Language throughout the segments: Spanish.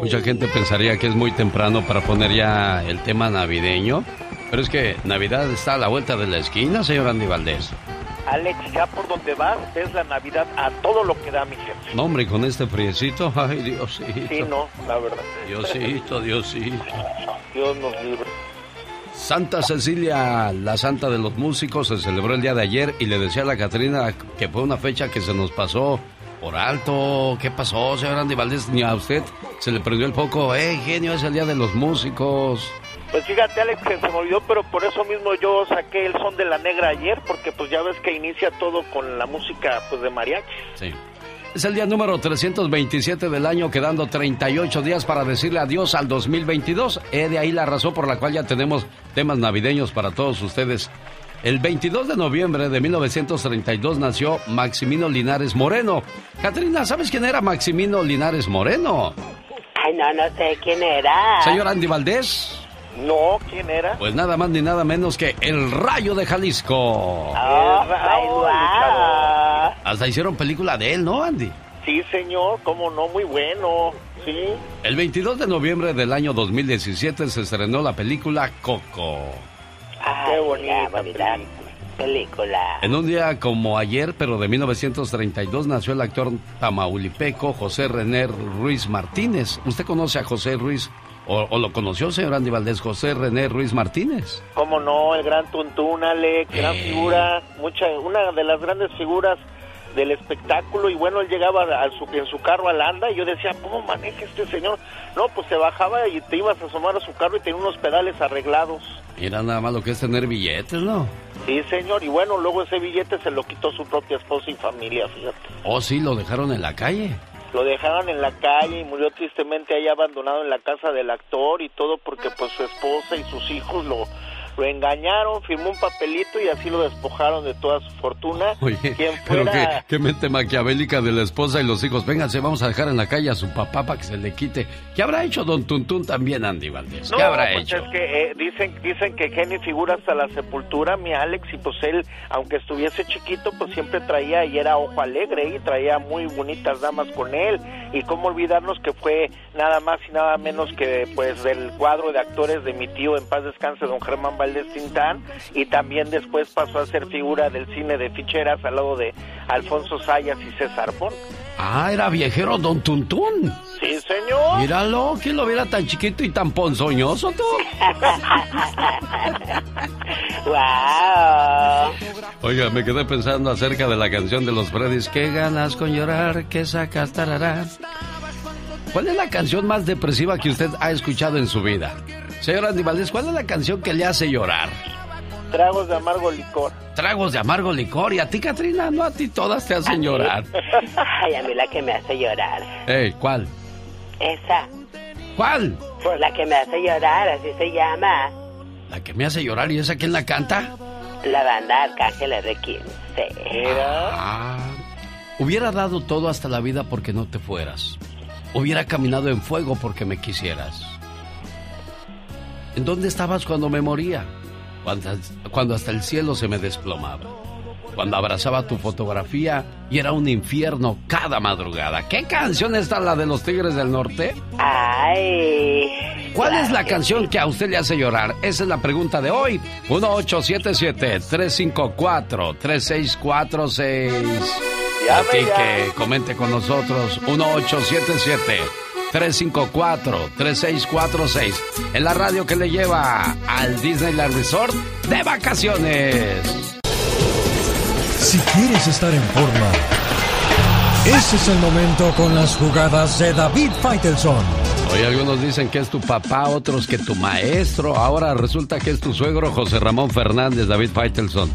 Mucha gente pensaría que es muy temprano para poner ya el tema navideño, pero es que Navidad está a la vuelta de la esquina, señor Andy Valdés. Alex, ya por donde vas ves la Navidad a todo lo que da mi gente. No, hombre, con este friecito, ay, Diosito. Sí, no, la verdad. Diosito, Diosito. Dios nos libre. Santa Cecilia, la santa de los músicos, se celebró el día de ayer y le decía a la Catrina que fue una fecha que se nos pasó por alto. ¿Qué pasó, señor Andy Valdés? Ni a usted se le prendió el foco. ¡Eh, genio! Es el día de los músicos. Pues fíjate, Alex, que se me olvidó, pero por eso mismo yo saqué el son de la negra ayer, porque pues ya ves que inicia todo con la música pues de mariachi. Sí. Es el día número 327 del año, quedando 38 días para decirle adiós al 2022. He de ahí la razón por la cual ya tenemos temas navideños para todos ustedes. El 22 de noviembre de 1932 nació Maximino Linares Moreno. Catrina, ¿sabes quién era Maximino Linares Moreno? Ay, no, no sé quién era. Señor Andy Valdés. No, ¿quién era? Pues nada más ni nada menos que el Rayo de Jalisco. Oh, ay, wow. Hasta hicieron película de él, ¿no, Andy? Sí, señor, cómo no, muy bueno, sí. El 22 de noviembre del año 2017 se estrenó la película Coco. Ay, Qué bonita bonita película. En un día como ayer, pero de 1932, nació el actor tamaulipeco José René Ruiz Martínez. ¿Usted conoce a José Ruiz o, o lo conoció, señor Andy Valdés, José René Ruiz Martínez? Cómo no, el gran Tuntún, Alex, gran Eh. figura, mucha, una de las grandes figuras del espectáculo y bueno, él llegaba a su, en su carro al anda y yo decía, ¿cómo maneja este señor? No, pues se bajaba y te ibas a asomar a su carro y tenía unos pedales arreglados. Era nada más lo que es tener billetes, ¿no? Sí, señor, y bueno, luego ese billete se lo quitó su propia esposa y familia, fíjate. Oh, sí, lo dejaron en la calle. Lo dejaron en la calle y murió tristemente ahí abandonado en la casa del actor y todo porque pues su esposa y sus hijos lo, lo engañaron, firmó un papelito y así lo despojaron de toda su fortuna. Oye, Quien pero qué, fuera... qué mente maquiavélica de la esposa y los hijos. Vénganse, vamos a dejar en la calle a su papá para que se le quite. ¿Qué habrá hecho Don Tuntún también, Andy Valdés? ¿Qué No, habrá pues hecho? es que eh, dicen, dicen que Kenny figura hasta la sepultura, mi Alex, y pues él, aunque estuviese chiquito, pues siempre traía y era ojo alegre y traía muy bonitas damas con él. Y cómo olvidarnos que fue nada más y nada menos que pues del cuadro de actores de mi tío en paz descanse, don Germán Valdés Tintán, y también después pasó a ser figura del cine de ficheras al lado de Alfonso Sayas y César Pon. Ah, era viejero Don Tuntún. Sí, señor. Míralo, ¿quién lo viera tan chiquito y tan ponzoñoso tú? wow. Oiga, me quedé pensando acerca de la canción de los Freddys. Qué ganas con llorar, que sacas tarará. ¿Cuál es la canción más depresiva que usted ha escuchado en su vida? Señor Andy Valdés, ¿cuál es la canción que le hace llorar? Tragos de amargo licor. Tragos de amargo licor. ¿Y a ti, Katrina? No, a ti todas te hacen llorar. Ay, a mí la que me hace llorar. Ey, ¿cuál? Esa. ¿Cuál? Por la que me hace llorar, así se llama. La que me hace llorar y esa quién la canta. La banda Arcángel R15. Era... Ah, hubiera dado todo hasta la vida porque no te fueras. Hubiera caminado en fuego porque me quisieras. ¿En dónde estabas cuando me moría? Cuando, cuando hasta el cielo se me desplomaba. Cuando abrazaba tu fotografía y era un infierno cada madrugada. ¿Qué canción está la de los Tigres del Norte? Ay. ¿Cuál es la canción que a usted le hace llorar? Esa es la pregunta de hoy. 1877-354-3646. Ya A ti me que comente con nosotros. 1877-354-3646. En la radio que le lleva al Disneyland Resort de vacaciones. Si quieres estar en forma, ese es el momento con las jugadas de David Faitelson. Hoy algunos dicen que es tu papá, otros que tu maestro. Ahora resulta que es tu suegro José Ramón Fernández, David Faitelson.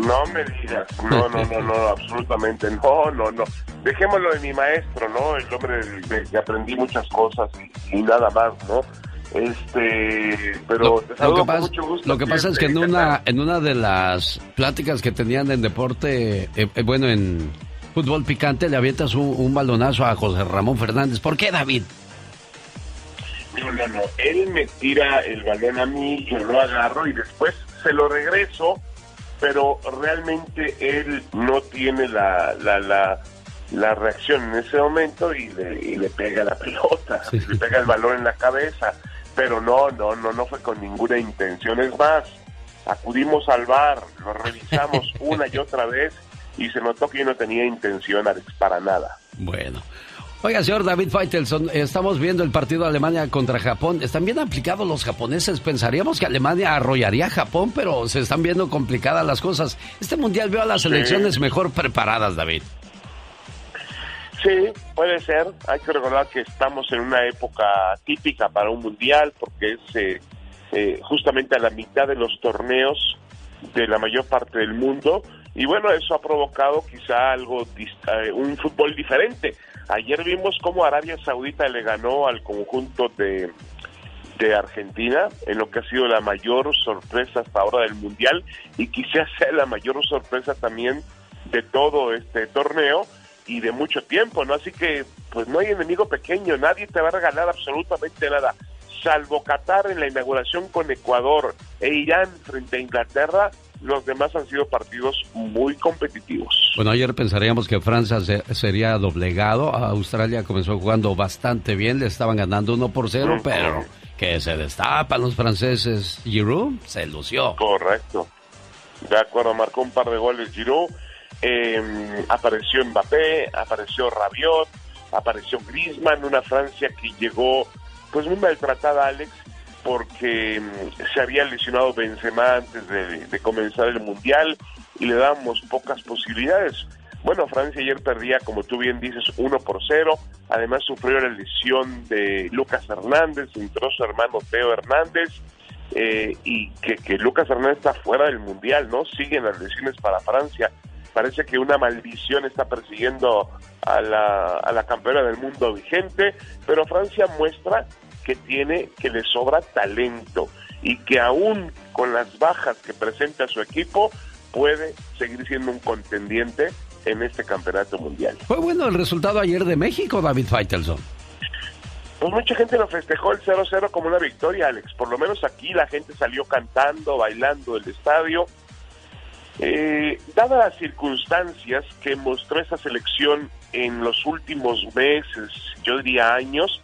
No me digas, no, no, no, no, absolutamente, no, no, no. Dejémoslo de mi maestro, ¿no? El hombre del de que aprendí muchas cosas y, y nada más, ¿no? Este, pero Lo, te lo que pasa, mucho gusto. lo que pasa es que en una, en una de las pláticas que tenían en deporte, eh, eh, bueno, en fútbol picante, le avientas un, un balonazo a José Ramón Fernández. ¿Por qué, David? No, no, no. Él me tira el balón a mí, yo lo agarro y después se lo regreso, pero realmente él no tiene la, la, la, la reacción en ese momento y le, le pega la pelota, le pega el balón en la cabeza. Pero no, no, no, no fue con ninguna intención. Es más, acudimos al bar, lo revisamos una y otra vez y se notó que yo no tenía intención, Alex, para nada. Bueno. Oiga, señor David Feitelson, estamos viendo el partido de Alemania contra Japón. Están bien aplicados los japoneses. Pensaríamos que Alemania arrollaría a Japón, pero se están viendo complicadas las cosas. Este mundial veo a las selecciones mejor preparadas, David. Sí, puede ser. Hay que recordar que estamos en una época típica para un mundial porque es eh, eh, justamente a la mitad de los torneos de la mayor parte del mundo y bueno, eso ha provocado quizá algo, eh, un fútbol diferente. Ayer vimos cómo Arabia Saudita le ganó al conjunto de, de Argentina en lo que ha sido la mayor sorpresa hasta ahora del Mundial y quizás sea la mayor sorpresa también de todo este torneo y de mucho tiempo, ¿no? Así que pues no hay enemigo pequeño, nadie te va a regalar absolutamente nada, salvo Qatar en la inauguración con Ecuador e Irán frente a Inglaterra, los demás han sido partidos muy competitivos. Bueno, ayer pensaríamos que Francia sería doblegado. Australia comenzó jugando bastante bien, le estaban ganando 1 por 0, pero que se destapan los franceses. Giroud se lució. Correcto. De acuerdo, marcó un par de goles Giroud. Eh, apareció Mbappé, apareció Rabiot, apareció Griezmann, una Francia que llegó pues muy maltratada, Alex, porque mm, se había lesionado Benzema antes de, comenzar el Mundial y le dábamos pocas posibilidades. Bueno, Francia ayer perdía, como tú bien dices, 1 por 0. Además sufrió la lesión de Lucas Hernández, entró su hermano Teo Hernández. Eh, y que, Lucas Hernández está fuera del Mundial, ¿no? Siguen las lesiones para Francia. Parece que una maldición está persiguiendo a la campeona del mundo vigente, pero Francia muestra que tiene, que le sobra talento y que aún con las bajas que presenta su equipo puede seguir siendo un contendiente en este campeonato mundial. Fue bueno el resultado ayer de México, David Feitelson. Pues mucha gente lo festejó el 0-0 como una victoria, Alex. Por lo menos aquí la gente salió cantando, bailando el estadio. Eh, dadas las circunstancias que mostró esa selección en los últimos meses, yo diría años,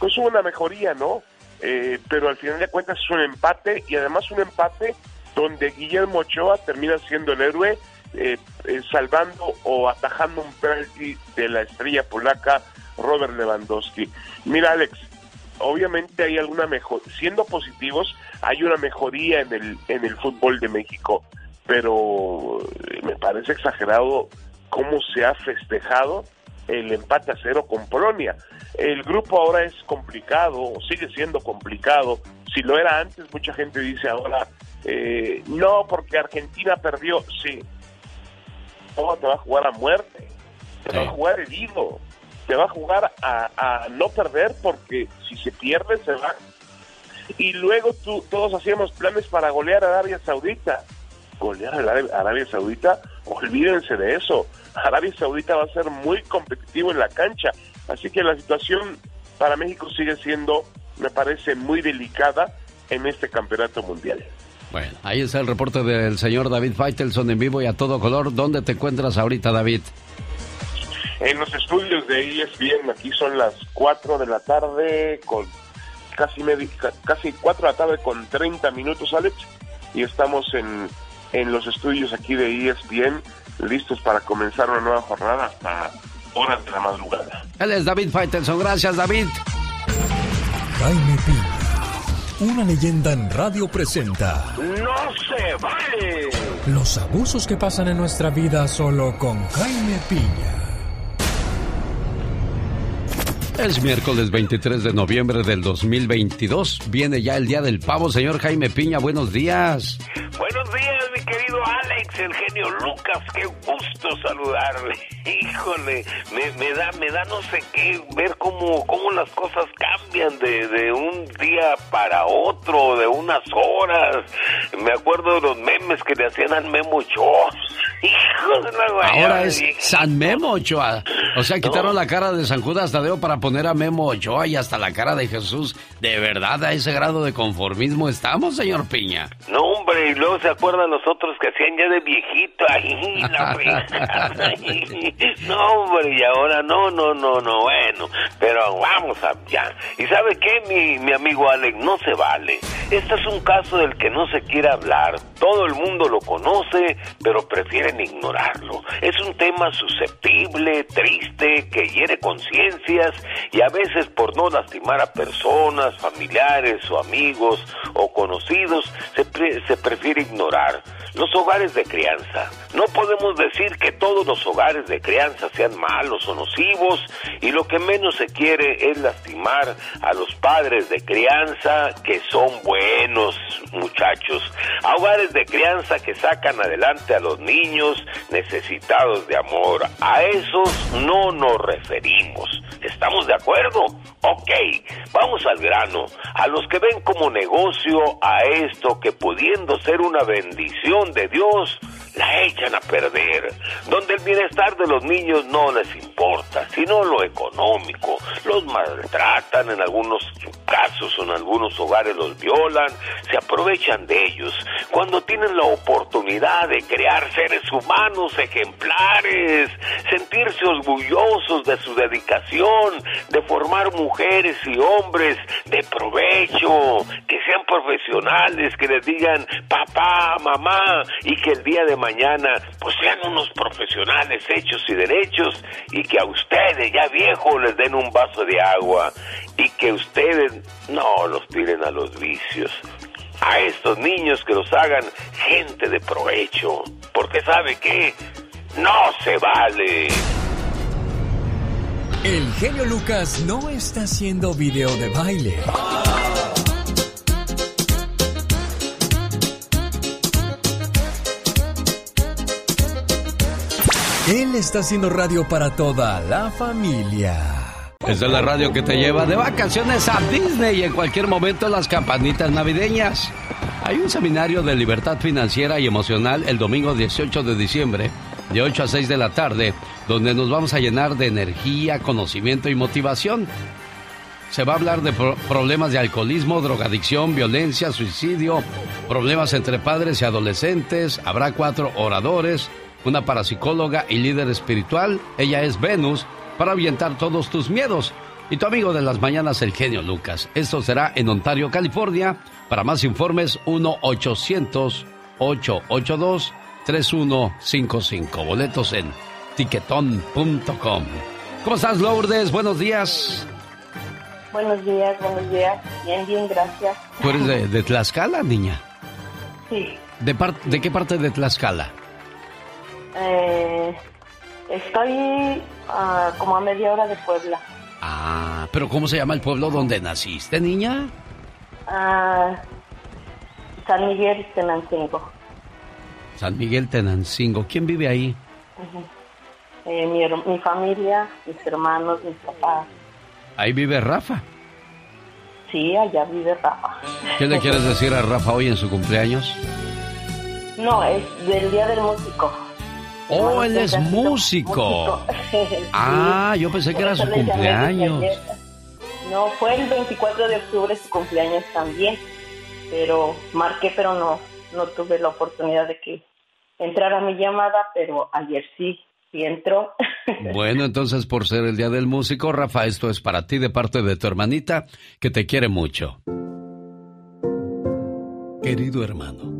pues hubo una mejoría, ¿no? Eh, pero al final de cuentas es un empate y además un empate donde Guillermo Ochoa termina siendo el héroe eh, eh, salvando o atajando un penalti de la estrella polaca Robert Lewandowski. Mira Alex, obviamente hay alguna mejor, siendo positivos, hay una mejoría en el en el fútbol de México, pero me parece exagerado cómo se ha festejado el empate a cero con Polonia. El grupo ahora es complicado, sigue siendo complicado. Si lo era antes, mucha gente dice ahora, eh, no, porque Argentina perdió. Sí. No, te va a jugar a muerte, te va a jugar herido, te va a jugar a, no perder porque si se pierde se va. Y luego tú, todos hacíamos planes para golear a Arabia Saudita. Golear a Arabia Saudita, olvídense de eso. Arabia Saudita va a ser muy competitivo en la cancha. Así que la situación para México sigue siendo, me parece, muy delicada en este campeonato mundial. Bueno, ahí está el reporte del señor David Feitelson en vivo y a todo color. ¿Dónde te encuentras ahorita, David? En los estudios de ESPN, aquí son las 4 de la tarde, con casi, casi 4 de la tarde con 30 minutos, Alex, y estamos en, en los estudios aquí de ESPN listos para comenzar una nueva jornada hasta horas de la madrugada. Él es David Faitelson. Gracias, David. Jaime Piña, una leyenda en radio presenta. ¡No se vale! Los abusos que pasan en nuestra vida solo con Jaime Piña. Es miércoles 23 de noviembre del 2022. Viene ya el día del pavo, señor Jaime Piña. Buenos días. Buenos días, mi querido Alex, el genio Lucas. Qué gusto saludarle. Híjole, me, da, me da no sé qué ver cómo, cómo las cosas cambian de, de un día para otro, de unas horas. Me acuerdo de los memes que le hacían al Memo Show. La guayaba, Ahora es. San Memo Ochoa. O sea, quitaron la cara de San Judas Tadeo para poner a Memo Ochoa y hasta la cara de Jesús. ¿De verdad a ese grado de conformismo estamos, señor Piña? No, hombre, y luego se acuerdan los otros que hacían ya de viejito. Ay, la fregada, ay. No, hombre, y ahora no, no, no, no, bueno. Pero vamos a ya. ¿Y sabe qué, mi, mi amigo Alex? No se vale. Este es un caso del que no se quiere hablar. Todo el mundo lo conoce, pero prefieren Es un tema susceptible, triste, que hiere conciencias y a veces por no lastimar a personas, familiares o amigos o conocidos, se, pre- se prefiere ignorar. Los hogares de crianza. No podemos decir que todos los hogares de crianza sean malos o nocivos y lo que menos se quiere es lastimar a los padres de crianza que son buenos muchachos. A hogares de crianza que sacan adelante a los niños necesitados de amor. A esos no nos referimos. ¿Estamos de acuerdo? Ok, vamos al grano. A los que ven como negocio a esto que pudiendo ser una bendición de Dios, la echan a perder. Donde el bienestar de los niños no les importa, sino lo económico. Los maltratan en algunos casos en algunos hogares los violan, se aprovechan de ellos. Cuando tienen la oportunidad de crear seres humanos ejemplares, sentirse orgullosos de su dedicación, de formar mujeres y hombres de provecho, que sean profesionales, que les digan papá, mamá, y que el día de mañana pues sean unos profesionales hechos y derechos, y que a ustedes ya viejos les den un vaso de agua, y que ustedes no los tiren a los vicios. A estos niños que los hagan gente de provecho, porque sabe que no se vale. El genio Lucas no está haciendo video de baile. Él está haciendo radio para toda la familia. Es de la radio que te lleva de vacaciones a Disney y en cualquier momento las campanitas navideñas. Hay un seminario de libertad financiera y emocional el domingo 18 de diciembre, de 8 a 6 de la tarde, donde nos vamos a llenar de energía, conocimiento y motivación. Se va a hablar de pro- problemas de alcoholismo, drogadicción, violencia, suicidio, problemas entre padres y adolescentes. Habrá cuatro oradores, una parapsicóloga y líder espiritual. Ella es Venus, para ahuyentar todos tus miedos. Y tu amigo de las mañanas, el genio Lucas. Esto será en Ontario, California. Para más informes, 1-800-882-3155. Boletos en tiquetón.com. ¿Cómo estás, Lourdes? Buenos días. Buenos días, buenos días. Bien, bien, gracias. ¿Tú eres de, de Tlaxcala, niña? Sí, ¿De, par- ¿De qué parte de Tlaxcala? Eh, estoy ah, como a media hora de Puebla. Ah, pero ¿cómo se llama el pueblo donde naciste, niña? Ah, San Miguel Tenancingo. San Miguel Tenancingo. ¿Quién vive ahí? Eh, mi, mi familia, mis hermanos, mis papás. Ahí vive Rafa. Sí, allá vive Rafa. ¿Qué le quieres decir a Rafa hoy en su cumpleaños? No, es del Día del Músico. Oh, él es músico. Ah, yo pensé que era su cumpleaños. No, fue el 24 de octubre su cumpleaños también, pero marqué, pero no, no tuve la oportunidad de que entrara mi llamada, pero ayer sí, sí entró. Bueno, entonces por ser el Día del Músico, Rafa, esto es para ti de parte de tu hermanita, que te quiere mucho. Querido hermano,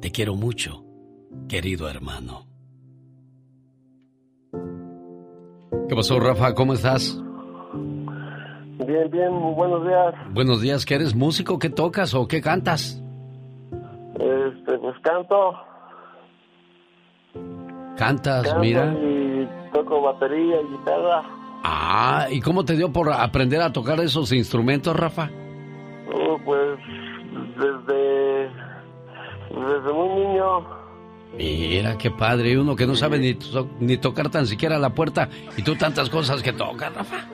Te quiero mucho, querido hermano. ¿Qué pasó, Rafa? ¿Cómo estás? Bien, bien, buenos días. Buenos días, ¿que eres músico? ¿Qué tocas o qué cantas? Este, pues canto. Cantas, mira. Y toco batería y guitarra. Ah, ¿y cómo te dio por aprender a tocar esos instrumentos, Rafa? Oh, pues desde, desde muy niño. Mira, qué padre. Y uno que no sabe ni, ni tocar tan siquiera la puerta y tú tantas cosas que tocas, Rafa.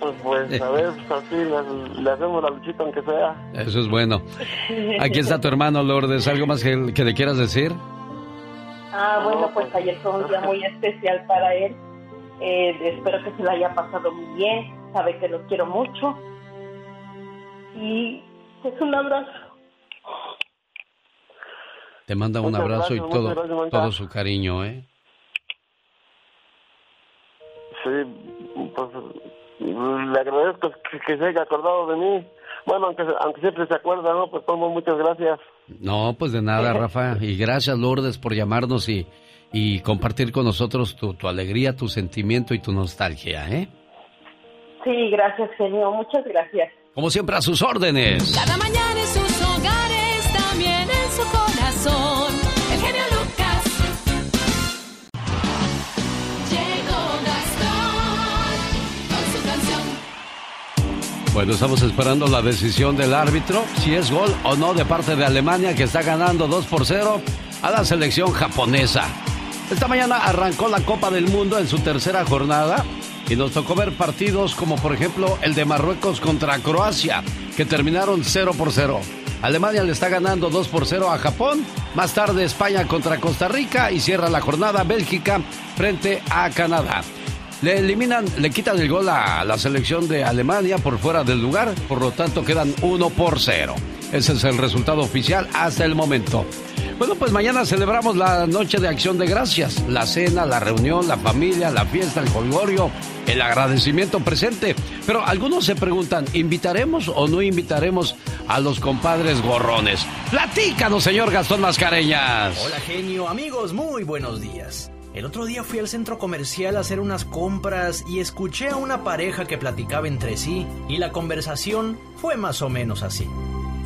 Pues, pues, a ver, pues, así le, hacemos la luchita aunque sea. Eso es bueno. Aquí está tu hermano Lourdes. ¿Algo más que, que le quieras decir? Ah, bueno, pues ayer fue un día muy especial para él. Eh, espero que se lo haya pasado muy bien. Sabe que lo quiero mucho. Y es un abrazo. Te manda un abrazo y todo, todo su cariño, ¿eh? Sí, pues le agradezco que, se haya acordado de mí. Bueno, aunque, aunque siempre se acuerda, ¿no? Pues tomo muchas gracias. No, pues de nada, Rafa. Y gracias, Lourdes, por llamarnos y, y compartir con nosotros tu, tu alegría, tu sentimiento y tu nostalgia, ¿eh? Sí, gracias, genio. Muchas gracias. Como siempre, a sus órdenes. Cada mañana sus Bueno, estamos esperando la decisión del árbitro, si es gol o no de parte de Alemania, que está ganando 2 por 0 a la selección japonesa. Esta mañana arrancó la Copa del Mundo en su tercera jornada y nos tocó ver partidos como por ejemplo el de Marruecos contra Croacia, que terminaron 0 por 0. Alemania le está ganando 2 por 0 a Japón. Más tarde España contra Costa Rica y cierra la jornada Bélgica frente a Canadá. Le eliminan, le quitan el gol a la selección de Alemania por fuera del lugar, por lo tanto quedan 1 por 0. Ese es el resultado oficial hasta el momento. Bueno, pues mañana celebramos la noche de acción de gracias, la cena, la reunión, la familia, la fiesta, el colgorio, el agradecimiento presente. Pero algunos se preguntan, ¿invitaremos o no invitaremos a los compadres gorrones? Platícanos, señor Gastón Mascareñas. Hola, genio, amigos, muy buenos días. El otro día fui al centro comercial a hacer unas compras y escuché a una pareja que platicaba entre sí y la conversación fue más o menos así.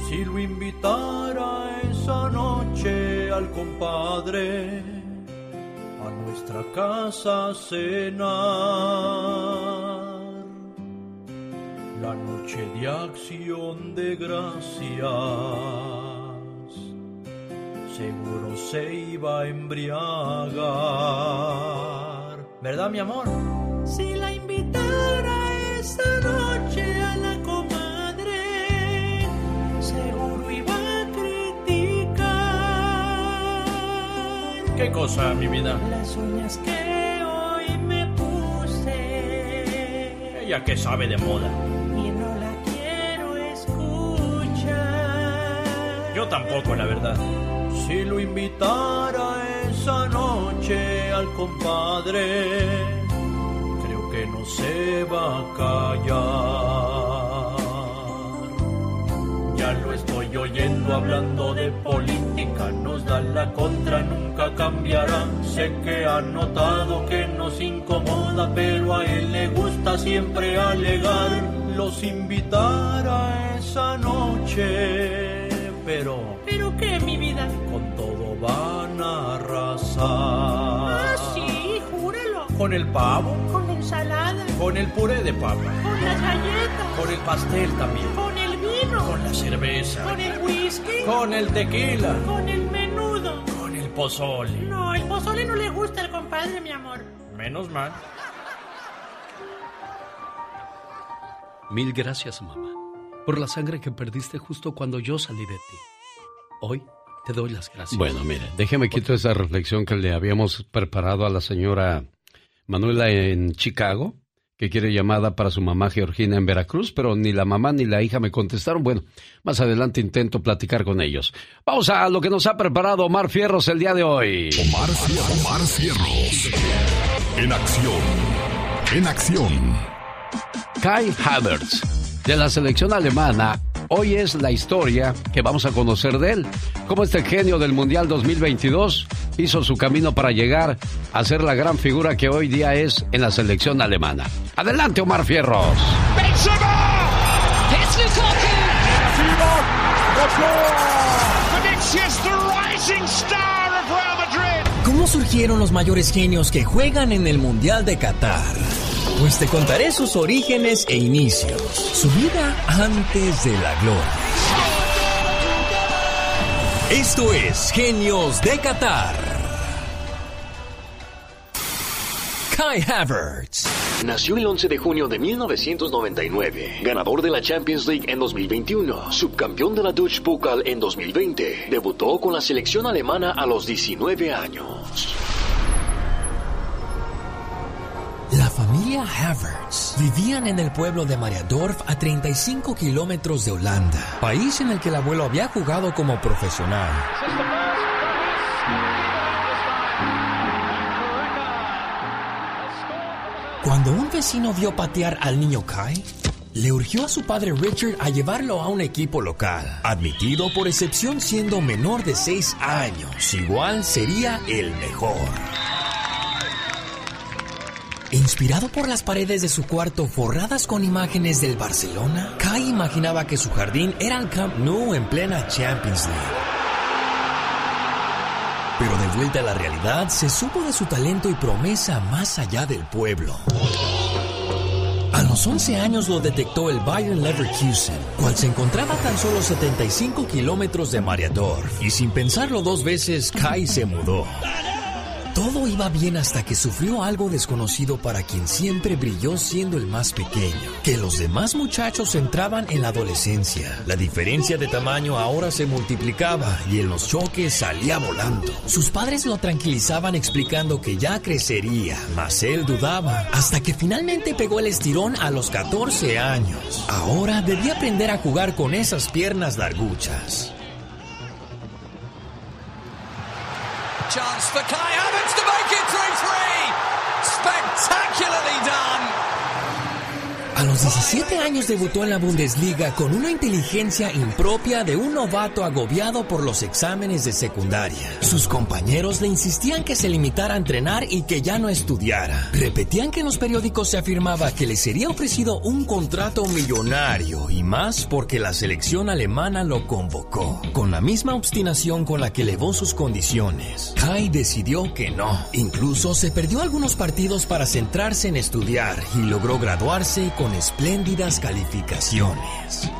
Si lo invitara esa noche al compadre a nuestra casa a cenar, la noche de acción de gracias, seguro se iba a embriagar. ¿Verdad, mi amor? Si la invitara esa noche a la comadre, seguro iba a criticar. ¿Qué cosa, mi vida? Las uñas que hoy me puse. Ella que sabe de moda. Y no la quiero escuchar. Yo tampoco, la verdad. Si lo invitara esa noche al compadre, creo que no se va a callar. Ya lo estoy oyendo hablando de política, nos da la contra, nunca cambiará. Sé que ha notado que nos incomoda, pero a él le gusta siempre alegar. Los invitara esa noche, pero... ¿Pero qué, mi vida? Con todo van a arrasar. Ah, sí, júralo. ¿Con el pavo? Con la ensalada. ¿Con el puré de papa? Con las galletas. ¿Con el pastel también? Con el vino. ¿Con la cerveza? Con el whisky. ¿Con el tequila? Con el menudo. ¿Con el pozole? No, el pozole no le gusta al compadre, mi amor. Menos mal. Mil gracias, mamá, por la sangre que perdiste justo cuando yo salí de ti. Hoy te doy las gracias. Bueno, mire, déjeme quito esa reflexión que le habíamos preparado a la señora Manuela en Chicago, que quiere llamada para su mamá Georgina en Veracruz, pero ni la mamá ni la hija me contestaron. Bueno, más adelante intento platicar con ellos. Vamos a lo que nos ha preparado Omar Fierros el día de hoy. Omar Fierros. Omar Fierros. En acción. En acción. Kai Havertz, de la selección alemana, hoy es la historia que vamos a conocer de él. Cómo este genio del Mundial 2022 hizo su camino para llegar a ser la gran figura que hoy día es en la selección alemana. Adelante, Omar Fierros. ¿Cómo surgieron los mayores genios que juegan en el Mundial de Qatar? Pues te contaré sus orígenes e inicios, su vida antes de la gloria. Esto es Genios de Qatar. Kai Havertz. Nació el 11 de junio de 1999, ganador de la Champions League en 2021, subcampeón de la Dutch Pokal en 2020, debutó con la selección alemana a los 19 años. Havertz vivían en el pueblo de Mariadorf a 35 kilómetros de Holanda, país en el que el abuelo había jugado como profesional. Cuando un vecino vio patear al niño Kai, le urgió a su padre Richard a llevarlo a un equipo local, admitido por excepción siendo menor de 6 años. Igual sería el mejor. Inspirado por las paredes de su cuarto forradas con imágenes del Barcelona, Kai imaginaba que su jardín era el Camp Nou en plena Champions League. Pero de vuelta a la realidad, se supo de su talento y promesa más allá del pueblo. A los 11 años lo detectó el Bayern Leverkusen, cual se encontraba a tan solo 75 kilómetros de Mariadorf, y sin pensarlo dos veces, Kai se mudó. Todo iba bien hasta que sufrió algo desconocido para quien siempre brilló siendo el más pequeño, que los demás muchachos entraban en la adolescencia. La diferencia de tamaño ahora se multiplicaba y en los choques salía volando. Sus padres lo tranquilizaban explicando que ya crecería, mas él dudaba, hasta que finalmente pegó el estirón a los 14 años. Ahora debía aprender a jugar con esas piernas larguchas. Chance for Kai Havertz to make it 3-3. Spectacularly done. A los 17 años debutó en la Bundesliga con una inteligencia impropia de un novato agobiado por los exámenes de secundaria. Sus compañeros le insistían que se limitara a entrenar y que ya no estudiara. Repetían que en los periódicos se afirmaba que le sería ofrecido un contrato millonario y más porque la selección alemana lo convocó. Con la misma obstinación con la que elevó sus condiciones, Kai decidió que no. Incluso se perdió algunos partidos para centrarse en estudiar y logró graduarse con espléndidas calificaciones.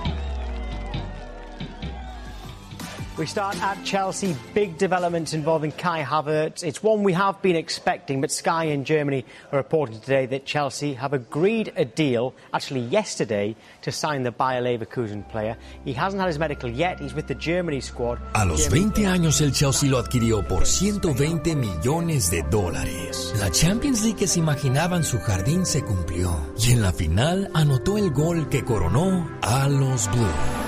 We start at Chelsea. Big developments involving Kai Havertz. It's one we have been expecting, but Sky in Germany are reporting today that Chelsea have agreed a deal, actually yesterday, to sign the Bayer Leverkusen player. He hasn't had his medical yet. He's with the Germany squad. A los 20 años el Chelsea lo adquirió por 120 millones de dólares. La Champions League que se imaginaba en su jardín se cumplió y en la final anotó el gol que coronó a los Blues.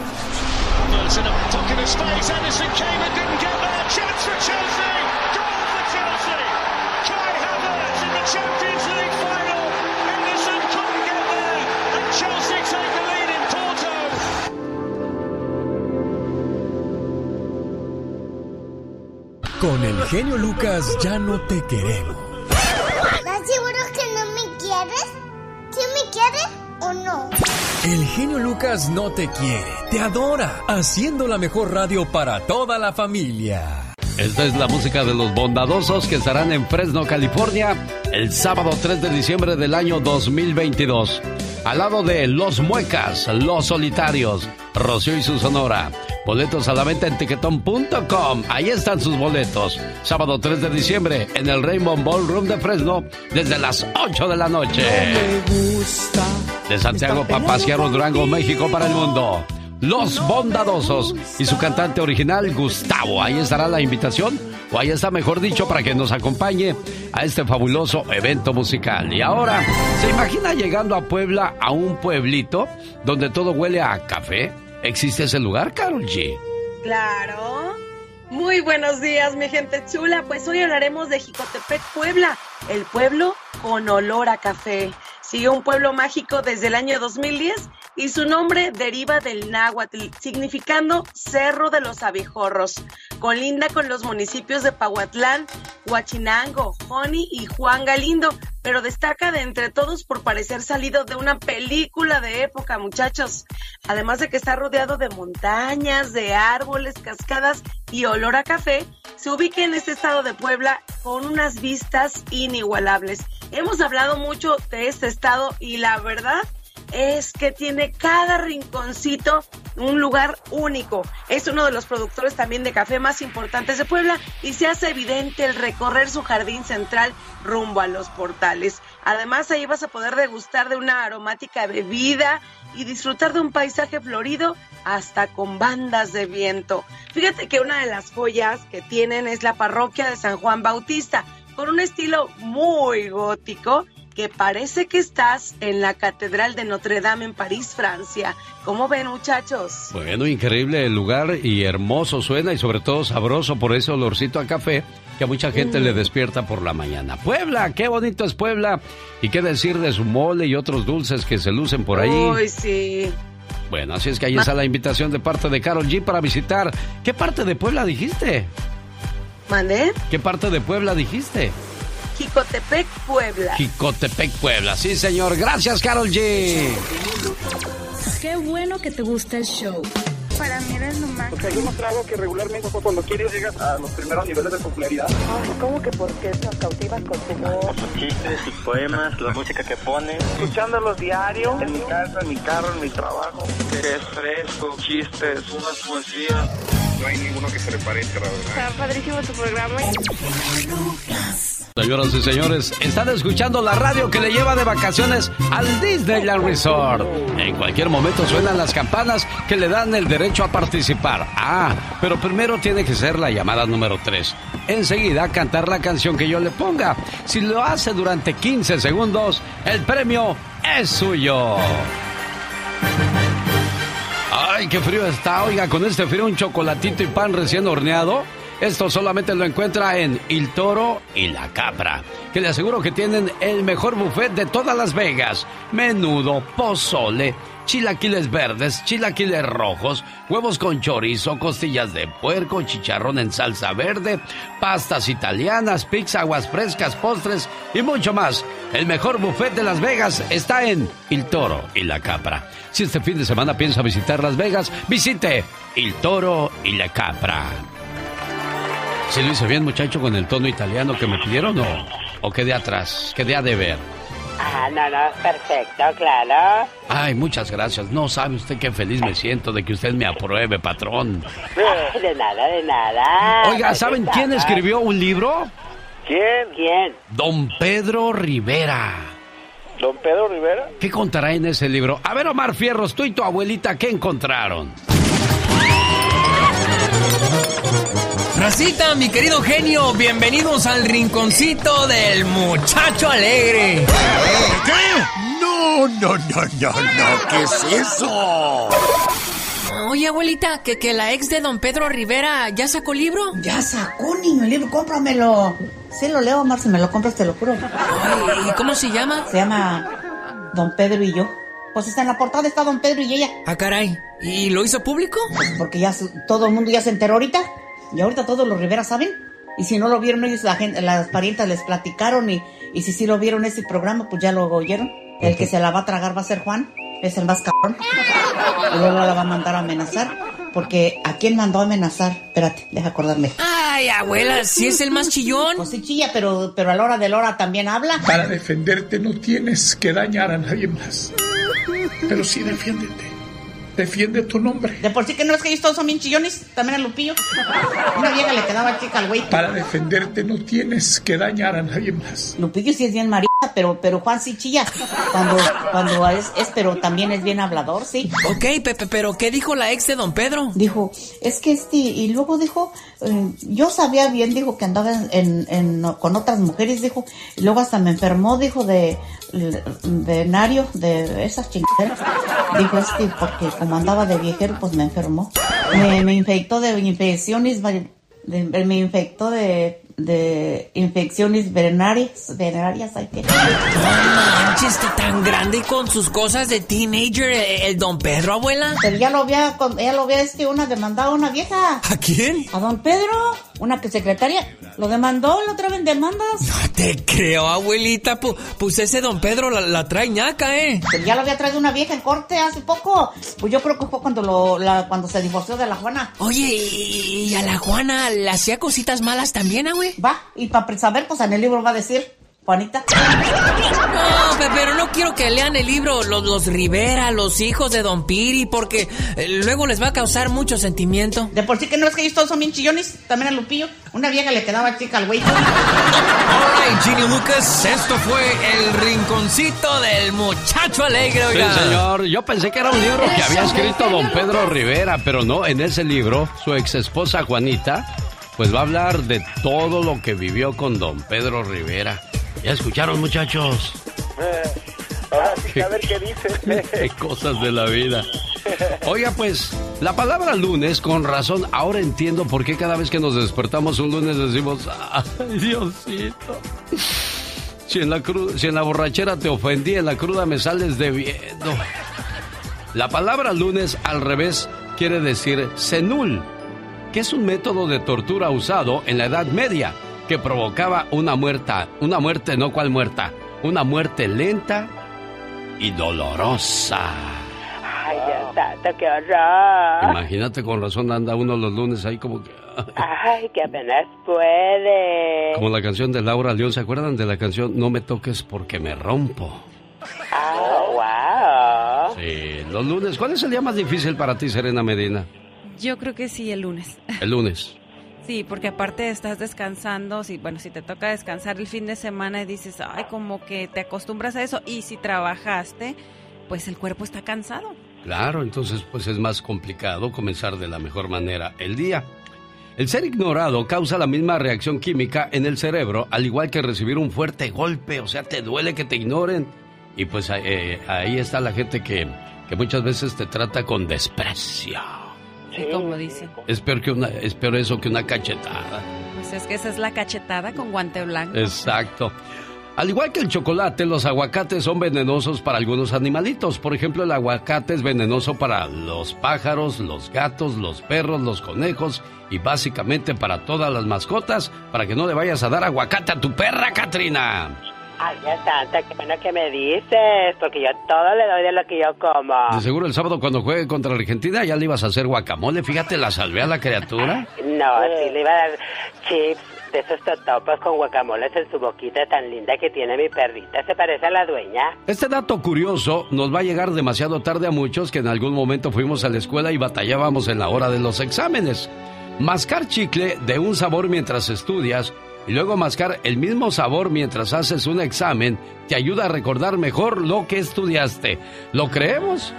Havertz in a pocket of space. Anderson came and didn't get there. Chance for Chelsea. Goal for Chelsea. Kai Havertz in the Champions League final. Anderson couldn't get there. And Chelsea take the lead in Porto. Con el genio Lucas ya no te queremos. O no? El genio Lucas no te quiere, te adora, haciendo la mejor radio para toda la familia. Esta es la música de los bondadosos que estarán en Fresno, California, el sábado 3 de diciembre del año 2022. Al lado de Los Muecas, Los Solitarios, Rocío y su Sonora. Boletos a la venta en tiquetón.com. Ahí están sus boletos. Sábado 3 de diciembre en el Rainbow Ballroom de Fresno desde las 8 de la noche. De Santiago Papasquiaro Durango, México para el mundo. Los Bondadosos y su cantante original Gustavo. Ahí estará la invitación, o ahí está mejor dicho, para que nos acompañe a este fabuloso evento musical. Y ahora, ¿se imagina llegando a Puebla, a un pueblito donde todo huele a café? ¿Existe ese lugar, Carol G? Claro. Muy buenos días, mi gente chula. Pues hoy hablaremos de Jicotepec, Puebla, el pueblo con olor a café. Sigue un pueblo mágico desde el año 2010 y su nombre deriva del náhuatl, significando Cerro de los Abejorros. Colinda con los municipios de Pahuatlán, Huachinango, Joni y Juan Galindo, pero destaca de entre todos por parecer salido de una película de época, muchachos. Además de que está rodeado de montañas, de árboles, cascadas y olor a café, se ubica en este estado de Puebla con unas vistas inigualables. Hemos hablado mucho de este estado y la verdad es que tiene cada rinconcito un lugar único. Es uno de los productores también de café más importantes de Puebla y se hace evidente el recorrer su jardín central rumbo a los portales. Además, ahí vas a poder degustar de una aromática bebida y disfrutar de un paisaje florido hasta con bandas de viento. Fíjate que una de las joyas que tienen es la parroquia de San Juan Bautista, con un estilo muy gótico que parece que estás en la Catedral de Notre Dame en París, Francia. ¿Cómo ven, muchachos? Bueno, increíble el lugar y hermoso suena y sobre todo sabroso por ese olorcito a café que a mucha gente Mm. le despierta por la mañana. Puebla, qué bonito es Puebla. Y qué decir de su mole y otros dulces que se lucen por ahí. Uy, sí. Bueno, así es que ahí está la invitación de parte de Carol G para visitar. ¿Qué parte de Puebla dijiste? ¿Mandé? ¿Qué parte de Puebla dijiste? Jicotepec, Puebla. Jicotepec, Puebla. Sí, señor. Gracias, Carol G. Qué bueno que te gusta el show. Para mí eres lo más. O sea, yo no trago que regularmente cuando quieres llegas a los primeros niveles de popularidad. ¿Cómo que por qué nos cautivas con tu voz? Sus chistes, sus poemas, la música que pones. Escuchándolos diario, en mi casa, en mi carro, en mi trabajo. Que es fresco, chistes, unas poesías. No hay ninguno que se le parezca, la verdad. Está padrísimo tu programa. Señoras y señores, están escuchando la radio que le lleva de vacaciones al Disneyland Resort. En cualquier momento suenan las campanas que le dan el derecho a participar. Ah, pero primero tiene que ser la llamada número 3. Enseguida cantar la canción que yo le ponga. Si lo hace durante 15 segundos, el premio es suyo. Ay, qué frío está. Oiga, con este frío un chocolatito y pan recién horneado. Esto solamente lo encuentra en Il Toro y La Capra, que le aseguro que tienen el mejor buffet de todas Las Vegas. Menudo, pozole, chilaquiles verdes, chilaquiles rojos, huevos con chorizo, costillas de puerco, chicharrón en salsa verde, pastas italianas, pizza, aguas frescas, postres y mucho más. El mejor buffet de Las Vegas está en Il Toro y La Capra. Si este fin de semana piensa visitar Las Vegas, visite Il Toro y La Capra. ¿Sí lo hice bien, muchacho, con el tono italiano que me pidieron o, o quedé atrás? Quedé a deber. Ah, no, no, perfecto, claro. Ay, muchas gracias. No sabe usted qué feliz me siento de que usted me apruebe, patrón. De nada, de nada. Oiga, ¿saben quién escribió un libro? ¿Quién? ¿Quién? Don Pedro Rivera. ¿Don Pedro Rivera? ¿Qué contará en ese libro? A ver, Omar Fierros, tú y tu abuelita, ¿qué encontraron? Racita, mi querido genio, bienvenidos al rinconcito del muchacho alegre. ¿Qué? No, no, no, no, no, ¿qué es eso? Oye, abuelita, que, que la ex de don Pedro Rivera ya sacó libro. Ya sacó, niño, el libro, cómpramelo. Sí lo leo, Mar, si me lo compras te lo juro. Ay, ¿Y cómo se llama? Se llama Don Pedro y yo. Pues está en la portada, está Don Pedro y ella. Ah, caray. ¿Y lo hizo público? Pues porque ya todo el mundo ya se enteró ahorita. Y ahorita todos los Rivera saben. Y si no lo vieron ellos, la gente, las parientas les platicaron. Y, y si sí lo vieron ese programa, pues ya lo oyeron. El que se la va a tragar va a ser Juan. Es el más cabrón. Y luego la va a mandar a amenazar. Porque ¿a quién mandó a amenazar? Espérate, deja acordarme. Ay, abuela, si es el más chillón. Pues sí chilla, pero, pero a la hora de la hora también habla. Para defenderte no tienes que dañar a nadie más. Pero sí defiéndete. Defiende tu nombre. De por sí que no es que ellos todos son bien chillones. También a Lupillo. Una vieja le quedaba chica al güey. Para defenderte no tienes que dañar a nadie más. Lupillo sí es bien pero, pero Juan sí chilla. Cuando, cuando es, es, pero también es bien hablador, sí. Ok, Pepe, pero ¿qué dijo la ex de don Pedro? Dijo, es que este, y luego dijo, eh, yo sabía bien, dijo que andaba en, en- con otras mujeres, dijo, y luego hasta me enfermó, dijo, de, de nario, de esas chingaderas. Dijo, este, porque como andaba de viejero, pues me enfermó. Me, me infectó de infecciones, me infectó de, de infecciones venéreas, venéreas, hay que... No manches, que tan grande y con sus cosas de teenager, eh, el don Pedro, abuela. Pero ya lo había, ya lo había este, una demandada una vieja. ¿A quién? A don Pedro. Una que secretaria lo demandó la otra vez en demandas. No te creo, abuelita. Pu- pues ese don Pedro la, la trae ñaca, ¿eh? Pero ya lo había traído una vieja en corte hace poco. Pues yo creo que fue cuando lo, la- cuando se divorció de la Juana. Oye, ¿y, y a la Juana le hacía cositas malas también, ah, güey? Va, y para saber, pues en el libro va a decir, Juanita. No, pe- pero no quiero que lean el libro los, los Rivera, los hijos de Don Piri, porque eh, luego les va a causar mucho sentimiento. De por sí que no es que ellos todos son bien chillones, también a Lupillo. Una vieja le quedaba chica al güey. Alright, Genio Lucas, esto fue el rinconcito del muchacho alegre, Sí, oiga. señor. Yo pensé que era un libro que había escrito don Pedro Rivera, pero no, en ese libro, su ex esposa Juanita, pues va a hablar de todo lo que vivió con don Pedro Rivera. ¿Ya escucharon, muchachos? Ahora sí a ver qué dice. Qué cosas de la vida. Oiga, pues, la palabra lunes, con razón, ahora entiendo por qué cada vez que nos despertamos un lunes decimos, ay, Diosito. Si en la, si en la borrachera te ofendí, en la cruda me sales debiendo. La palabra lunes al revés quiere decir senul, que es un método de tortura usado en la Edad Media que provocaba una muerta, una muerte no cual muerta, una muerte lenta y dolorosa. Ay, Dios santo, qué horror. Imagínate con razón anda uno los lunes ahí como que Ay, que apenas puede. como la canción de Laura León, ¿se acuerdan de la canción No me toques porque me rompo? Ah, wow. Sí, los lunes, ¿cuál es el día más difícil para ti, Serena Medina? Yo creo que sí, el lunes. El lunes. Sí, porque aparte estás descansando, si, bueno, si te toca descansar el fin de semana y dices, ay, como que te acostumbras a eso, y si trabajaste, pues el cuerpo está cansado. Claro, entonces pues es más complicado comenzar de la mejor manera el día. El ser ignorado causa la misma reacción química en el cerebro, al igual que recibir un fuerte golpe, o sea, te duele que te ignoren. Y pues eh, ahí está la gente que, que muchas veces te trata con desprecio. Sí, como dicen. Es peor, que una, es peor eso que una cachetada. Pues es que esa es la cachetada con guante blanco. Exacto. Al igual que el chocolate, los aguacates son venenosos para algunos animalitos. Por ejemplo, el aguacate es venenoso para los pájaros, los gatos, los perros, los conejos y básicamente para todas las mascotas, para que no le vayas a dar aguacate a tu perra, Katrina. Ay, Dios santo, qué bueno que me dices, porque yo todo le doy de lo que yo como. De seguro el sábado cuando juegue contra Argentina ya le ibas a hacer guacamole. Fíjate, la salvé a la criatura. No, sí le iba a dar chips de esos totopos con guacamoles en su boquita tan linda que tiene mi perrita. Se parece a la dueña. Este dato curioso nos va a llegar demasiado tarde a muchos que en algún momento fuimos a la escuela y batallábamos en la hora de los exámenes. Mascar chicle de un sabor mientras estudias y luego mascar el mismo sabor mientras haces un examen te ayuda a recordar mejor lo que estudiaste. ¿Lo creemos?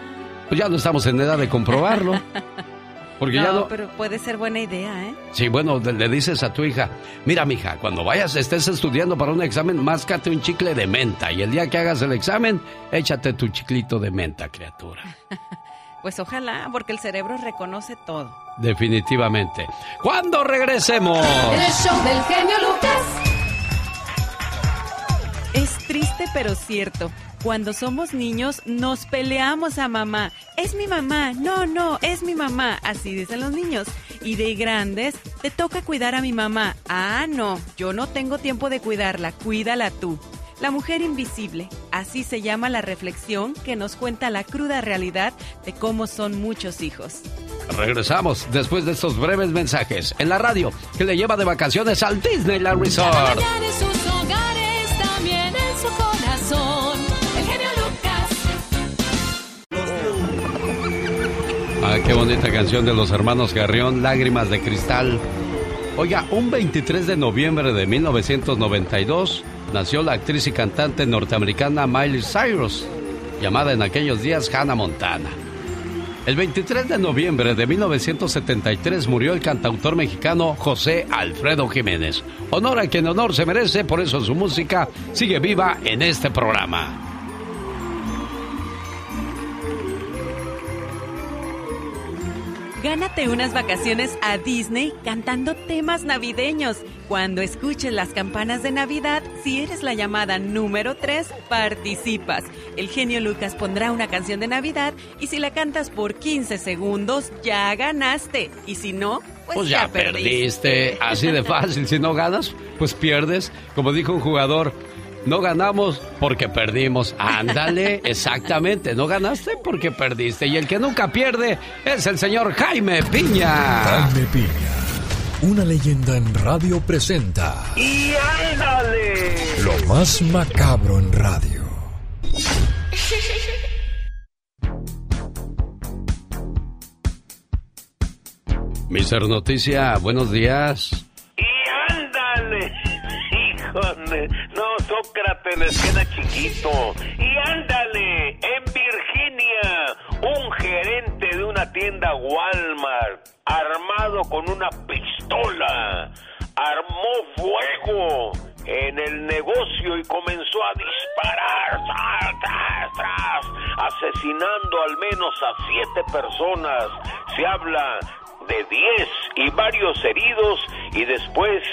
Pues ya no estamos en edad de comprobarlo. Porque no, ya no... pero puede ser buena idea, ¿eh? Sí, bueno, le, le dices a tu hija, mira, mija, cuando vayas, estés estudiando para un examen, máscate un chicle de menta. Y el día que hagas el examen, échate tu chiclito de menta, criatura. Pues ojalá, porque el cerebro reconoce todo. Definitivamente. Cuando regresemos. El show del genio Lucas. Es triste pero cierto. Cuando somos niños nos peleamos a mamá. Es mi mamá. No, no, es mi mamá. Así dicen los niños. Y de grandes te toca cuidar a mi mamá. Ah, no, yo no tengo tiempo de cuidarla. Cuídala tú. La mujer invisible. Así se llama la reflexión que nos cuenta la cruda realidad de cómo son muchos hijos. Regresamos después de estos breves mensajes en la radio que le lleva de vacaciones al Disneyland Resort. Allá en sus hogares, también en su corazón. El genio Lucas. Ah, qué bonita canción de los hermanos Garrión, Lágrimas de Cristal. Oiga, un 23 de noviembre de 1992 nació la actriz y cantante norteamericana Miley Cyrus, llamada en aquellos días Hannah Montana. El 23 de noviembre de 1973 murió el cantautor mexicano José Alfredo Jiménez. Honor a quien honor se merece, por eso su música sigue viva en este programa. Gánate unas vacaciones a Disney cantando temas navideños. Cuando escuches las campanas de Navidad, si eres la llamada número 3, participas. El genio Lucas pondrá una canción de Navidad y si la cantas por 15 segundos, ya ganaste. Y si no, Pues ya perdiste. Así de fácil. Si no ganas, pues pierdes. Como dijo un jugador, no ganamos porque perdimos. Ándale, exactamente. No ganaste porque perdiste. Y el que nunca pierde es el señor Jaime Piña. Jaime Piña, una leyenda en radio presenta ¡Y ándale! lo más macabro en radio. Mister Noticia, buenos días. ¡Y ándale! Híjole, no, Sócrates les queda chiquito. ¡Y ándale! En Virginia, un gerente tienda Walmart, armado con una pistola, armó fuego en el negocio y comenzó a disparar, asesinando al menos a siete personas. Se habla de 10 y varios heridos y después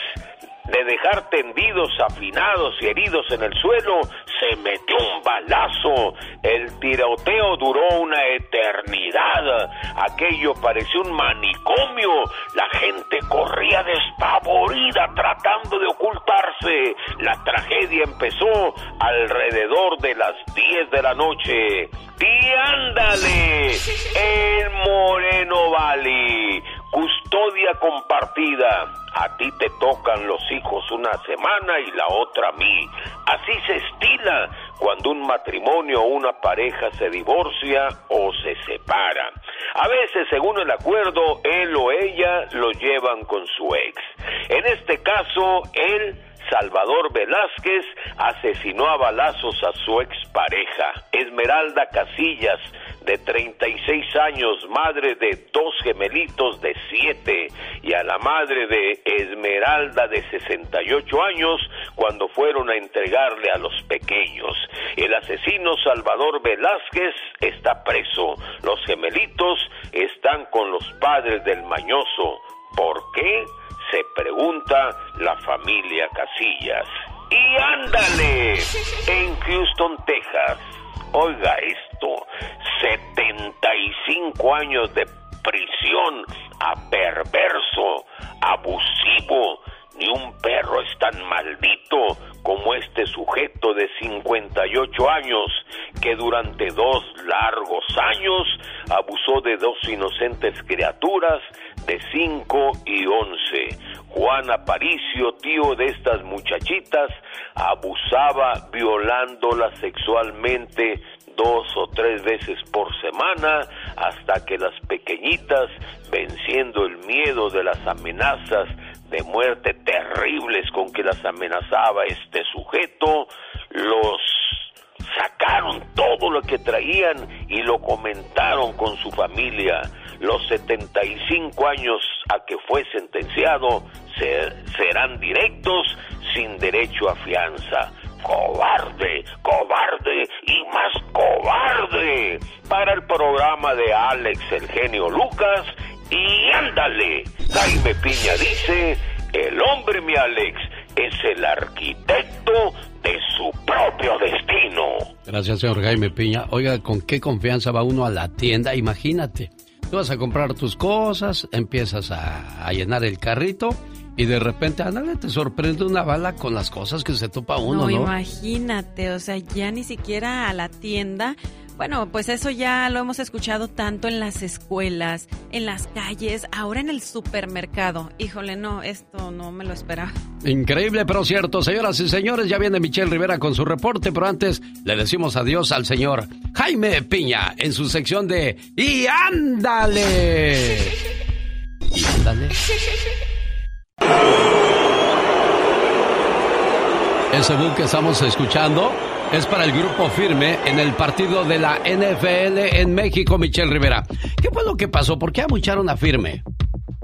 de dejar tendidos, afinados y heridos en el suelo, se metió un balazo. El tiroteo duró una eternidad. Aquello pareció un manicomio. La gente corría despavorida tratando de ocultarse. La tragedia empezó alrededor de las 10 de la noche. Y ándale, en Moreno Valley, custodia compartida. A ti te tocan los hijos una semana y la otra a mí. Así se estila cuando un matrimonio o una pareja se divorcia o se separa. A veces, según el acuerdo, él o ella lo llevan con su ex. En este caso, él Salvador Velázquez asesinó a balazos a su expareja, Esmeralda Casillas, de 36 años, madre de dos gemelitos de 7, y a la madre de Esmeralda de 68 años cuando fueron a entregarle a los pequeños. El asesino Salvador Velázquez está preso. Los gemelitos están con los padres del mañoso. ¿Por qué? se pregunta la familia Casillas. Y ándale, en Houston, Texas. Oiga esto, 75 años de prisión a perverso, abusivo. Ni un perro es tan maldito como este sujeto de 58 años que durante dos largos años abusó de dos inocentes criaturas de 5 y 11. Juan Aparicio, tío de estas muchachitas, abusaba violándolas sexualmente dos o tres veces por semana hasta que las pequeñitas, venciendo el miedo de las amenazas de muerte terribles con que las amenazaba este sujeto, los sacaron todo lo que traían y lo comentaron con su familia. Los 75 años a que fue sentenciado serán directos sin derecho a fianza. Cobarde, cobarde y más cobarde. Para el programa de Alex el genio Lucas y ándale. Jaime Piña dice, el hombre mi Alex es el arquitecto de su propio destino. Gracias, señor Jaime Piña. Oiga, ¿con qué confianza va uno a la tienda? Imagínate. Tú vas a comprar tus cosas, empiezas a, a llenar el carrito y de repente, ándale, te sorprende una bala con las cosas que se topa uno, ¿no? No, imagínate, o sea, ya ni siquiera a la tienda. Bueno, pues eso ya lo hemos escuchado tanto en las escuelas, en las calles, ahora en el supermercado. Híjole, no, esto no me lo esperaba. Increíble, pero cierto. Señoras y señores, ya viene Michelle Rivera con su reporte, pero antes le decimos adiós al señor Jaime Piña en su sección de ¡Y ándale! ¡Y ándale! Ese boom que estamos escuchando es para el grupo firme en el partido de la NFL en México, Michelle Rivera. ¿Qué fue lo que pasó? ¿Por qué amucharon a firme?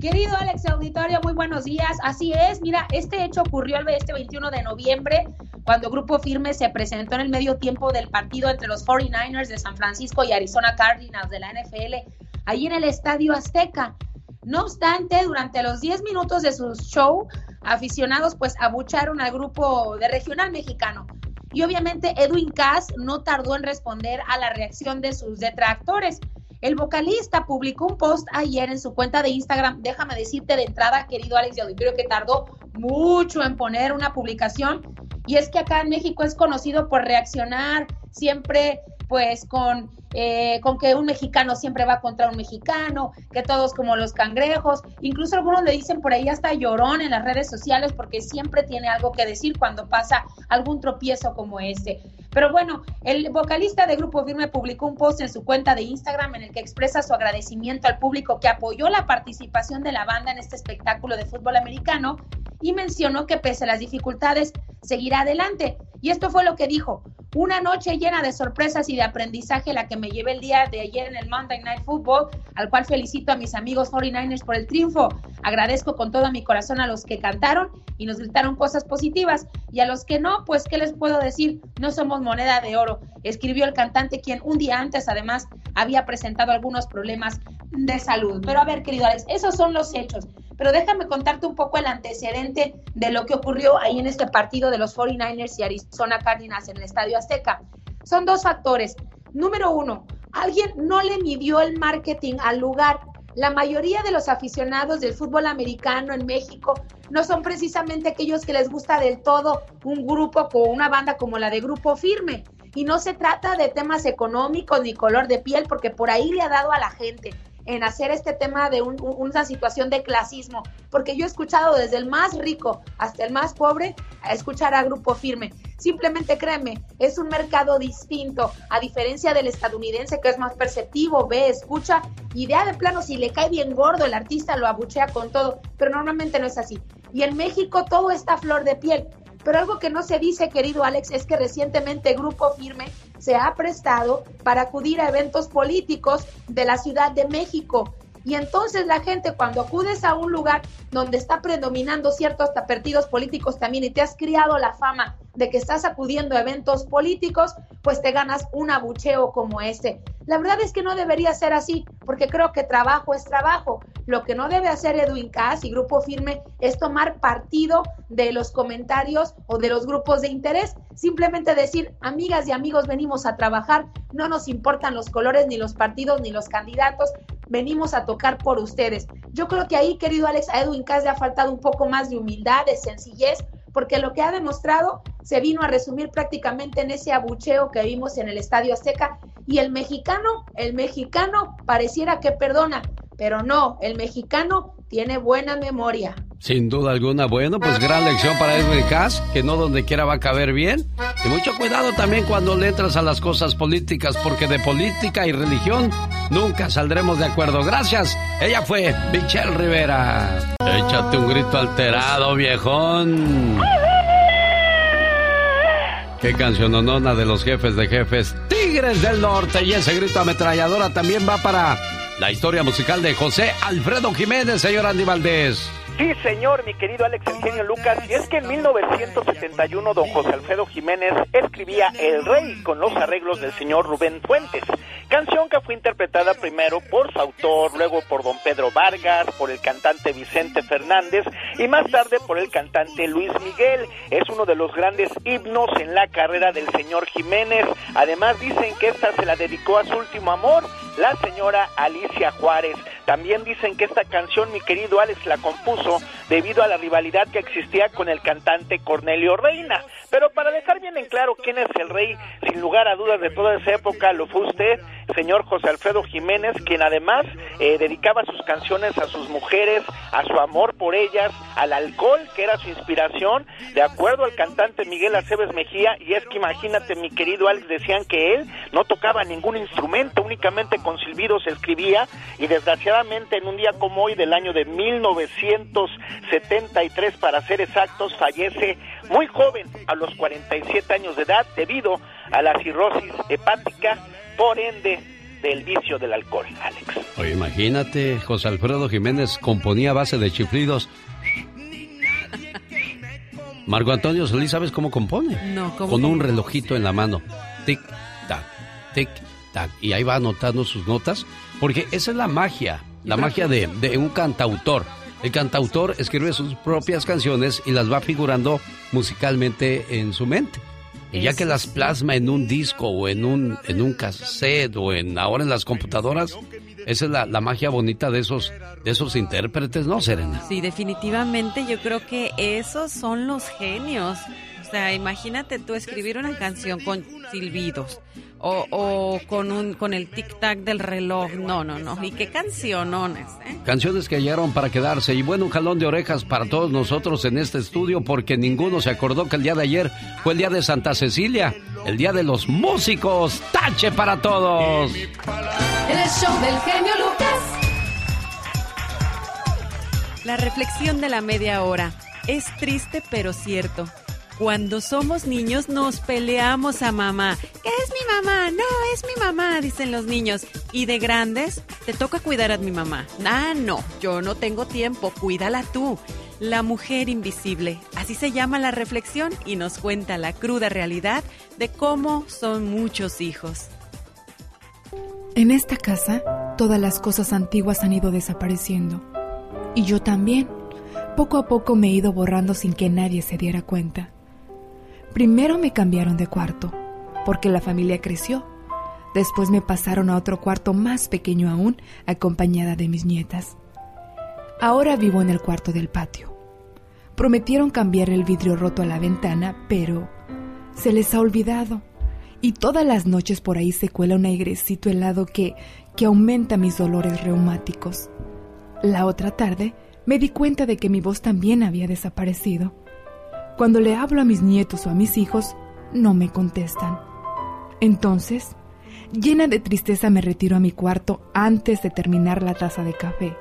Querido Alex Auditorio, muy buenos días. Así es, mira, este hecho ocurrió este 21 de noviembre, cuando Grupo Firme se presentó en el medio tiempo del partido entre los 49ers de San Francisco y Arizona Cardinals de la NFL, ahí en el Estadio Azteca. No obstante, durante los 10 minutos de su show, aficionados pues abucharon al grupo de regional mexicano. Y obviamente Edwin Cass no tardó en responder a la reacción de sus detractores. El vocalista publicó un post ayer en su cuenta de Instagram. Déjame decirte de entrada, querido Alex y auditorio, que tardó mucho en poner una publicación. Y es que acá en México es conocido por reaccionar siempre pues con, eh, con que un mexicano siempre va contra un mexicano, que todos como los cangrejos, incluso algunos le dicen por ahí hasta llorón en las redes sociales porque siempre tiene algo que decir cuando pasa algún tropiezo como este. Pero bueno, el vocalista de Grupo Firme publicó un post en su cuenta de Instagram en el que expresa su agradecimiento al público que apoyó la participación de la banda en este espectáculo de fútbol americano y mencionó que pese a las dificultades seguirá adelante. Y esto fue lo que dijo. Una noche llena de sorpresas y de aprendizaje la que me llevé el día de ayer en el Monday Night Football, al cual felicito a mis amigos 49ers por el triunfo. Agradezco con todo mi corazón a los que cantaron y nos gritaron cosas positivas y a los que no, pues qué les puedo decir, no somos moneda de oro. Escribió el cantante quien un día antes además había presentado algunos problemas de salud. Pero a ver, querido Alex, esos son los hechos. Pero déjame contarte un poco el antecedente de lo que ocurrió ahí en este partido de los 49ers y Arizona Cardinals en el Estadio Azteca. Son dos factores. Número uno, alguien no le midió el marketing al lugar. La mayoría de los aficionados del fútbol americano en México no son precisamente aquellos que les gusta del todo un grupo o una banda como la de Grupo Firme. Y no se trata de temas económicos ni color de piel, porque por ahí le ha dado a la gente en hacer este tema de una situación de clasismo, porque yo he escuchado desde el más rico hasta el más pobre escuchar a Grupo Firme. Simplemente créeme, es un mercado distinto, a diferencia del estadounidense que es más perceptivo, ve, escucha, idea de plano, si le cae bien gordo el artista lo abuchea con todo, pero normalmente no es así. Y en México todo está flor de piel. Pero algo que no se dice, querido Alex, es que recientemente Grupo Firme se ha prestado para acudir a eventos políticos de la Ciudad de México. Y entonces la gente cuando acudes a un lugar donde está predominando ciertos partidos políticos también y te has criado la fama de que estás acudiendo a eventos políticos, pues te ganas un abucheo como este. La verdad es que no debería ser así, porque creo que trabajo es trabajo. Lo que no debe hacer Edwin Cass y Grupo Firme es tomar partido de los comentarios o de los grupos de interés. Simplemente decir, amigas y amigos, venimos a trabajar, no nos importan los colores, ni los partidos, ni los candidatos, venimos a tocar por ustedes. Yo creo que ahí, querido Alex, a Edwin Cass le ha faltado un poco más de humildad, de sencillez, porque lo que ha demostrado se vino a resumir prácticamente en ese abucheo que vimos en el Estadio Azteca. Y el mexicano, el mexicano pareciera que perdona, pero no, el mexicano tiene buena memoria. Sin duda alguna, bueno, pues gran lección para Edwin Cass, que no donde quiera va a caber bien. Y mucho cuidado también cuando le entras a las cosas políticas, porque de política y religión nunca saldremos de acuerdo. Gracias. Ella fue Michelle Rivera. Échate un grito alterado, viejón. Qué canciononona de los jefes de jefes, Tigres del Norte. Y ese grito ametralladora también va para la historia musical de José Alfredo Jiménez, señor Andy Valdés. Sí, señor, mi querido Alex Eugenio Lucas, y es que en 1971 don José Alfredo Jiménez escribía El Rey con los arreglos del señor Rubén Fuentes, canción que fue interpretada primero por su autor, luego por don Pedro Vargas, por el cantante Vicente Fernández y más tarde por el cantante Luis Miguel. Es uno de los grandes himnos en la carrera del señor Jiménez. Además dicen que esta se la dedicó a su último amor, la señora Alicia Juárez. También dicen que esta canción, mi querido Alex, la compuso debido a la rivalidad que existía con el cantante Cornelio Reina. Pero para dejar bien en claro quién es el rey, sin lugar a dudas de toda esa época, lo fue usted, señor José Alfredo Jiménez, quien además eh, dedicaba sus canciones a sus mujeres, a su amor por ellas, al alcohol, que era su inspiración, de acuerdo al cantante Miguel Aceves Mejía, y es que imagínate, mi querido Alex, decían que él no tocaba ningún instrumento, únicamente con silbidos escribía, y desgraciadamente en un día como hoy del año de 1973, para ser exactos, fallece muy joven, a los 47 años de edad, debido a la cirrosis hepática, por ende del vicio del alcohol, Alex. Oye, imagínate, José Alfredo Jiménez componía a base de chiflidos. Marco Antonio Solís, ¿sabes cómo compone? No, ¿cómo Con un relojito en la mano. Tic, tac, tic, tac. Y ahí va anotando sus notas. Porque esa es la magia. La magia de, de un cantautor. El cantautor escribe sus propias canciones y las va figurando musicalmente en su mente. Y ya que las plasma en un disco o en un, en un cassette o en ahora en las computadoras, esa es la, la magia bonita de esos, de esos intérpretes, ¿no, Serena? Sí, definitivamente yo creo que esos son los genios. O sea, imagínate tú escribir una canción con silbidos o, o con un con el tic tac del reloj. No, no, no. Y qué cancionones, ¿eh? Canciones que llegaron para quedarse. Y bueno, un jalón de orejas para todos nosotros en este estudio porque ninguno se acordó que el día de ayer fue el día de Santa Cecilia, el día de los músicos. ¡Tache para todos! El show del genio Lucas. La reflexión de la media hora. Es triste pero cierto. Cuando somos niños nos peleamos a mamá. Es mi mamá, no, es mi mamá, dicen los niños. Y de grandes, te toca cuidar a mi mamá. Ah, no, yo no tengo tiempo, cuídala tú. La mujer invisible, así se llama la reflexión y nos cuenta la cruda realidad de cómo son muchos hijos. En esta casa, todas las cosas antiguas han ido desapareciendo. Y yo también. Poco a poco me he ido borrando sin que nadie se diera cuenta. Primero me cambiaron de cuarto, porque la familia creció. Después me pasaron a otro cuarto más pequeño aún, acompañada de mis nietas. Ahora vivo en el cuarto del patio. Prometieron cambiar el vidrio roto a la ventana, pero se les ha olvidado. Y todas las noches por ahí se cuela un airecito helado que, que aumenta mis dolores reumáticos. La otra tarde me di cuenta de que mi voz también había desaparecido. Cuando le hablo a mis nietos o a mis hijos, no me contestan. Entonces, llena de tristeza me retiro a mi cuarto antes de terminar la taza de café.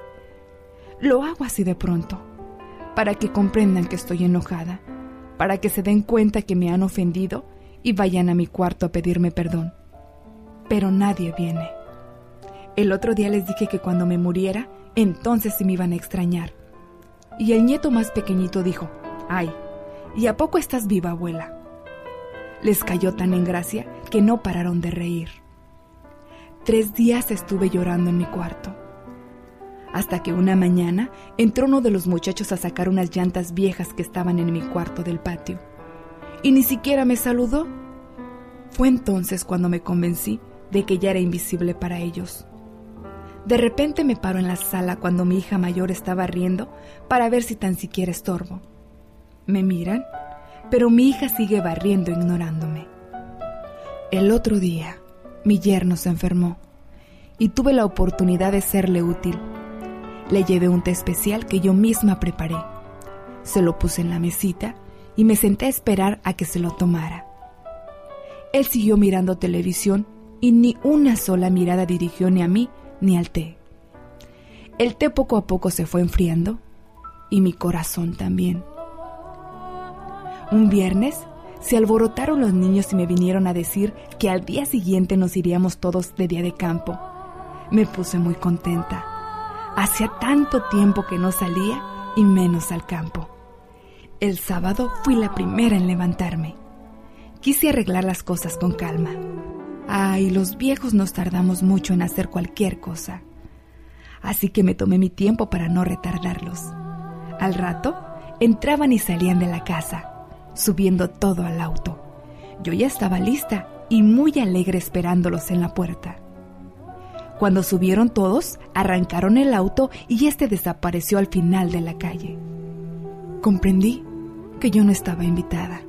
Lo hago así de pronto, para que comprendan que estoy enojada, para que se den cuenta que me han ofendido y vayan a mi cuarto a pedirme perdón. Pero nadie viene. El otro día les dije que cuando me muriera, entonces sí me iban a extrañar. Y el nieto más pequeñito dijo, ay, ¿y a poco estás viva, abuela? Les cayó tan en gracia que no pararon de reír. Tres días estuve llorando en mi cuarto. Hasta que una mañana entró uno de los muchachos a sacar unas llantas viejas que estaban en mi cuarto del patio. Y ni siquiera me saludó. Fue entonces cuando me convencí de que ya era invisible para ellos. De repente me paro en la sala cuando mi hija mayor estaba riendo para ver si tan siquiera estorbo. Me miran, pero mi hija sigue barriendo ignorándome. El otro día, mi yerno se enfermó y tuve la oportunidad de serle útil. Le llevé un té especial que yo misma preparé. Se lo puse en la mesita y me senté a esperar a que se lo tomara. Él siguió mirando televisión y ni una sola mirada dirigió ni a mí ni al té. El té poco a poco se fue enfriando y mi corazón también. Un viernes se alborotaron los niños y me vinieron a decir que al día siguiente nos iríamos todos de día de campo. Me puse muy contenta. Hacía tanto tiempo que no salía y menos al campo. El sábado fui la primera en levantarme. Quise arreglar las cosas con calma. Ay, los viejos nos tardamos mucho en hacer cualquier cosa. Así que me tomé mi tiempo para no retardarlos. Al rato, entraban y salían de la casa, subiendo todo al auto. Yo ya estaba lista y muy alegre esperándolos en la puerta. Cuando subieron todos, arrancaron el auto y este desapareció al final de la calle. Comprendí que yo no estaba invitada.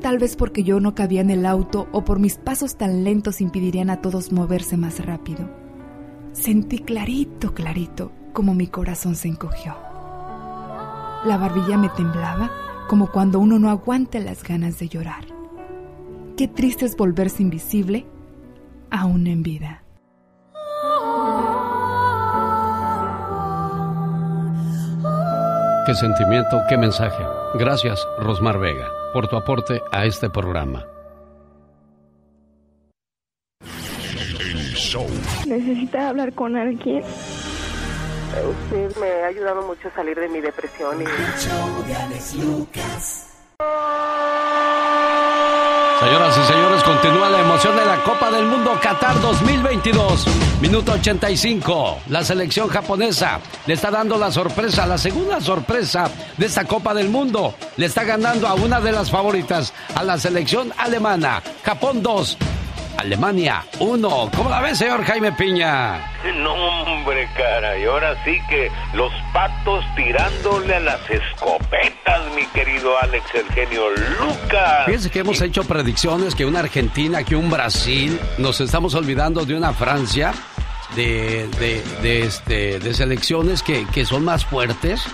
Tal vez porque yo no cabía en el auto o por mis pasos tan lentos impedirían a todos moverse más rápido. Sentí clarito, clarito, como mi corazón se encogió. La barbilla me temblaba como cuando uno no aguanta las ganas de llorar. Qué triste es volverse invisible aún en vida. Qué sentimiento, qué mensaje. Gracias, Rosmar Vega, por tu aporte a este programa. El show. Necesita hablar con alguien. Usted me ha ayudado mucho a salir de mi depresión y... Señoras y señores, continúa la emoción de la Copa del Mundo Qatar 2022. Minuto 85. La selección japonesa le está dando la sorpresa, la segunda sorpresa de esta Copa del Mundo. Le está ganando a una de las favoritas, a la selección alemana. Japón 2, Alemania 1. ¿Cómo la ves, señor Jaime Piña? No, hombre, cara, y ahora sí que los patos tirándole a las escopetas, mi querido Alex Eugenio Lucas. Fíjense que hemos hecho predicciones que una Argentina, que un Brasil, nos estamos olvidando de una Francia, de, de, de, este, de selecciones que, que son más fuertes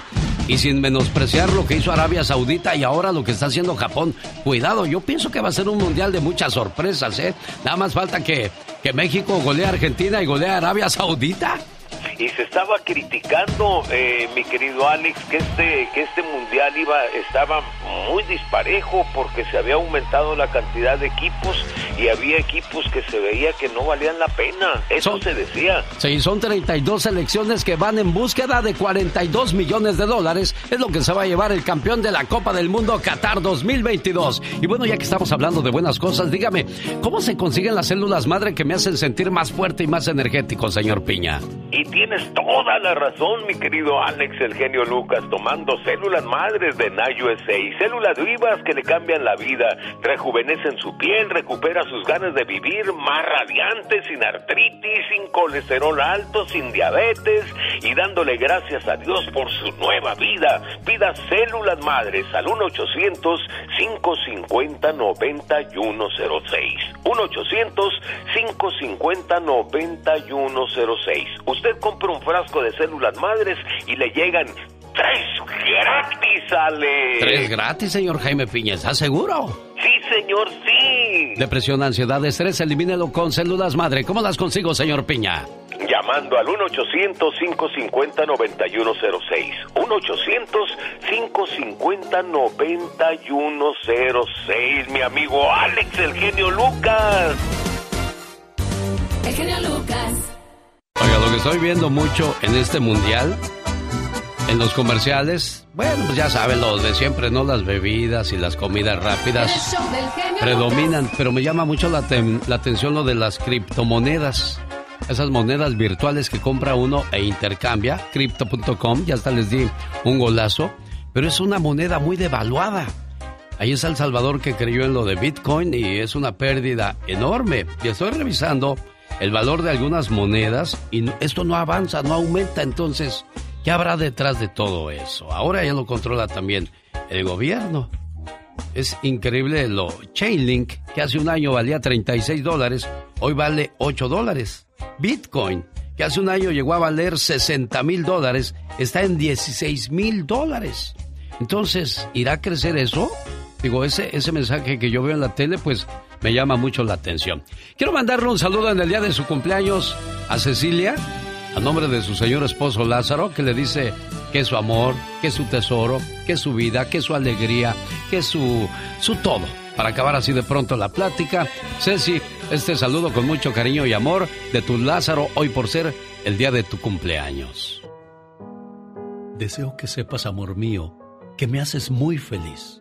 y sin menospreciar lo que hizo Arabia Saudita y ahora lo que está haciendo Japón. Cuidado, yo pienso que va a ser un mundial de muchas sorpresas, ¿eh? Nada más falta que, que México golee a Argentina y golee a Arabia Saudita. Y se estaba criticando eh, mi querido Alex que este que este mundial iba estaba muy disparejo porque se había aumentado la cantidad de equipos y había equipos que se veía que no valían la pena eso se decía Sí, son 32 selecciones que van en búsqueda de 42 millones de dólares. Es lo que se va a llevar el campeón de la Copa del Mundo Qatar 2022. Y bueno, ya que estamos hablando de buenas cosas, dígame, ¿cómo se consiguen las células madre que me hacen sentir más fuerte y más energético, señor Piña? y tienes toda la razón mi querido Alex el genio Lucas tomando células madres de Nayo S6 células vivas que le cambian la vida rejuvenecen su piel recupera sus ganas de vivir más radiante sin artritis sin colesterol alto sin diabetes y dándole gracias a Dios por su nueva vida. Pida células madres al 1-800-550-9106. 1-800-550-9106. Usted un frasco de células madres y le llegan tres gratis, Ale. Tres gratis, señor Jaime Piña, ¿estás seguro? Sí, señor, sí. Depresión, ansiedad, estrés, elimínelo con células madre. ¿Cómo las consigo, señor Piña? Llamando al 1-800-550-9106. 1-800-550-9106. Mi amigo Alex, el genio Lucas. El genio Lucas. Oiga, lo que estoy viendo mucho en este mundial, en los comerciales, bueno, pues ya saben, los de siempre, ¿no? Las bebidas y las comidas rápidas predominan, pero me llama mucho la, la atención lo de las criptomonedas. Esas monedas virtuales que compra uno e intercambia, crypto.com, ya hasta les di un golazo, pero es una moneda muy devaluada. Ahí está El Salvador que creyó en lo de Bitcoin y es una pérdida enorme. Y estoy revisando el valor de algunas monedas y esto no avanza, no aumenta. Entonces, ¿qué habrá detrás de todo eso? Ahora ya lo controla también el gobierno. Es increíble lo Chainlink, que hace un año valía 36 dólares, hoy vale 8 dólares. Bitcoin, que hace un año llegó a valer 60 mil dólares, está en 16 mil dólares. Entonces, ¿irá a crecer eso? Digo, ese, ese mensaje que yo veo en la tele, pues me llama mucho la atención. Quiero mandarle un saludo en el día de su cumpleaños a Cecilia, a nombre de su señor esposo Lázaro, que le dice que es su amor, que es su tesoro, que es su vida, que es su alegría, que es su, su todo. Para acabar así de pronto la plática, Ceci, este saludo con mucho cariño y amor de tu Lázaro hoy por ser el día de tu cumpleaños. Deseo que sepas, amor mío, que me haces muy feliz.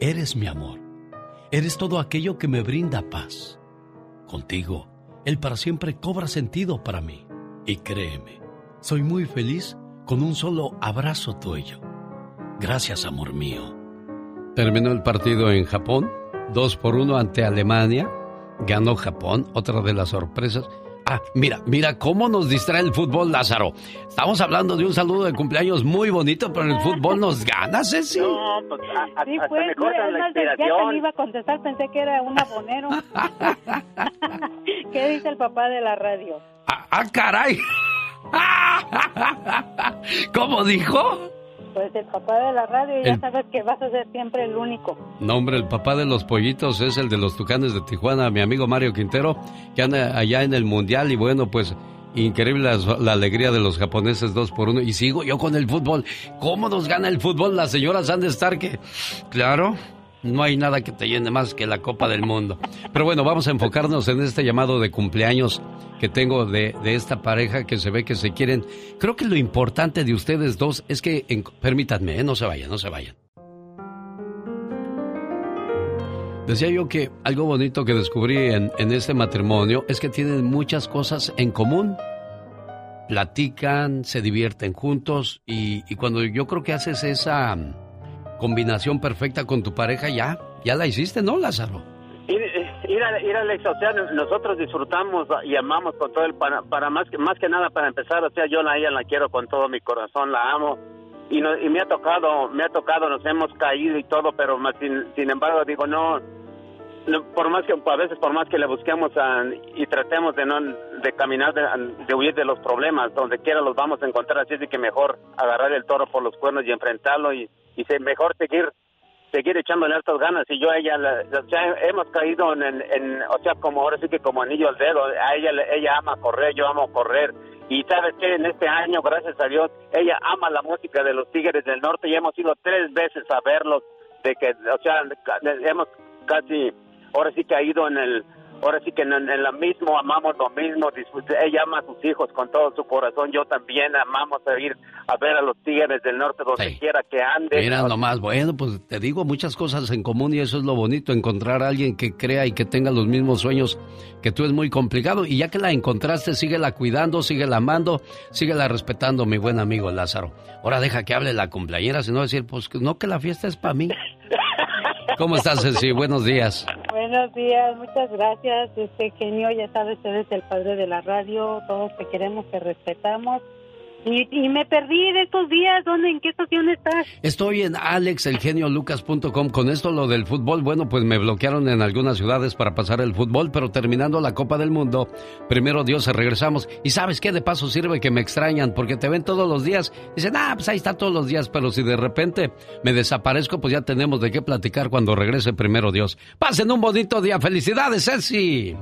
eres mi amor, eres todo aquello que me brinda paz. Contigo, el para siempre cobra sentido para mí. Y créeme, soy muy feliz con un solo abrazo tuyo. Gracias, amor mío. Terminó el partido en Japón, dos por uno ante Alemania. Ganó Japón, otra de las sorpresas. Ah, mira, mira cómo nos distrae el fútbol, Lázaro. Estamos hablando de un saludo de cumpleaños muy bonito, pero el fútbol nos gana, Ceci. No, pues a- a- Sí, hasta pues, me cortan la ya te iba a contestar, pensé que era un abonero. ¿Qué dice el papá de la radio? ¡Ah, caray! ¿Cómo dijo? Pues el papá de la radio, ya El- sabes que vas a ser siempre el único. No, hombre, el papá de los pollitos es el de los tucanes de Tijuana, mi amigo Mario Quintero, que anda allá en el Mundial y bueno, pues increíble la, la alegría de los japoneses dos por uno. Y sigo yo con el fútbol. ¿Cómo nos gana el fútbol? Las señoras han de estar que... Claro, no hay nada que te llene más que la Copa del Mundo. Pero bueno, vamos a enfocarnos en este llamado de cumpleaños que tengo de, de esta pareja que se ve que se quieren. Creo que lo importante de ustedes dos es que... en- permítanme, ¿eh? no se vayan, no se vayan. Decía yo que algo bonito que descubrí en, en este matrimonio es que tienen muchas cosas en común. Platican, se divierten juntos y, y cuando yo creo que haces esa combinación perfecta con tu pareja, ya, ya la hiciste, ¿no, Lázaro? Ir, ir, a- ir, Alex, o sea, nosotros disfrutamos y amamos con todo el para, para más que más que nada para empezar, o sea, yo a ella la quiero con todo mi corazón, la amo y, no- y me ha tocado, me ha tocado, nos hemos caído y todo, pero más sin, sin embargo digo no, por más que a veces por más que le busquemos y tratemos de no de caminar de, de huir de los problemas, donde quiera los vamos a encontrar, así es que mejor agarrar el toro por los cuernos y enfrentarlo y, se- mejor seguir seguir echándole hartas ganas. Y yo a ella la- sea, hemos caído en, en- o sea como ahora sí que como anillo al dedo. A ella ella ama correr yo amo correr. Y sabes que en este año gracias a Dios ella ama la música de los Tigres del Norte y hemos ido tres veces a verlos de que o sea hemos casi ahora sí ido en el ahora sí que en, en lo mismo amamos lo mismo ella ama a sus hijos con todo su corazón yo también amamos a ir a ver a los Tigres del Norte donde quiera que ande Mira nomás, bueno, pues te digo muchas cosas en común y eso es lo bonito, encontrar a alguien que crea y que tenga los mismos sueños que tú es muy complicado y ya que la encontraste, síguela cuidando, síguela amando, síguela respetando, mi buen amigo Lázaro. Ahora deja que hable la cumpleañera, si no decir, pues no que la fiesta es para mí. ¿Cómo estás, Ceci? Buenos días. Buenos días, muchas gracias. Este genio, ya sabes, eres el padre de la radio, todos te queremos, te respetamos. Y, y me perdí de estos días, ¿dónde, en qué estación estás? Estoy en alexelgeniolucas.com. Con esto lo del fútbol, bueno, pues me bloquearon en algunas ciudades para pasar el fútbol, pero terminando la Copa del Mundo, primero Dios, regresamos. Y sabes qué, de paso sirve que me extrañan, porque te ven todos los días. Dicen, ah, pues ahí está todos los días, pero si de repente me desaparezco, pues ya tenemos de qué platicar cuando regrese primero Dios. Pasen un bonito día. Felicidades, Ceci.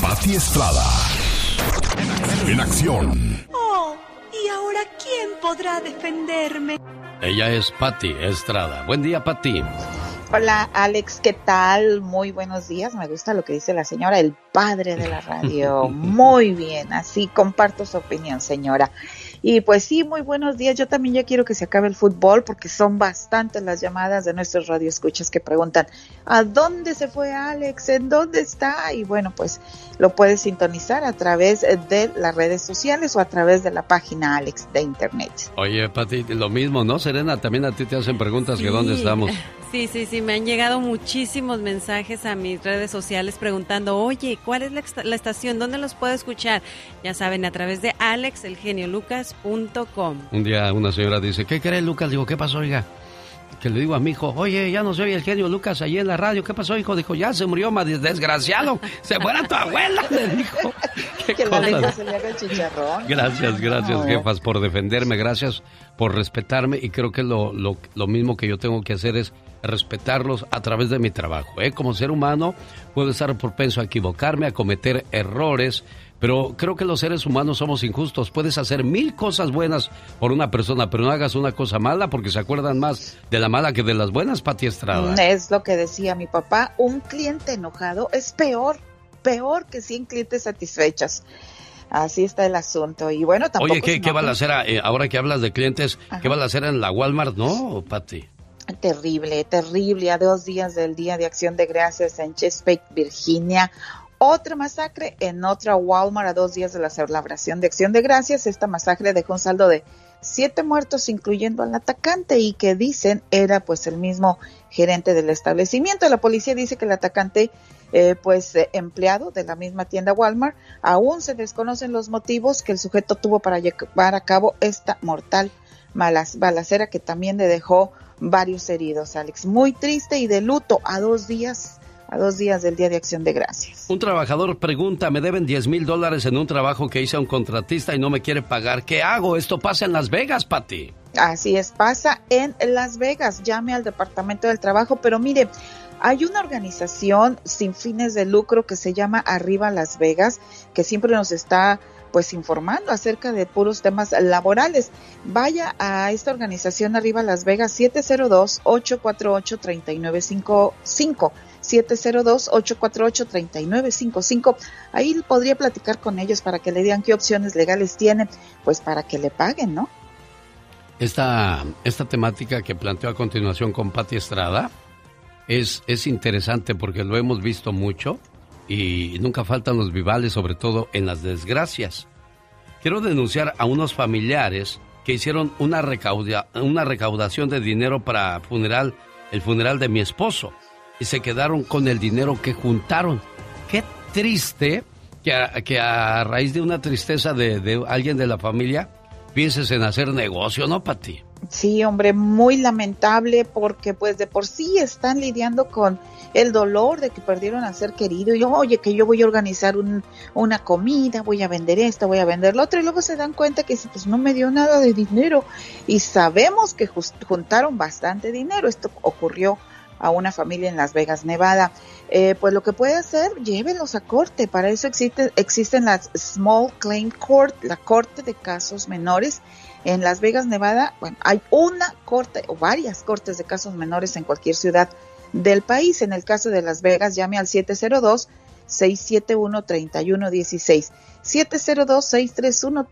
Pati Estrada. En acción. Oh, ¿y ahora quién podrá defenderme? Ella es Patti Estrada. Buen día, Patti. Hola Alex, ¿qué tal? Muy buenos días. Me gusta lo que dice la señora, el padre de la radio. Muy bien, así comparto su opinión, señora. Y pues sí, muy buenos días. Yo también ya quiero que se acabe el fútbol porque son bastantes las llamadas de nuestros radioescuchas que preguntan, ¿a dónde se fue Alex? ¿En dónde está? Y bueno, pues lo puedes sintonizar a través de las redes sociales o a través de la página Alex de internet. Oye, Patti, lo mismo, ¿no, Serena? También a ti te hacen preguntas que dónde estamos. Sí, sí, sí, me han llegado muchísimos mensajes a mis redes sociales preguntando, oye, ¿cuál es la, esta- la estación? ¿Dónde los puedo escuchar? Ya saben, a través de Un día una señora dice, ¿qué cree Lucas? Digo, ¿qué pasó, oiga? Que le digo a mi hijo, oye, ya no soy el genio Lucas allí en la radio. ¿Qué pasó, hijo? Dijo, ya se murió, más desgraciado. Se muera tu abuela, le dijo. ¿Qué Que la cosas? se le haga el chicharrón. Gracias, gracias, No. jefas, por defenderme, gracias por respetarme y creo que lo, lo, lo mismo que yo tengo que hacer es respetarlos a través de mi trabajo. ¿eh? Como ser humano puedo estar propenso a equivocarme, a cometer errores, pero creo que los seres humanos somos injustos. Puedes hacer mil cosas buenas por una persona, pero no hagas una cosa mala porque se acuerdan más de la mala que de las buenas, Pati Estrada. Es lo que decía mi papá, un cliente enojado es peor, peor que 100 clientes satisfechos. Así está el asunto. Y bueno, tampoco Oye, ¿qué, qué balacera? Eh, ahora que hablas de clientes, ¿qué Ajá. balacera en la Walmart? No, Pati. Terrible, terrible. A dos días del Día de Acción de Gracias en Chesapeake, Virginia. Otra masacre en otra Walmart a dos días de la celebración de Acción de Gracias. Esta masacre dejó un saldo de siete muertos, incluyendo al atacante, y que dicen era pues el mismo gerente del establecimiento. La policía dice que el atacante, eh, pues eh, empleado de la misma tienda Walmart, aún se desconocen los motivos que el sujeto tuvo para llevar a cabo esta mortal balacera que también le dejó varios heridos, Alex. Muy triste y de luto a dos días, a dos días del Día de Acción de Gracias. Un trabajador pregunta, me deben 10 mil dólares en un trabajo que hice a un contratista y no me quiere pagar. ¿Qué hago? Esto pasa en Las Vegas, Pati. Así es, pasa en Las Vegas. Llame al Departamento del Trabajo, pero mire, hay una organización sin fines de lucro que se llama Arriba Las Vegas, que siempre nos está pues informando acerca de puros temas laborales. Vaya a esta organización Arriba Las Vegas 702-848-3955. 702-848-3955. Ahí podría platicar con ellos para que le digan qué opciones legales tienen, pues para que le paguen, ¿no? Esta, esta temática que planteo a continuación con Patti Estrada es, es interesante porque lo hemos visto mucho y nunca faltan los vivales, sobre todo en las desgracias. Quiero denunciar a unos familiares que hicieron una, recauda, una recaudación de dinero para funeral, el funeral de mi esposo y se quedaron con el dinero que juntaron. Qué triste que a, que a raíz de una tristeza de, de alguien de la familia pienses en hacer negocio, ¿no, Pati? Sí, hombre, muy lamentable porque pues de por sí están lidiando con el dolor de que perdieron a ser querido y oye que yo voy a organizar un, una comida, voy a vender esto, voy a vender lo otro y luego se dan cuenta que pues no me dio nada de dinero y sabemos que juntaron bastante dinero, esto ocurrió a una familia en Las Vegas, Nevada. Eh, pues lo que puede hacer, llévenlos a corte. Para eso existe, existen las Small Claim Court, la corte de casos menores. En Las Vegas, Nevada, bueno, hay una corte o varias cortes de casos menores en cualquier ciudad del país. En el caso de Las Vegas, llame al 702 671 3116. 702 631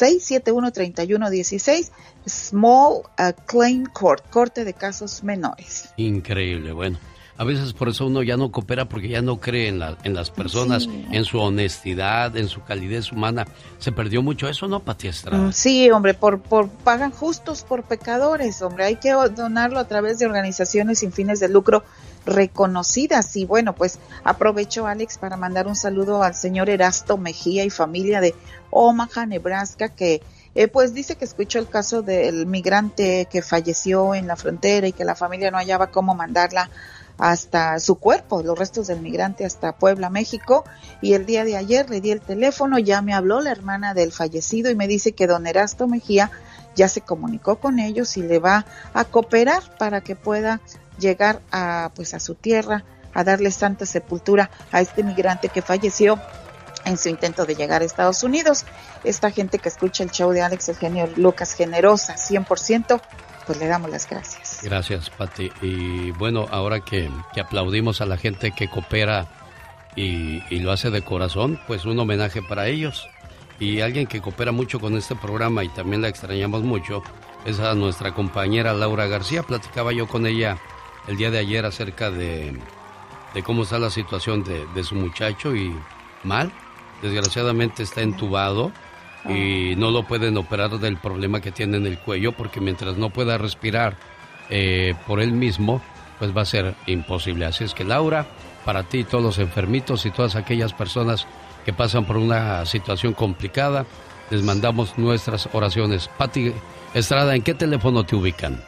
671-3116, Small uh, Claim Court, Corte de Casos Menores. Increíble, bueno. A veces por eso uno ya no coopera porque ya no cree en, la, en las personas, en su honestidad, en su calidez humana. Se perdió mucho eso, ¿no, Pati Estrada? Mm, sí, hombre, por, por pagan justos por pecadores, hombre. Hay que donarlo a través de organizaciones sin fines de lucro reconocidas. Y bueno, pues aprovecho, Alex, para mandar un saludo al señor Erasto Mejía y familia de Omaha, Nebraska, que eh, pues dice que escuchó el caso del migrante que falleció en la frontera y que la familia no hallaba cómo mandarla hasta su cuerpo, los restos del migrante hasta Puebla, México. Y el día de ayer le di el teléfono, ya me habló la hermana del fallecido y me dice que don Erasto Mejía ya se comunicó con ellos y le va a cooperar para que pueda llegar a pues a su tierra a darle santa sepultura a este migrante que falleció en su intento de llegar a Estados Unidos. Esta gente que escucha el show de Alex Eugenio Lucas generosa 100%, pues le damos las gracias. Gracias, Pati. Y bueno, ahora que, aplaudimos a la gente que coopera y, y, lo hace de corazón, pues un homenaje para ellos. Y alguien que coopera mucho con este programa y también la extrañamos mucho es a nuestra compañera Laura García. Platicaba yo con ella el día de ayer acerca de, de cómo está la situación de, de su muchacho y mal. Desgraciadamente está entubado y no lo pueden operar del problema que tiene en el cuello porque mientras no pueda respirar eh, por él mismo, pues va a ser imposible. Así es que Laura, para ti, todos los enfermitos y todas aquellas personas que pasan por una situación complicada, les mandamos nuestras oraciones. Pati Estrada, ¿en qué teléfono te ubican?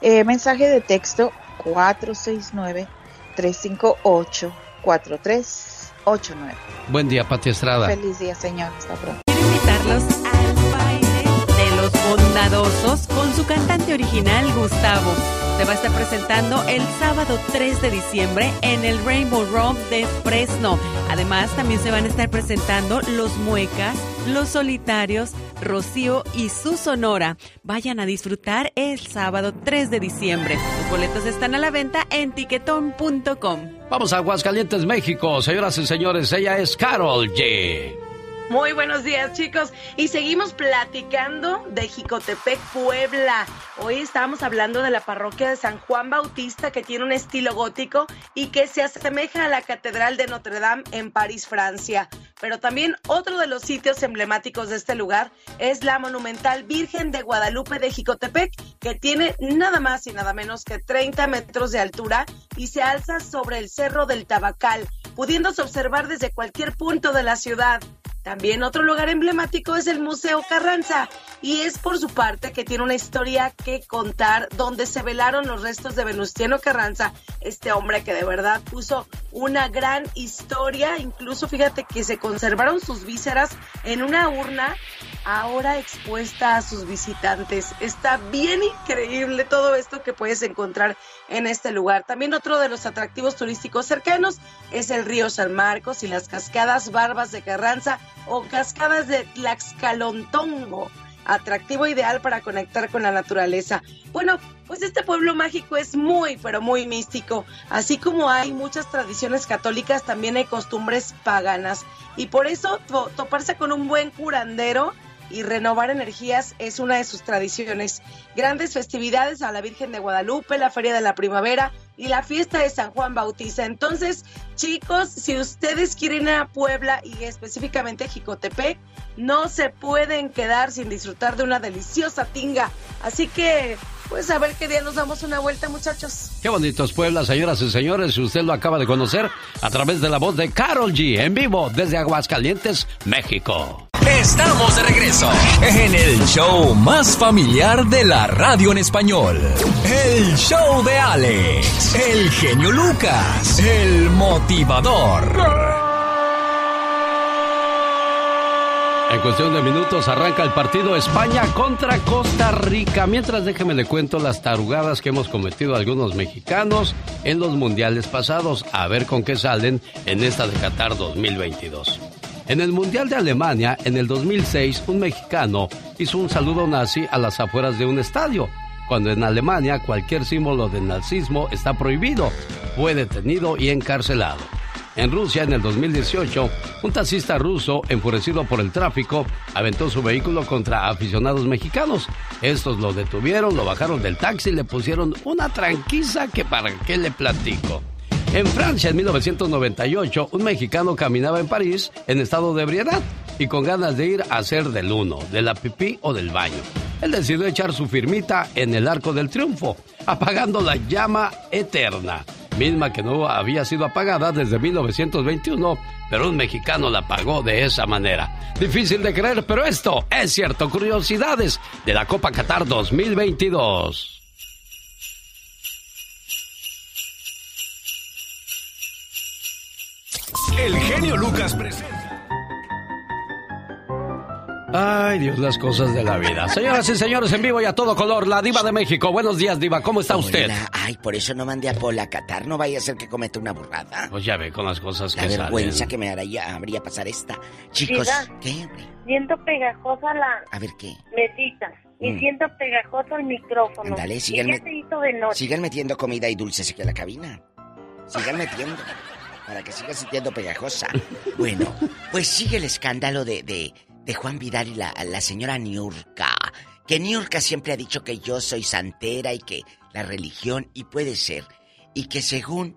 Eh, mensaje de texto 469-358-4389. Buen día, Pati Estrada. Feliz día, señor. Hasta pronto. Quiero invitarlos al baile de los bondadosos con su cantante original, Gustavo. Se va a estar presentando el sábado 3 de diciembre en el Rainbow Rock de Fresno. Además, también se van a estar presentando Los Muecas, Los Solitarios, Rocío y su Sonora. Vayan a disfrutar el sábado 3 de diciembre. Los boletos están a la venta en tiquetón.com. Vamos a Aguascalientes, México. Señoras y señores, ella es Carol G. Muy buenos días, chicos. Y seguimos platicando de Jicotepec, Puebla. Hoy estábamos hablando de la parroquia de San Juan Bautista, que tiene un estilo gótico y que se asemeja a la Catedral de Notre Dame en París, Francia. Pero también otro de los sitios emblemáticos de este lugar es la monumental Virgen de Guadalupe de Jicotepec, que tiene nada más y nada menos que 30 metros de altura y se alza sobre el Cerro del Tabacal, pudiéndose observar desde cualquier punto de la ciudad. También otro lugar emblemático es el Museo Carranza y es por su parte que tiene una historia que contar donde se velaron los restos de Venustiano Carranza, este hombre que de verdad puso una gran historia, incluso fíjate que se conservaron sus vísceras en una urna ahora expuesta a sus visitantes. Está bien increíble todo esto que puedes encontrar en este lugar. También otro de los atractivos turísticos cercanos es el río San Marcos y las cascadas Barbas de Carranza o cascadas de Tlaxcalontongo atractivo ideal para conectar con la naturaleza. Bueno, pues este pueblo mágico es muy, pero muy místico. Así como hay muchas tradiciones católicas, también hay costumbres paganas. Y por eso toparse con un buen curandero y renovar energías es una de sus tradiciones. Grandes festividades a la Virgen de Guadalupe, la Feria de la Primavera y la fiesta de San Juan Bautista. Entonces, chicos, si ustedes quieren ir a Puebla y específicamente a Jicotepec, no se pueden quedar sin disfrutar de una deliciosa tinga. Así que pues a ver qué día nos damos una vuelta, muchachos. Qué bonitos Puebla, señoras y señores. Si usted lo acaba de conocer a través de la voz de Carol G. En vivo desde Aguascalientes, México. Estamos de regreso en el show más familiar de la radio en español. El show de Alex, el genio Lucas, el motivador. En cuestión de minutos arranca el partido España contra Costa Rica. Mientras déjeme le cuento las tarugadas que hemos cometido algunos mexicanos en los mundiales pasados. A ver con qué salen en esta de Qatar 2022. En el Mundial de Alemania, en el 2006, un mexicano hizo un saludo nazi a las afueras de un estadio, cuando en Alemania cualquier símbolo de nazismo está prohibido, fue detenido y encarcelado. En Rusia, en el 2018, un taxista ruso, enfurecido por el tráfico, aventó su vehículo contra aficionados mexicanos. Estos lo detuvieron, lo bajaron del taxi y le pusieron una tranquiza que para qué le platico. En Francia, en 1998, un mexicano caminaba en París en estado de ebriedad y con ganas de ir a hacer del uno, de la pipí o del baño. Él decidió echar su firmita en el arco del triunfo, apagando la llama eterna misma que no había sido apagada desde 1921, pero un mexicano la pagó de esa manera. Difícil de creer, pero esto es cierto. Curiosidades de la Copa Qatar 2022. El genio Lucas presenta. Ay, Dios, las cosas de la vida. Señoras y señores, en vivo y a todo color, la diva de México. Buenos días, diva. ¿Cómo está usted? Ay, por eso no mandé a Pola a Qatar. No vaya a ser que cometa una burrada. Pues ya ve con las cosas la que vergüenza que me haría, habría pasar esta. Chicos, ¿qué? Siento pegajosa la... A ver, ¿qué? Mesita. Y mm. siento pegajoso el micrófono. Dale, sigan, sigan metiendo comida y dulces aquí a la cabina. Sigan metiendo. Para que siga sintiendo pegajosa. Bueno, pues sigue el escándalo de de Juan Vidal y la, la señora Niurka. Que Niurka siempre ha dicho que yo soy santera y que la religión, y puede ser. Y que según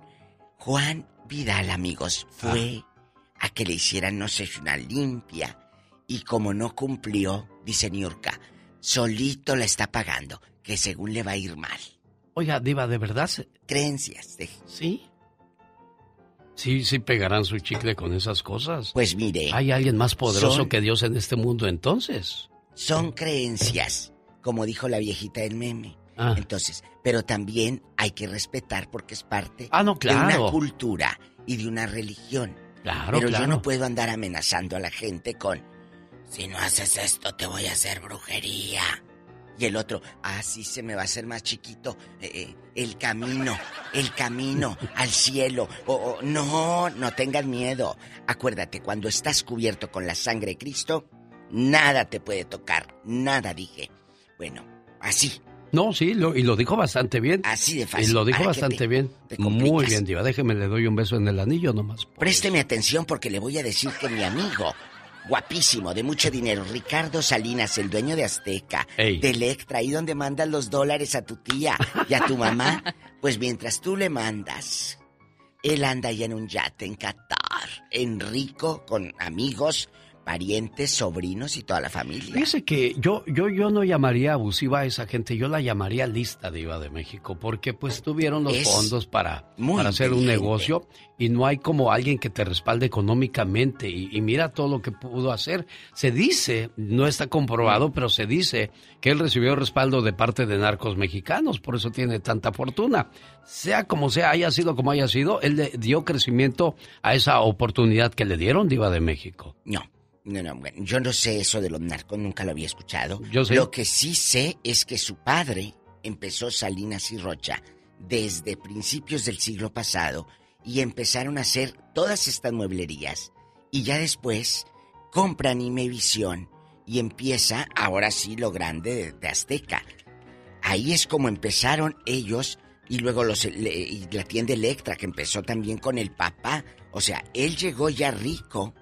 Juan Vidal, amigos, fue a que le hicieran, no sé, una limpia. Y como no cumplió, dice Niurka, solito la está pagando, que según le va a ir mal. Oiga, Diva, ¿de verdad? Creencias. De... ¿Sí? Sí, sí pegarán su chicle con esas cosas. Pues mire. ¿Hay alguien más poderoso que Dios en este mundo entonces? Son creencias, como dijo la viejita del meme. Ah. Entonces, pero también hay que respetar porque es parte ah, no, claro. de una cultura y de una religión. Claro, pero yo no puedo andar amenazando a la gente con si no haces esto te voy a hacer brujería. Y el otro, ah, sí se me va a hacer más chiquito eh, eh, el camino, el camino al cielo. O, no, no tengas miedo. Acuérdate, cuando estás cubierto con la sangre de Cristo, nada te puede tocar, nada dije. Bueno, así. No, sí, y lo dijo bastante bien. Así de fácil. Y lo dijo bastante bien. Muy bien, Diva. Déjeme, le doy un beso en el anillo nomás. Présteme atención porque le voy a decir que mi amigo guapísimo, de mucho dinero, Ricardo Salinas, el dueño de Azteca, de Electra, ahí donde mandan los dólares a tu tía y a tu mamá, pues mientras tú le mandas, él anda ahí en un yate en Qatar, en rico, con amigos, parientes, sobrinos y toda la familia. Fíjese que yo, yo, yo no llamaría abusiva a esa gente, yo la llamaría lista de IVA de México, porque pues tuvieron los fondos para, para hacer un negocio y no hay como alguien que te respalde económicamente y, mira todo lo que pudo hacer. Se dice, no está comprobado, pero se dice que él recibió respaldo de parte de narcos mexicanos, por eso tiene tanta fortuna. Sea como sea, haya sido como haya sido, él le dio crecimiento a esa oportunidad que le dieron Diva de México. No, No, no, bueno, yo no sé eso de los narcos, nunca lo había escuchado. Yo sé. Lo que sí sé es que su padre empezó Salinas y Rocha desde principios del siglo pasado y empezaron a hacer todas estas mueblerías. Y ya después compran Imevisión y empieza ahora sí lo grande de, de Azteca. Ahí es como empezaron ellos y luego los, le- y la tienda Electra que empezó también con el papá. O sea, él llegó ya rico.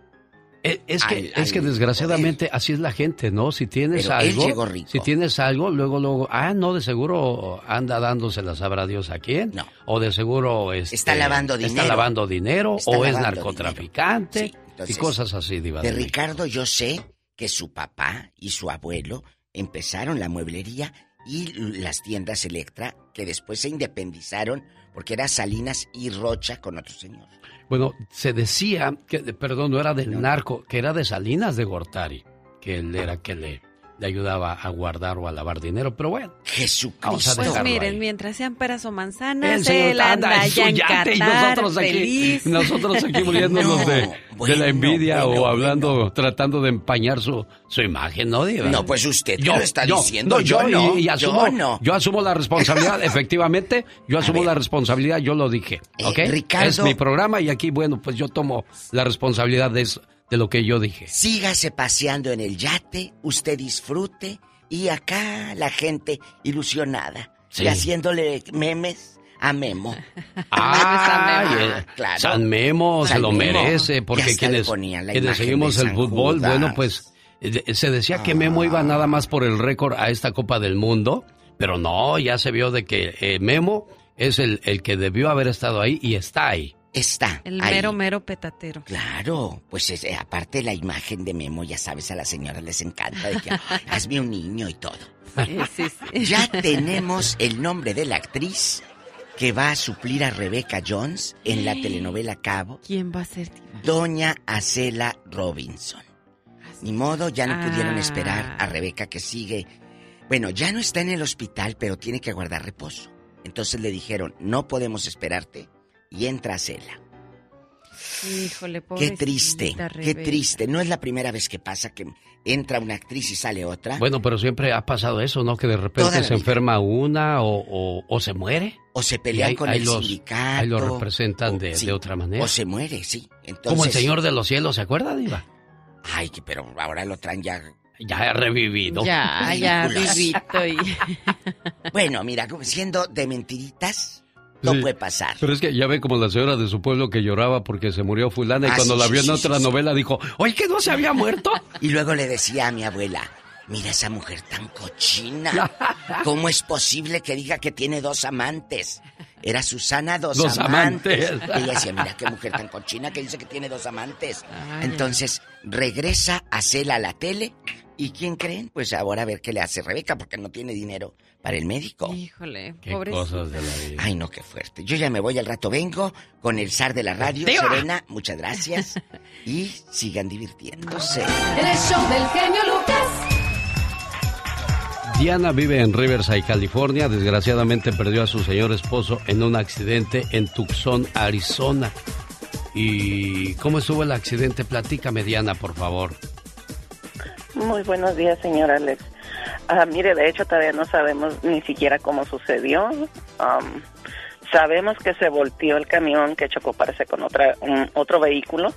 Eh, Es que, al- es que desgraciadamente así es la gente, ¿no? Si tienes Pero algo, si tienes algo, luego, luego, ah, no, de seguro anda dándosela, sabrá Dios a quién. No. O de seguro este, Está lavando Está dinero. lavando dinero, Está o es narcotraficante, dinero. Sí, entonces, y cosas así, Diva. De. Ricardo yo sé que su papá y su abuelo empezaron la mueblería y las tiendas Electra que después se independizaron porque era Salinas y Rocha con otro señor. Bueno, se decía que, perdón, no era del narco, que era de Salinas de Gortari, que él era que le, le ayudaba a guardar o a lavar dinero, pero bueno. Jesucristo. Vamos a Pues miren, ahí. mientras sean peras o El manzanas, señor él anda anda en y nosotros aquí, feliz. nosotros aquí muriéndonos de, bueno, de la envidia bueno, o hablando, tratando de empañar su, su imagen, ¿no, Diva? No, pues usted que lo está diciendo, no, yo, yo no, y, y yo asumo, no. yo asumo la responsabilidad, efectivamente, yo asumo la responsabilidad, yo lo dije, Eh, ¿ok? Ricardo- Es mi programa y aquí, bueno, pues yo tomo la responsabilidad de eso, de lo que yo dije. Sígase paseando en el yate, usted disfrute y acá la gente ilusionada Sí. y haciéndole memes a Memo. Ah, eh, claro. San Memo se lo Memo. merece, porque quienes, quienes seguimos el fútbol, Judas. bueno, pues se decía que Memo iba nada más por el récord a esta Copa del Mundo, pero no, ya se vio de que eh, Memo es el, el que debió haber estado ahí y está ahí. Está. El ahí. mero, mero petatero. Claro, pues es- eh, aparte la imagen de Memo, ya sabes, a las señoras les encanta de que "Ay, hazme un niño y todo. Sí, sí, sí. Ya tenemos el nombre de la actriz que va a suplir a Rebecca Jones en la telenovela Cabo, ¿Quién va a ser? Diva? Doña Acela Robinson. Ni modo, ya no pudieron Ah. esperar a Rebeca que sigue. Bueno, ya no está en el hospital, pero tiene que guardar reposo. Entonces le dijeron, no podemos esperarte y entra Acela. Híjole, Qué pobrecita triste, qué triste. No es la primera vez que pasa que entra una actriz y sale otra. Bueno, pero siempre ha pasado eso, ¿no? Que de repente se vida. enferma una o, o- o se muere. o se pelean con el los- sindicato. Ahí lo representan de, sí. de otra manera. O se muere, sí. Entonces, Como el Señor de los Cielos, ¿se acuerda, Diva? Ay, que- pero ahora lo traen ya. Ya he revivido. Ya, ya, vivito y... Bueno, mira, como siendo de mentiritas, no Sí. puede pasar. Pero es que ya ve como la señora de su pueblo que lloraba porque se murió fulana y Ah, cuando sí, la sí, vio en sí, otra sí, sí. novela dijo, oye, que no se había muerto. Y luego le decía a mi abuela, mira esa mujer tan cochina. ¿Cómo es posible que diga que tiene dos amantes? Era Susana dos, Dos amantes. amantes. Ella decía, mira qué mujer tan cochina que dice que tiene dos amantes. Ay, Entonces, regresa a Cela a la tele. ¿Y quién creen? Pues ahora a ver qué le hace Rebeca, porque no tiene dinero para el médico. Híjole, Qué pobrecita. cosas de la vida. Ay, no, qué fuerte. Yo ya me voy al rato, vengo con el zar de la radio, ¡Diva! Serena, muchas gracias. Y sigan divirtiéndose. El show del genio Lucas. Diana vive en Riverside, California. Desgraciadamente perdió a su señor esposo en un accidente en Tucson, Arizona. ¿Y cómo estuvo el accidente? Platícame, Diana, por favor. Muy buenos días, señor Alex. Ah, mire, de hecho todavía no sabemos ni siquiera cómo sucedió. Sabemos que se volteó el camión que chocó, parece, con otra, un- otro vehículo.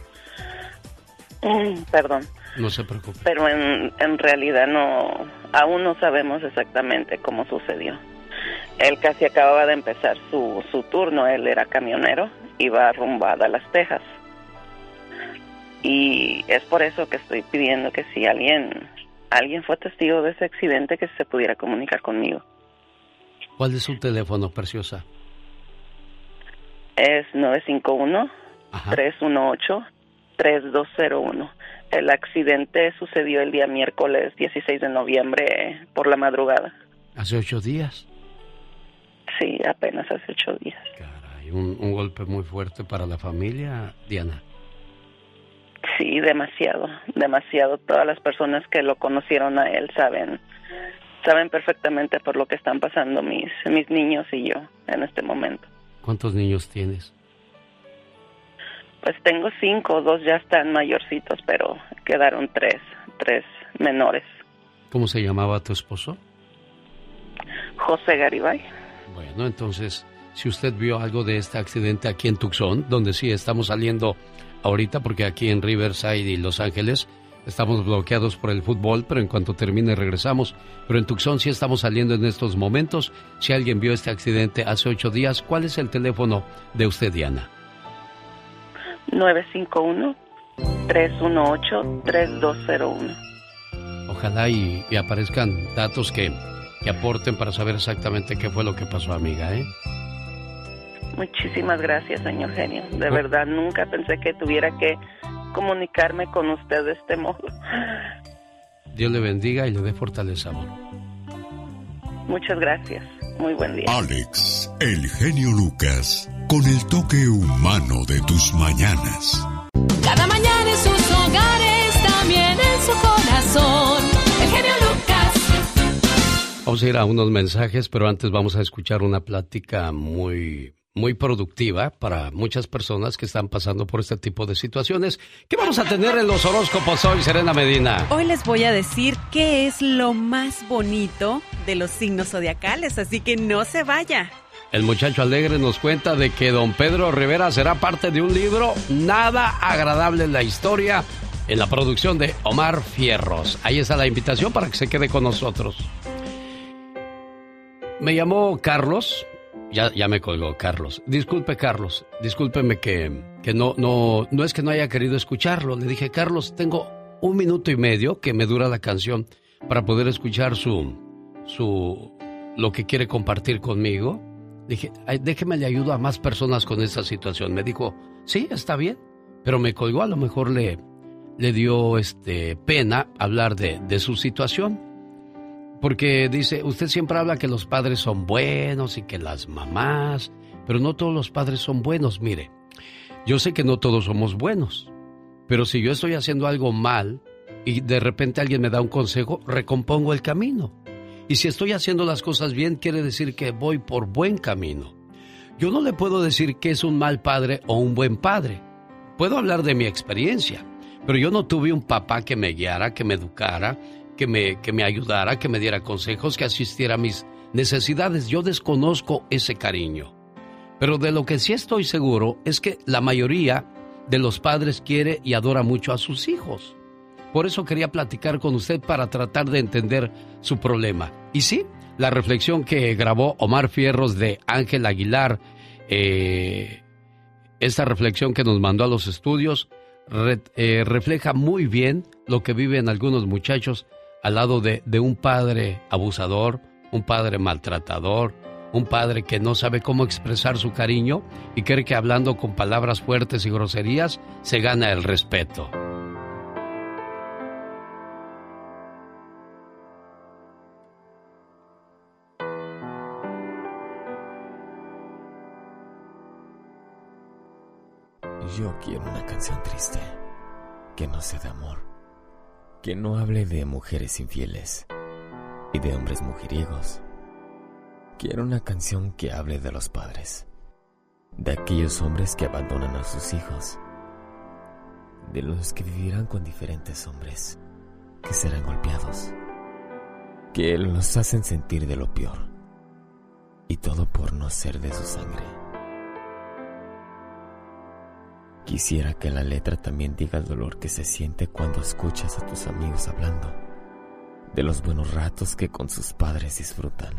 Mm, Perdón, No se preocupe. pero en, en realidad no, aún no sabemos exactamente cómo sucedió. Él casi acababa de empezar su, su turno, él era camionero, iba rumbo a Dallas, Texas. Y es por eso que estoy pidiendo que si alguien, alguien fue testigo de ese accidente, que se pudiera comunicar conmigo. ¿Cuál es su teléfono, preciosa? Es 951-318-3201. El accidente sucedió el día miércoles 16 de noviembre por la madrugada. Hace ocho días. Sí, apenas hace ocho días. Hay un, un golpe muy fuerte para la familia, Diana. Sí, demasiado, demasiado. Todas las personas que lo conocieron a él saben, saben perfectamente por lo que están pasando mis, mis niños y yo en este momento. ¿Cuántos niños tienes? Pues tengo cinco, dos ya están mayorcitos, pero quedaron tres, tres menores. ¿Cómo se llamaba tu esposo? José Garibay. Bueno, entonces, si usted vio algo de este accidente aquí en Tucson, donde sí estamos saliendo ahorita, porque aquí en Riverside y Los Ángeles estamos bloqueados por el fútbol, pero en cuanto termine regresamos. Pero en Tucson sí estamos saliendo en estos momentos. Si alguien vio este accidente hace ocho días, ¿cuál es el teléfono de usted, Diana? 951-318-3201. Ojalá y, y aparezcan datos que, que aporten para saber exactamente qué fue lo que pasó, amiga, ¿eh? Muchísimas gracias, señor genio. De verdad, nunca pensé que tuviera que comunicarme con usted de este modo. Dios le bendiga y le dé fortaleza, amor. Muchas gracias. Muy buen día. Alex, el genio Lucas, con el toque humano de tus mañanas. Cada mañana en sus hogares, también en su corazón. El genio Lucas. Vamos a ir a unos mensajes, pero antes vamos a escuchar una plática muy muy productiva para muchas personas que están pasando por este tipo de situaciones. ¿Qué vamos a tener en los horóscopos hoy, Serena Medina? Hoy les voy a decir qué es lo más bonito de los signos zodiacales, así que no se vaya. El muchacho alegre nos cuenta de que don Pedro Rivera será parte de un libro nada agradable en la historia en la producción de Omar Fierros. Ahí está la invitación para que se quede con nosotros. Me llamó Carlos, ya, ya me colgó Carlos. Disculpe, Carlos. Discúlpeme que, que no, no, no es que no haya querido escucharlo. Le dije, Carlos, tengo un minuto y medio que me dura la canción para poder escuchar su, su, lo que quiere compartir conmigo. Dije, "Ay, déjeme le ayudo a más personas con esta situación. Me dijo, sí, está bien. Pero me colgó, a lo mejor le, le dio este, pena hablar de, de su situación. Porque dice, usted siempre habla que los padres son buenos y que las mamás, pero no todos los padres son buenos. Mire, yo sé que no todos somos buenos, pero si yo estoy haciendo algo mal y de repente alguien me da un consejo, recompongo el camino. Y si estoy haciendo las cosas bien, quiere decir que voy por buen camino. Yo no le puedo decir que es un mal padre o un buen padre. Puedo hablar de mi experiencia, pero yo no tuve un papá que me guiara, que me educara, que me, que me ayudara, que me diera consejos, que asistiera a mis necesidades. Yo desconozco ese cariño. Pero de lo que sí estoy seguro es que la mayoría de los padres quiere y adora mucho a sus hijos. Por eso quería platicar con usted para tratar de entender su problema. Y sí, la reflexión que grabó Omar Fierros de Ángel Aguilar, eh, esta reflexión que nos mandó a los estudios, eh, refleja muy bien lo que viven algunos muchachos al lado de, de un padre abusador, un padre maltratador, un padre que no sabe cómo expresar su cariño y cree que hablando con palabras fuertes y groserías se gana el respeto. Yo quiero una canción triste, que no sea de amor, que no hable de mujeres infieles y de hombres mujeriegos. Quiero una canción que hable de los padres, de aquellos hombres que abandonan a sus hijos, de los que vivirán con diferentes hombres, que serán golpeados, que los hacen sentir de lo peor, y todo por no ser de su sangre. Quisiera que la letra también diga el dolor que se siente cuando escuchas a tus amigos hablando de los buenos ratos que con sus padres disfrutan.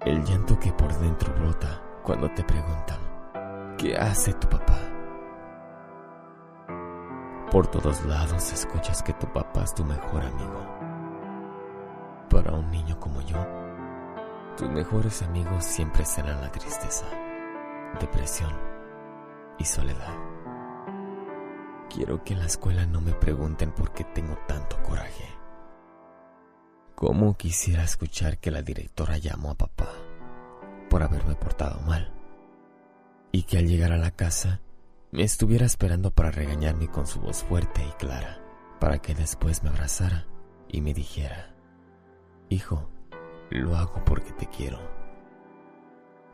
El llanto que por dentro brota cuando te preguntan, ¿qué hace tu papá? Por todos lados escuchas que tu papá es tu mejor amigo. Para un niño como yo, tus mejores amigos siempre serán la tristeza, depresión y soledad. Quiero que en la escuela no me pregunten por qué tengo tanto coraje. ¿Cómo quisiera escuchar que la directora llamó a papá por haberme portado mal? Y que al llegar a la casa me estuviera esperando para regañarme con su voz fuerte y clara, para que después me abrazara y me dijera, Hijo, lo hago porque te quiero.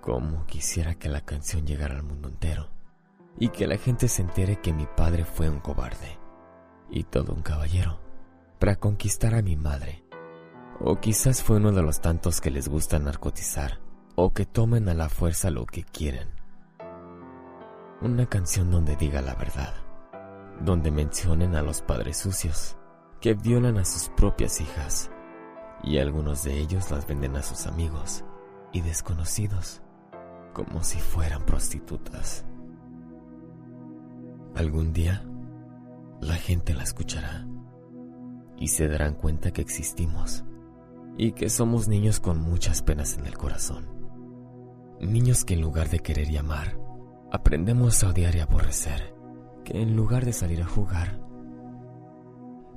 ¿Cómo quisiera que la canción llegara al mundo entero? Y que la gente se entere que mi padre fue un cobarde y todo un caballero para conquistar a mi madre. O quizás fue uno de los tantos que les gusta narcotizar o que tomen a la fuerza lo que quieren. Una canción donde diga la verdad, donde mencionen a los padres sucios que violan a sus propias hijas y algunos de ellos las venden a sus amigos y desconocidos como si fueran prostitutas. Algún día la gente la escuchará y se darán cuenta que existimos y que somos niños con muchas penas en el corazón. Niños que en lugar de querer y amar, aprendemos a odiar y aborrecer, que en lugar de salir a jugar,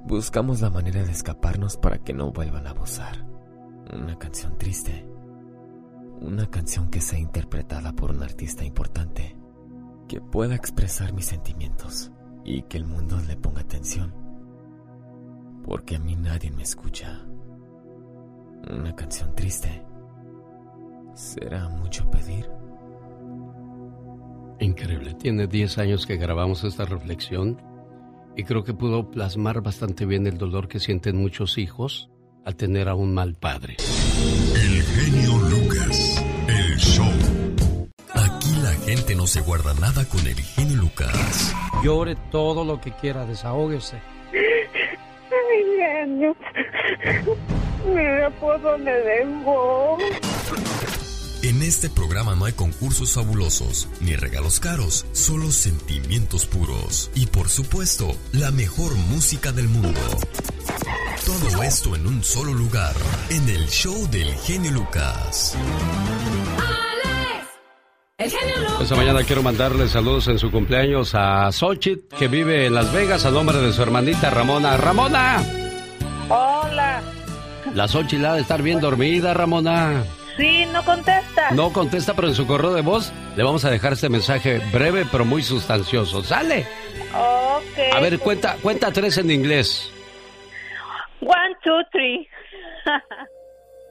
buscamos la manera de escaparnos para que no vuelvan a abusar. Una canción triste, una canción que sea interpretada por un artista importante, que pueda expresar mis sentimientos y que el mundo le ponga atención, porque a mí nadie me escucha. Una canción triste. ¿Será mucho pedir? Increíble. Tiene 10 años que grabamos esta reflexión y creo que pudo plasmar bastante bien el dolor que sienten muchos hijos al tener a un mal padre. El genio Lucas. No se guarda nada con el genio Lucas. Llore todo lo que quiera, desahógese. Ay, genio. Mira por dónde vengo. En este programa no hay concursos fabulosos ni regalos caros, solo sentimientos puros y por supuesto la mejor música del mundo. Todo esto en un solo lugar, en el show del genio Lucas. El genio Lucas. Esta mañana quiero mandarle saludos en su cumpleaños a Xochitl, que vive en Las Vegas, a nombre de su hermanita Ramona. ¡Ramona! Hola. La Xochitl ha de estar bien dormida, Ramona. Sí, no contesta. No contesta, pero en su correo de voz le vamos a dejar este mensaje breve pero muy sustancioso. ¡Sale! Ok. A ver, cuenta, cuenta tres en inglés. One, two, three.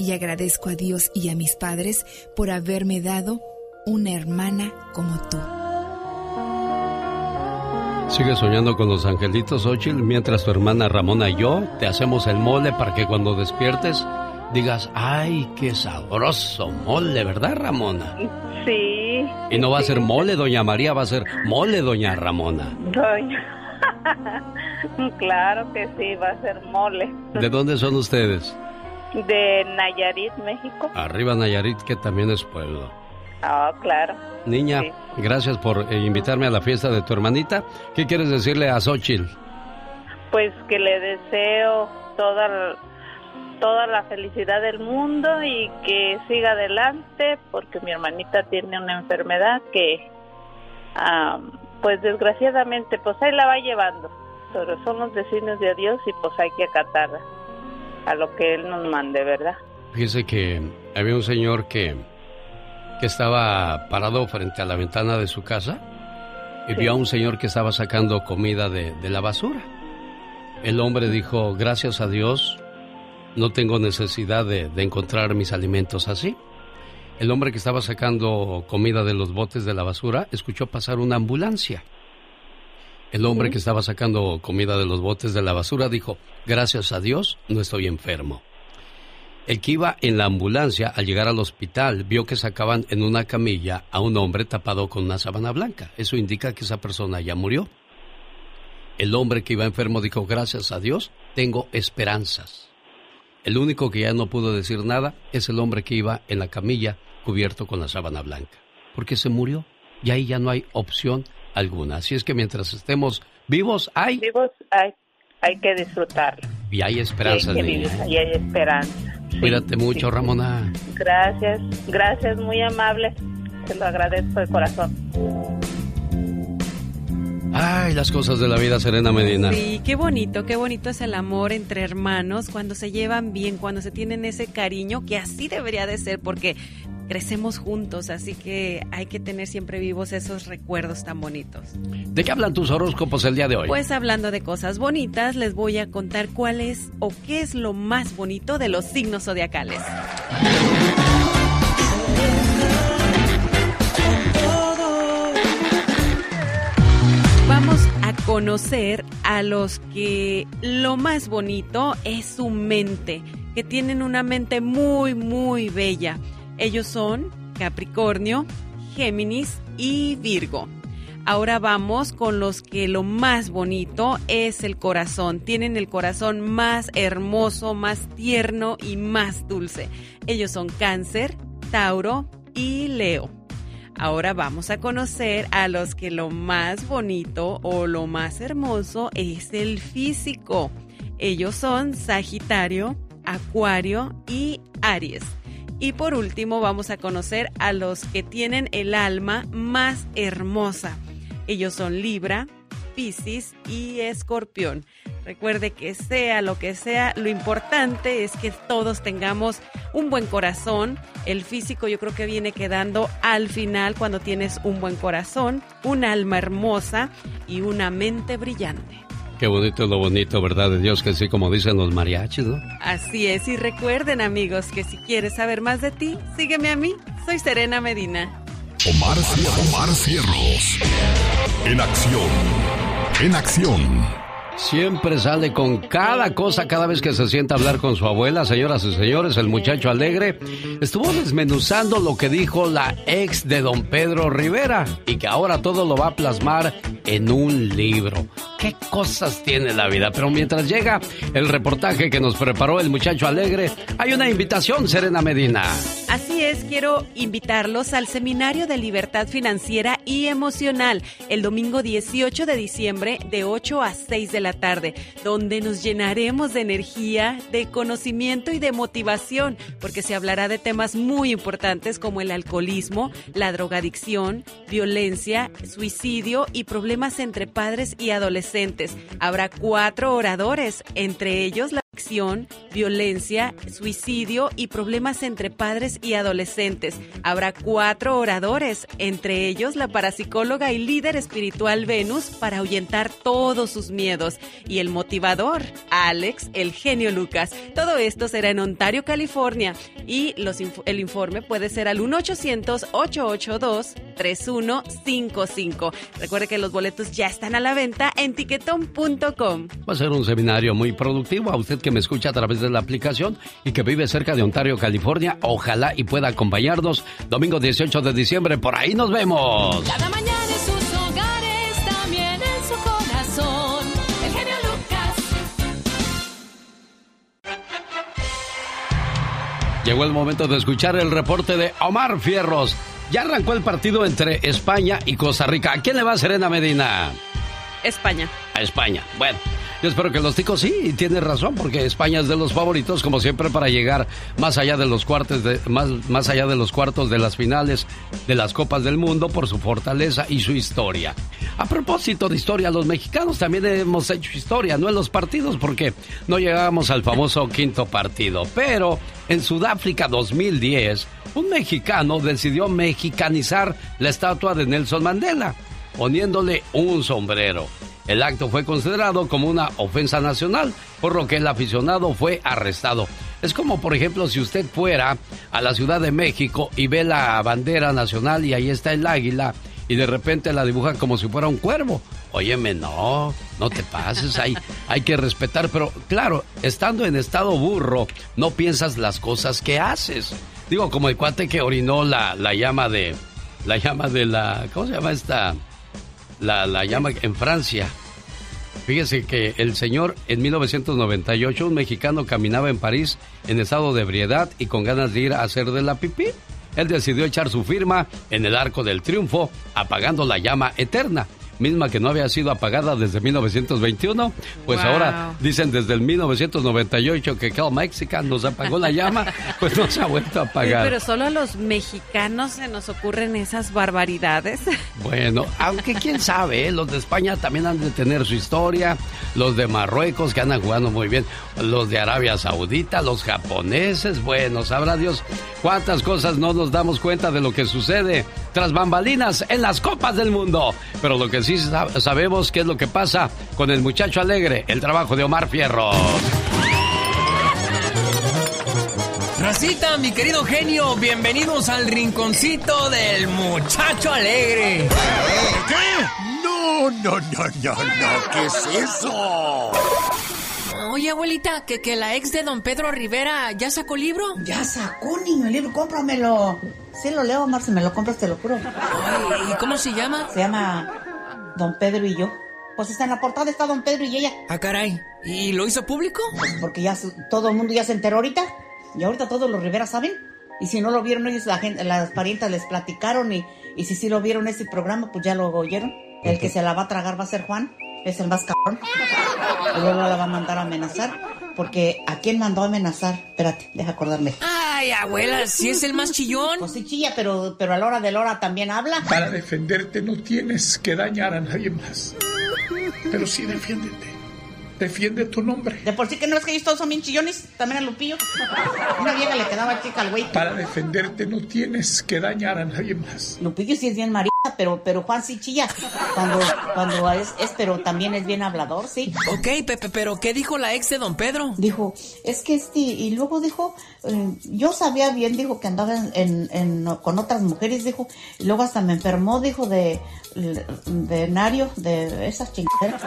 y agradezco a Dios y a mis padres por haberme dado una hermana como tú. Sigue soñando con los angelitos, Xochitl, mientras tu hermana Ramona y yo te hacemos el mole para que cuando despiertes digas, ¡ay, qué sabroso mole, ¿verdad, Ramona? Sí. Y no va a ser mole, doña María, va a ser mole, doña Ramona. Doña. claro que sí, va a ser mole. ¿De dónde son ustedes? De Nayarit, México. Arriba Nayarit, que también es pueblo. Ah, claro. Niña, Sí. gracias por eh, invitarme a la fiesta de tu hermanita. ¿Qué quieres decirle a Xochitl? Pues que le deseo toda, toda la felicidad del mundo y que siga adelante porque mi hermanita tiene una enfermedad que, ah, pues desgraciadamente, pues ahí la va llevando. Pero son los designios de Dios y pues hay que acatar a lo que Él nos mande, ¿verdad? Fíjese que había un señor que, que estaba parado frente a la ventana de su casa y vio a un señor que estaba sacando comida de, de la basura. El hombre dijo, gracias a Dios, no tengo necesidad de, de encontrar mis alimentos así. El hombre que estaba sacando comida de los botes de la basura escuchó pasar una ambulancia. El hombre que estaba sacando comida de los botes de la basura dijo, gracias a Dios, no estoy enfermo. El que iba en la ambulancia al llegar al hospital vio que sacaban en una camilla a un hombre tapado con una sábana blanca. Eso indica que esa persona ya murió. El hombre que iba enfermo dijo, gracias a Dios, tengo esperanzas. El único que ya no pudo decir nada es el hombre que iba en la camilla cubierto con la sábana blanca, porque se murió y ahí ya no hay opción alguna. Así es que mientras estemos vivos hay Vivos hay, hay que disfrutarlo. y hay esperanza, y hay niña. vivir, y hay esperanza. Cuídate mucho, Ramona. Gracias, gracias, muy amable. Te lo agradezco de corazón. Ay, las cosas de la vida, Serena Medina. Sí, qué bonito, qué bonito es el amor entre hermanos cuando se llevan bien, cuando se tienen ese cariño, que así debería de ser, porque crecemos juntos, así que hay que tener siempre vivos esos recuerdos tan bonitos. ¿De qué hablan tus horóscopos el día de hoy? Pues hablando de cosas bonitas, les voy a contar cuál es o qué es lo más bonito de los signos zodiacales. Vamos a conocer a los que lo más bonito es su mente, que tienen una mente muy, muy bella. Ellos son Capricornio, Géminis y Virgo. Ahora vamos con los que lo más bonito es el corazón. Tienen el corazón más hermoso, más tierno y más dulce. Ellos son Cáncer, Tauro y Leo. Ahora vamos a conocer a los que lo más bonito o lo más hermoso es el físico. Ellos son Sagitario, Acuario y Aries. Y por último vamos a conocer a los que tienen el alma más hermosa. Ellos son Libra, Piscis y Escorpión. Recuerde que sea lo que sea, lo importante es que todos tengamos un buen corazón. El físico yo creo que viene quedando al final cuando tienes un buen corazón, un alma hermosa y una mente brillante. Qué bonito lo bonito, ¿verdad? De Dios que sí, como dicen los mariachis, ¿no? Así es, y recuerden amigos que si quieres saber más de ti, sígueme a mí. Soy Serena Medina. Omar, Omar Cierros. En acción. En acción. Siempre sale con cada cosa cada vez que se sienta a hablar con su abuela, señoras y señores, el muchacho alegre estuvo desmenuzando lo que dijo la ex de don Pedro Rivera y que ahora todo lo va a plasmar en un libro. ¿Qué cosas tiene la vida? Pero mientras llega el reportaje que nos preparó el muchacho alegre, hay una invitación, Serena Medina. Así es, quiero invitarlos al Seminario de Libertad Financiera y Emocional el domingo 18 de diciembre de 8 a 6 de la tarde, donde nos llenaremos de energía, de conocimiento y de motivación, porque se hablará de temas muy importantes como el alcoholismo, la drogadicción, violencia, suicidio y problemas entre padres y adolescentes. Habrá cuatro oradores, entre ellos la adicción, violencia, suicidio y problemas entre padres y adolescentes. Habrá cuatro oradores, entre ellos la parapsicóloga y líder espiritual Venus para ahuyentar todos sus miedos. Y el motivador, Alex, el genio Lucas. Todo esto será en Ontario, California. Y los, el informe puede ser al 1-800-882-3155. Recuerde que los boletos ya están a la venta en tiquetón.com. Va a ser un seminario muy productivo. A usted que me escucha a través de la aplicación y que vive cerca de Ontario, California, ojalá y pueda acompañarnos domingo 18 de diciembre. Por ahí nos vemos. Cada mañana en sus hogares, también en su corazón. El genio Lucas. Llegó el momento de escuchar el reporte de Omar Fierros. Ya arrancó el partido entre España y Costa Rica. ¿A quién le va Serena Medina? España. A España. Bueno, yo espero que los ticos sí, tiene razón, porque España es de los favoritos, como siempre, para llegar más allá de los cuartos de, más, más allá de los cuartos de las finales de las Copas del Mundo por su fortaleza y su historia. A propósito de historia, los mexicanos también hemos hecho historia, no en los partidos, porque no llegábamos al famoso quinto partido. Pero en Sudáfrica 2010, un mexicano decidió mexicanizar la estatua de Nelson Mandela, poniéndole un sombrero. El acto fue considerado como una ofensa nacional, por lo que el aficionado fue arrestado. Es como, por ejemplo, si usted fuera a la Ciudad de México y ve la bandera nacional y ahí está el águila y de repente la dibuja como si fuera un cuervo. Óyeme, no, no te pases, hay, hay que respetar, pero claro, estando en estado burro, no piensas las cosas que haces. Digo, como el cuate que orinó la, la llama de, la llama de la, ¿cómo se llama esta? La, la llama en Francia. Fíjese que el señor en 1998, un mexicano caminaba en París en estado de ebriedad y con ganas de ir a hacer de la pipí. Él decidió echar su firma en el Arco del Triunfo, apagando la llama eterna. Misma que no había sido apagada desde 1921. Pues ahora dicen desde el 1998 que Cal Mexican nos apagó la llama, pues no se ha vuelto a apagar. Pero solo a los mexicanos se nos ocurren esas barbaridades. Bueno, aunque quién sabe, ¿eh? los de España también han de tener su historia, los de Marruecos que andan jugando muy bien, los de Arabia Saudita, los japoneses, bueno, sabrá Dios cuántas cosas no nos damos cuenta de lo que sucede tras bambalinas en las copas del mundo. Pero lo que sí sabemos que es lo que pasa con el muchacho alegre, el trabajo de Omar Fierro. Racita, mi querido genio, bienvenidos al rinconcito del muchacho alegre. ¿Qué? No, no, no, no, no, ¿qué es eso? Oye, abuelita, que, que la ex de don Pedro Rivera ya sacó libro. Ya sacó, niño, el libro, cómpramelo. Sí lo leo, Mar, si me lo compras, te lo juro. ¿Y cómo se llama? Se llama Don Pedro y yo. Pues está en la portada, está Don Pedro y ella. Ah, caray. ¿Y lo hizo público? Pues porque ya todo el mundo ya se enteró ahorita. Y ahorita todos los Rivera saben. Y si no lo vieron ellos, la gente, las parientas les platicaron. Y, y si sí lo vieron ese programa, pues ya lo oyeron. El que se la va a tragar va a ser Juan. Es el más cabrón. Y luego la va a mandar a amenazar. Porque ¿a quién mandó a amenazar? Espérate, deja acordarme. Ay, abuela, si es el más chillón. Pues sí chilla, pero, pero a la hora de la hora también habla. Para defenderte no tienes que dañar a nadie más. Pero sí defiéndete. Defiende tu nombre. De por sí que no es que ellos todos son bien chillones. También a Lupillo. Una vieja le quedaba chica al güey. Para defenderte no tienes que dañar a nadie más. Lupillo sí es bien marita, pero, pero Juan sí chilla. Cuando, cuando es, es, pero también es bien hablador, sí. Ok, Pepe, pero ¿qué dijo la ex de don Pedro? Dijo, es que este, y luego dijo, eh, yo sabía bien, dijo que andaba en, en, con otras mujeres, dijo, y luego hasta me enfermó, dijo, de, de Nario, de esas chingaderas.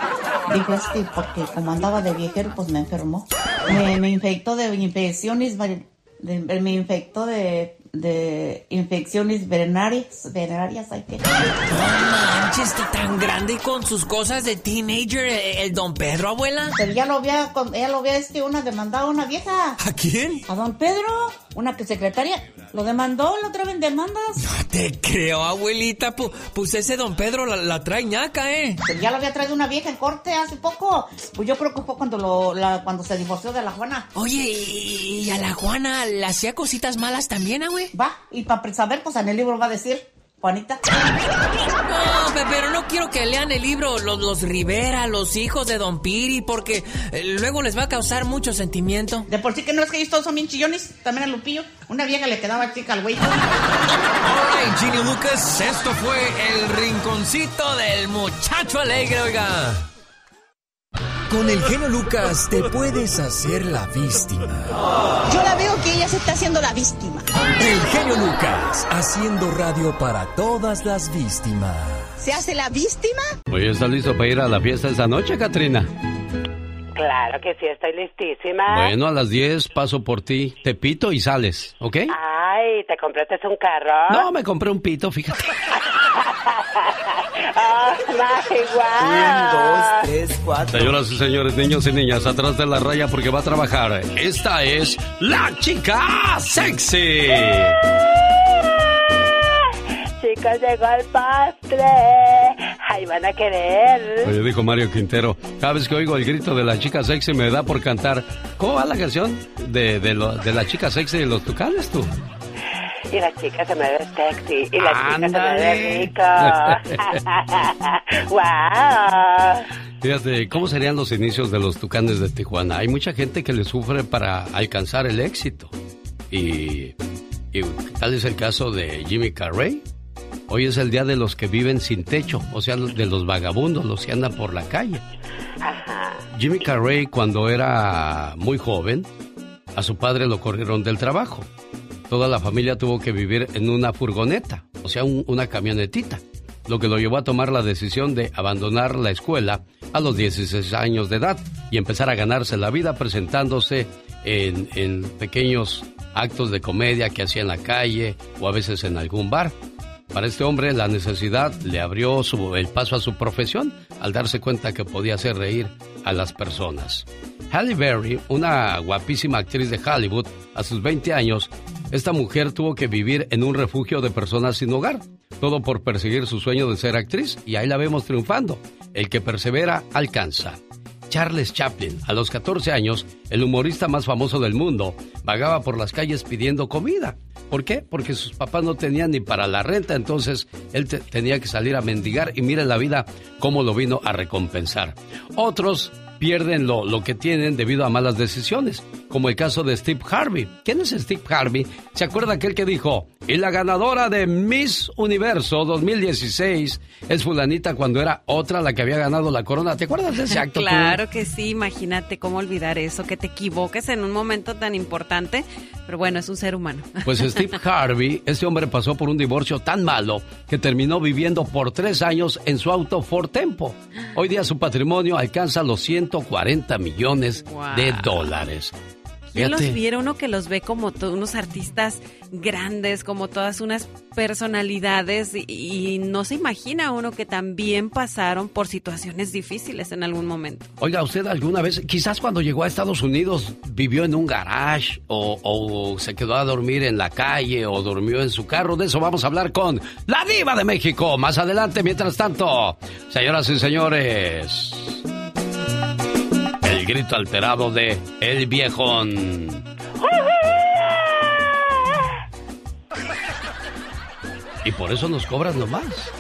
Dijo, este, porque como andaba de viejero, pues me enfermó. Me, me infectó de infecciones, me infectó de, de infecciones venéreas, venéreas, hay que... No manches, está tan grande con sus cosas de teenager, el, don Pedro, abuela. Pero ya lo había, ya lo había este, una demandado una vieja. ¿A quién? A don Pedro, una que secretaria. Lo demandó, lo traen demandas. No te creo, abuelita. Pues, ese don Pedro la, trae ñaca, ¿eh? Ya lo había traído una vieja en corte hace poco. Pues yo creo que fue cuando, lo, la, cuando se divorció de la Juana. Oye, ¿y, a la Juana le hacía cositas malas también, güey? Va, y para saber, pues en el libro va a decir. Juanita. No, pero no quiero que lean el libro los, los Rivera, los hijos de Don Piri, porque eh, luego les va a causar mucho sentimiento. De por sí que no es que ellos todos son bien chillones, también a Lupillo. Una vieja le quedaba chica al güey. Alright, Ginny Lucas, esto fue el rinconcito del muchacho alegre, oiga. Con el genio Lucas te puedes hacer la víctima. Yo la veo que ella se está haciendo la víctima. El genio Lucas, haciendo radio para todas las víctimas. ¿Se hace la víctima? Oye, ¿está listo para ir a la fiesta esta noche, Katrina? Claro que sí, estoy listísima. Bueno, a las 10 paso por ti, te pito y sales, ¿ok? Ay, ¿te compraste un carro? No, me compré un pito, fíjate. oh, Un, dos, tres, cuatro. Señoras y señores, niños y niñas, atrás de la raya porque va a trabajar. Esta es la chica sexy. Chicos, llegó el postre. Ahí van a querer. Oye, dijo Mario Quintero, cada vez que oigo el grito de la chica sexy me da por cantar. ¿Cómo va la canción de, de, lo, de la chica sexy y los tucanes tú? y la chica se me ve sexy y la chica se me ve rica. ¡Wow! Fíjate, ¿cómo serían los inicios de los tucanes de Tijuana? Hay mucha gente que le sufre para alcanzar el éxito. Y, y tal es el caso de Jimmy Carrey. Hoy es el día de los que viven sin techo, o sea, de los vagabundos, los que andan por la calle. Jimmy Carrey, cuando era muy joven, a su padre lo corrieron del trabajo toda la familia tuvo que vivir en una furgoneta, o sea, una camionetita, lo que lo llevó a tomar la decisión de abandonar la escuela a los 16 años de edad y empezar a ganarse la vida presentándose en, pequeños actos de comedia que hacía en la calle o a veces en algún bar. Para este hombre la necesidad le abrió el paso a su profesión al darse cuenta que podía hacer reír a las personas. Halle Berry, una guapísima actriz de Hollywood, a sus 20 años, esta mujer tuvo que vivir en un refugio de personas sin hogar, todo por perseguir su sueño de ser actriz y ahí la vemos triunfando. El que persevera alcanza. Charles Chaplin, a los 14 años, el humorista más famoso del mundo, vagaba por las calles pidiendo comida. ¿Por qué? Porque sus papás no tenían ni para la renta, entonces él tenía que salir a mendigar y mire la vida cómo lo vino a recompensar. Otros pierden lo, lo, que tienen debido a malas decisiones, como el caso de Steve Harvey. ¿Quién es Steve Harvey? ¿Se acuerda aquel que dijo, y la ganadora de Miss Universo 2016 es fulanita cuando era otra la que había ganado la corona? ¿Te acuerdas de ese acto? claro que sí, imagínate cómo olvidar eso, que te equivoques en un momento tan importante, pero bueno, es un ser humano. Pues Steve Harvey, ese hombre pasó por un divorcio tan malo que terminó viviendo por tres años en su auto Ford Tempo. Hoy día su patrimonio alcanza los 140 millones de dólares. Yo los viera uno que los ve como unos artistas grandes, como todas unas personalidades y, no se imagina uno que también pasaron por situaciones difíciles en algún momento. Oiga, usted alguna vez, quizás cuando llegó a Estados Unidos, vivió en un garage o, o se quedó a dormir en la calle o durmió en su carro. De eso vamos a hablar con la diva de México. Más adelante, mientras tanto, señoras y señores grito alterado de El Viejón. Y por eso nos cobran nomás.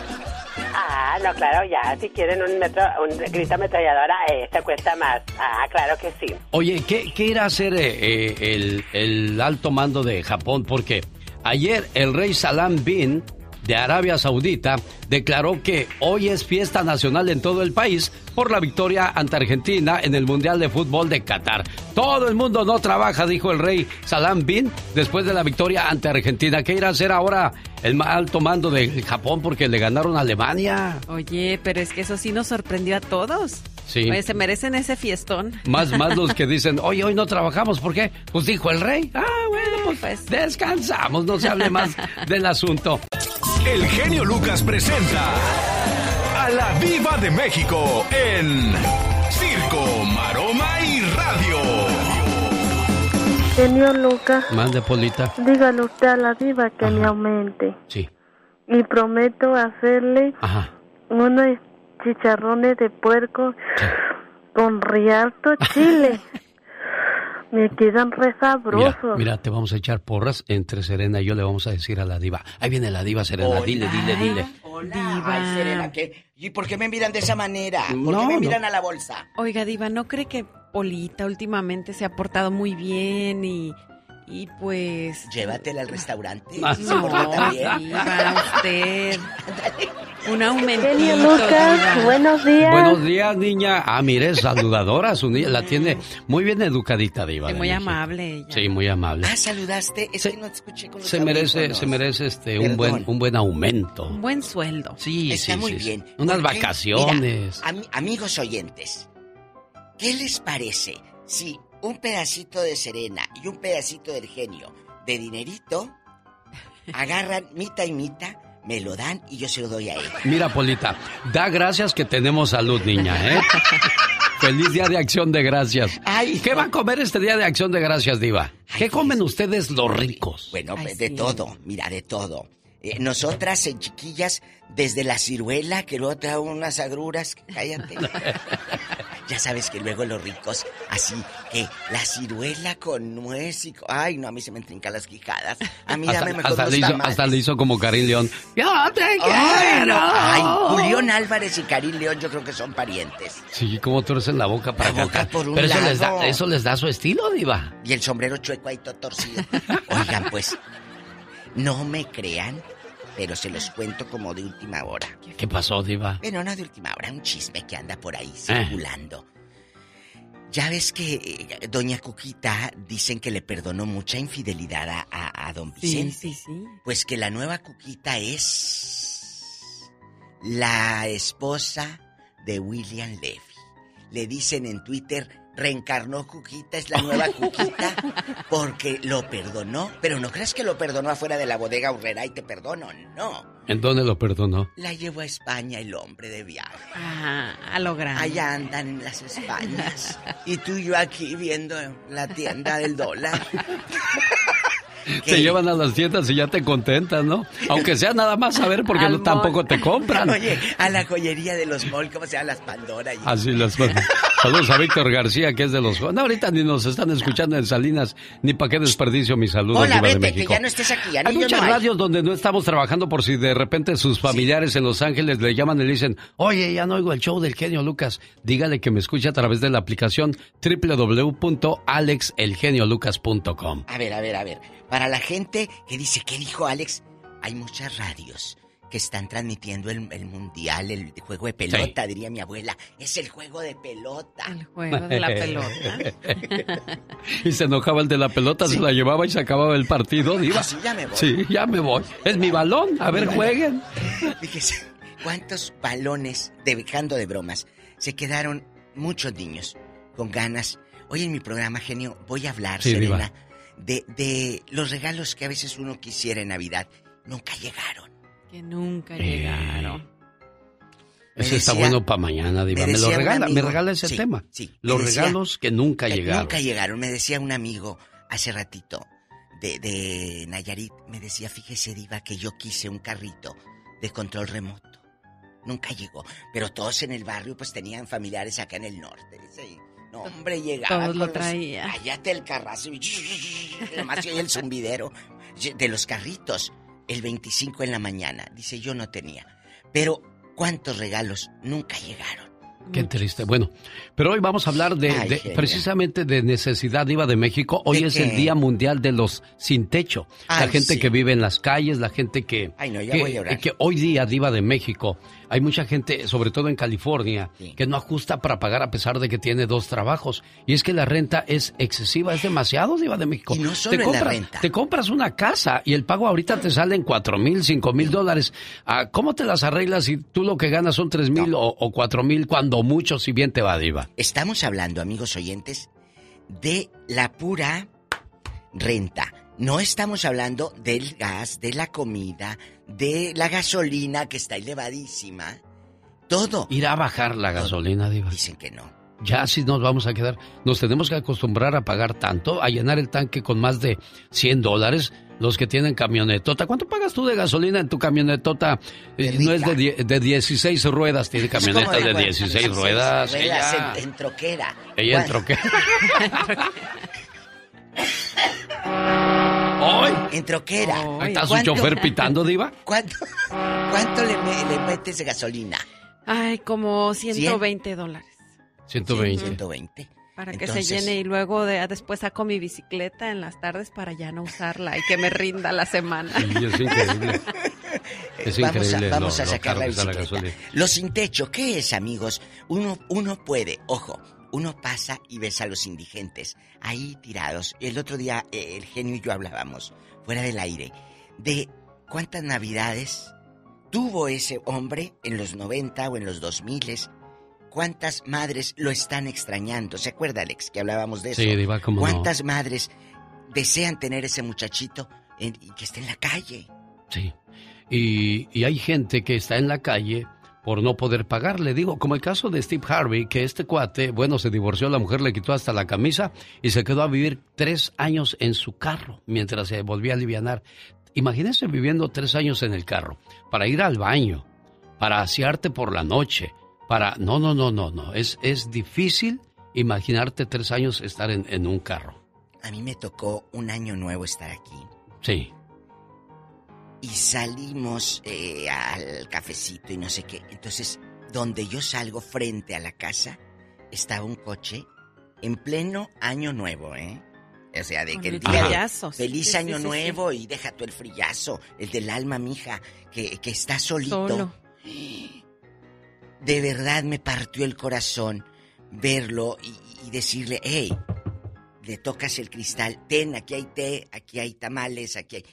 Ah, no, claro, ya, si quieren un, metro, un grito ametralladora, este cuesta más. Ah, claro que sí. Oye, ¿qué, qué irá a hacer eh, eh, el, el alto mando de Japón? Porque ayer el rey Salam Bin de Arabia Saudita declaró que hoy es fiesta nacional en todo el país por la victoria ante Argentina en el Mundial de Fútbol de Qatar. Todo el mundo no trabaja, dijo el rey Salam Bin, después de la victoria ante Argentina. ¿Qué irá a hacer ahora el alto mando de Japón porque le ganaron a Alemania? Oye, pero es que eso sí nos sorprendió a todos. Sí. Oye, se merecen ese fiestón. Más, más los que dicen, oye, hoy no trabajamos, ¿por qué? Pues dijo el rey. Ah, bueno, pues, pues. descansamos, no se hable más del asunto. El genio Lucas presenta a la Viva de México en Circo, Maroma y Radio. Genio Lucas. Mande, Polita. Dígale usted a la Viva que me aumente. Sí. Y prometo hacerle Ajá. unos chicharrones de puerco con rialto chile. Me quedan re sabrosos. Mira, te vamos a echar porras entre Serena y yo le vamos a decir a la diva. Ahí viene la diva Serena, Hola. dile, dile, dile. Hola. Ay, Serena, ¿qué? ¿Y por qué me miran de esa manera? ¿Por No, qué me no. miran a la bolsa? Oiga, Diva, ¿no cree que Polita últimamente se ha portado muy bien y, y pues... Llévatela al restaurante. Ah. Se portó. Diva, usted... Un aumentito, Genio Lucas, buenos días. Buenos días, niña. Ah, mire, saludadora. Su niña la tiene muy bien educadita, diva. Muy México. amable ella. Sí, muy amable. Ah, saludaste. Es que no te escuché con los Se merece, audífonos. se merece este un buen, un buen aumento. Un buen sueldo. Sí, Está sí, muy sí, sí. bien. Unas vacaciones. Mira, amigos oyentes, ¿qué les parece si un pedacito de Serena y un pedacito del genio de dinerito agarran mita y mita, me lo dan y yo se lo doy a él? Mira, Polita, da gracias que tenemos salud, niña, ¿eh? Feliz día de acción de gracias. ¿Qué va a comer este día de acción de gracias, Diva? ¿Qué comen ustedes los ricos? Bueno, de todo, mira, de todo. Eh, nosotras en chiquillas, desde la ciruela, que luego trae unas agruras, cállate. ya sabes que luego los ricos, así que la ciruela con nuez y... Ay, no, a mí se me entrincan las quijadas. A mí Hasta, dame mejor hasta le hizo, hasta le hizo como Karim León. ¡Yo te Ay, no. Ay, Julián Álvarez y Karim León yo creo que son parientes. Sí, como torcen la boca para cantar. por un Pero eso les, lado. da, eso les da su estilo, Diva. Y el sombrero chueco ahí todo torcido. Oigan, pues, no me crean, pero se los cuento como de última hora. ¿Qué pasó, Diva? Bueno, no de última hora, un chisme que anda por Eh. ahí circulando. Ya ves que eh, Doña Cuquita dicen que le perdonó mucha infidelidad a, a- a don Sí, Vicente. sí, sí. Pues que la nueva Cuquita es la esposa de William Levy. Le dicen en Twitter, reencarnó Cuquita, es la nueva Cuquita, porque lo perdonó. Pero no creas que lo perdonó afuera de la bodega Urrera y te perdono, no. ¿En dónde lo perdonó? La llevó a España el hombre de viaje. Ah, a lo grande. Allá andan en las Españas. Y tú y yo aquí viendo la tienda del dólar. Te llevan a las tiendas y ya te contentan, ¿no? Aunque sea nada más saber porque no, tampoco te compran. Oye, a la joyería de los mall, ¿cómo se llama? Las Pandora. Y... Así las Saludos a Víctor García, que es de los... No, ahorita ni nos están escuchando en Salinas, ni para qué desperdicio mis saludos, Hola, Diva de vete, México. que ya no estés aquí. Hay muchas no hay. radios donde no estamos trabajando por si de repente sus familiares en Los Ángeles le llaman y le dicen, oye, ya no oigo el show del genio Lucas. Dígale que me escuche a través de la aplicación www.alexelgeniolucas.com. A ver, a ver, a ver. Para la gente que dice, ¿qué dijo Alex? Hay muchas radios que están transmitiendo el, el mundial, el juego de pelota, diría mi abuela. Es el juego de pelota. El juego de la pelota. y se enojaba el de la pelota, se la llevaba y se acababa el partido, Diva. Ah, sí, ya me voy. Sí, ya me voy. Es mi balón, a ver, jueguen. Fíjese, ¿cuántos balones, dejando de bromas, se quedaron muchos niños con ganas? Hoy en mi programa, genio, voy a hablar, Sí, Serena, Diva. De, de los regalos que a veces uno quisiera en Navidad. Nunca llegaron. Que nunca Eh, llegaron. Ese está decía- bueno para mañana, Diva. me Me, lo regala, me regala ese sí, tema. sí, Los decía- regalos que nunca que llegaron. Nunca llegaron. Me decía un amigo hace ratito de, de Nayarit, me decía, fíjese, Diva, que yo quise un carrito de control remoto. Nunca llegó. Pero todos en el barrio pues tenían familiares acá en el norte. Dice, no, hombre, llegaba Todos lo los-. Cállate el carrazo y nomás oye el zumbidero de los carritos. El 25 en la mañana. Dice, yo no tenía. Pero, ¿cuántos regalos nunca llegaron? Qué triste. Bueno, pero hoy vamos a hablar de, Ay, de- genio. precisamente de necesidad Diva de México. Hoy ¿De es qué? el Día Mundial de los sin techo. la gente sí. que vive en las calles, la gente que, Ay, no, ya que, voy a llorar. que hoy día Diva de México, hay mucha gente, sobre todo en California, que no ajusta para pagar a pesar de que tiene dos trabajos. Y es que la renta es excesiva, es demasiado Diva de México. Y no solo en la compras, renta. te compras una casa y el pago ahorita te sale en cuatro mil, cinco mil dólares. Ah, ¿Cómo te las arreglas si tú lo que ganas son tres mil o, o cuatro mil cuando mucho si bien te va diva? Estamos hablando, amigos oyentes, de la pura renta. No estamos hablando del gas, de la comida, de la gasolina que está elevadísima. Todo. Ir a bajar la gasolina, diva. Dicen que no. Ya así nos vamos a quedar. Nos tenemos que acostumbrar a pagar tanto, a llenar el tanque con más de 100 dólares. Los que tienen camionetota. ¿Cuánto pagas tú de gasolina en tu camionetota? Eh, no es de, de 16 ruedas, tiene camioneta ¿Cómo de cuánto? 16 ruedas. ruedas Ella, en, en troquera. ella ¿Cuán- entró que... ¡Hoy! En troquera. Ahí está su ¿Cuánto- chofer pitando, diva. ¿Cuánto, cuánto le, me- le metes de gasolina? Ay, como 120 dólares. 120. 120. Para que Entonces- se llene y luego de, después saco mi bicicleta en las tardes para ya no usarla y que me rinda la semana. Sí, es increíble. Es vamos a, increíble vamos lo- a sacar la la bicicleta. gasolina. Los sin techo, ¿qué es, amigos? Uno, uno puede, ojo, uno pasa y ves a los indigentes ahí tirados. El otro día eh, el genio y yo hablábamos, fuera del aire, de cuántas navidades tuvo ese hombre en los 90 o en los 2000 ¿Cuántas madres lo están extrañando? ¿Se acuerda, Alex, que hablábamos de eso? Sí, Diva, cómo no. ¿Cuántas madres desean tener ese muchachito y que esté en la calle? Sí. Y, y hay gente que está en la calle por no poder pagar. Le digo, como el caso de Steve Harvey, que este cuate, bueno, se divorció, la mujer le quitó hasta la camisa y se quedó a vivir tres años en su carro mientras se volvía a alivianar. Imagínense viviendo tres años en el carro para ir al baño, para asearte por la noche, para... No, no, no, no, no. Es, es difícil imaginarte tres años estar en, en un carro. A mí me tocó un año nuevo estar aquí. Sí. Y salimos eh, al cafecito y no sé qué. Entonces, donde yo salgo frente a la casa, estaba un coche en pleno año nuevo, ¿eh? O sea, de que el día feliz sí, año sí, sí. nuevo y deja tú el frillazo, el del alma, mija, que, que está solito. Solo. De verdad me partió el corazón verlo y, y decirle, hey, le tocas el cristal, ten, aquí hay té, aquí hay tamales, aquí hay...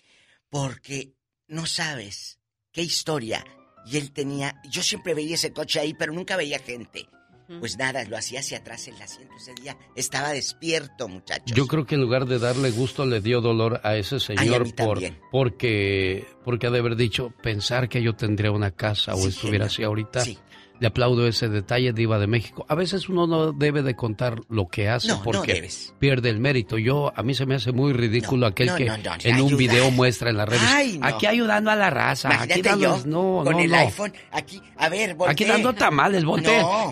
Porque no sabes qué historia. Y él tenía, yo siempre veía ese coche ahí, pero nunca veía gente. Pues nada, lo hacía hacia atrás el asiento ese día. Estaba despierto, muchachos. Yo creo que en lugar de darle gusto le dio dolor a ese señor mí por porque porque ha de haber dicho pensar que yo tendría una casa o estuviera así ahorita. Sí. Le aplaudo ese detalle, Diva de México. A veces uno no debe de contar lo que hace No, porque pierde el mérito. Yo, a mí se me hace muy ridículo aquel que en un ayuda. video muestra en las redes. Ay. Aquí ayudando a la raza. Aquí dando, yo no, con el iPhone aquí, a ver, voltee. Aquí dando tamales.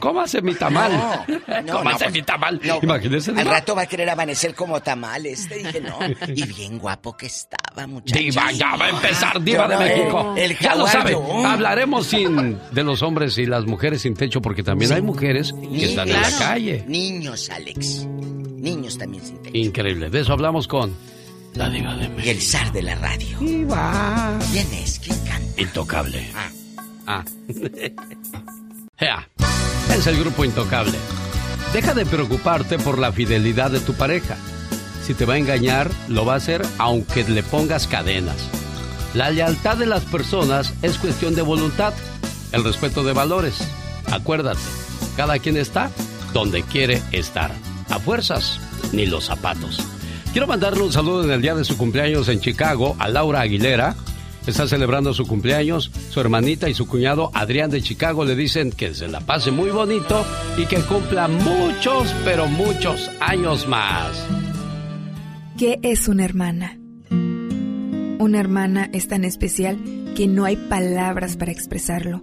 ¿Cómo hace mi tamal? No, no, ¿Cómo no, hace pues, mi tamal? Imagínese. Al rato va a querer amanecer como tamales. Te dije, no. Y bien guapo que estaba, muchacho. Diva, ya va a empezar Diva de México. El, el ya lo sabe. Hablaremos sin de los hombres y las mujeres sin techo porque también hay mujeres que están en la Niños. calle. Niños, Alex. Niños también sin techo. Increíble. De eso hablamos con la Diva de México. Y el zar de la radio. Diva. ¿Quién es? ¿Quién canta? Intocable. Ah. Ea, es el grupo Intocable. Deja de preocuparte por la fidelidad de tu pareja. Si te va a engañar, lo va a hacer aunque le pongas cadenas. La lealtad de las personas es cuestión de voluntad, el respeto de valores. Acuérdate, cada quien está donde quiere estar. A fuerzas, ni los zapatos. Quiero mandarle un saludo en el día de su cumpleaños en Chicago a Laura Aguilera. Está celebrando su cumpleaños. Su hermanita y su cuñado Adrián de Chicago le dicen que se la pase muy bonito y que cumpla muchos, pero muchos años más. ¿Qué es una hermana? Una hermana es tan especial que no hay palabras para expresarlo.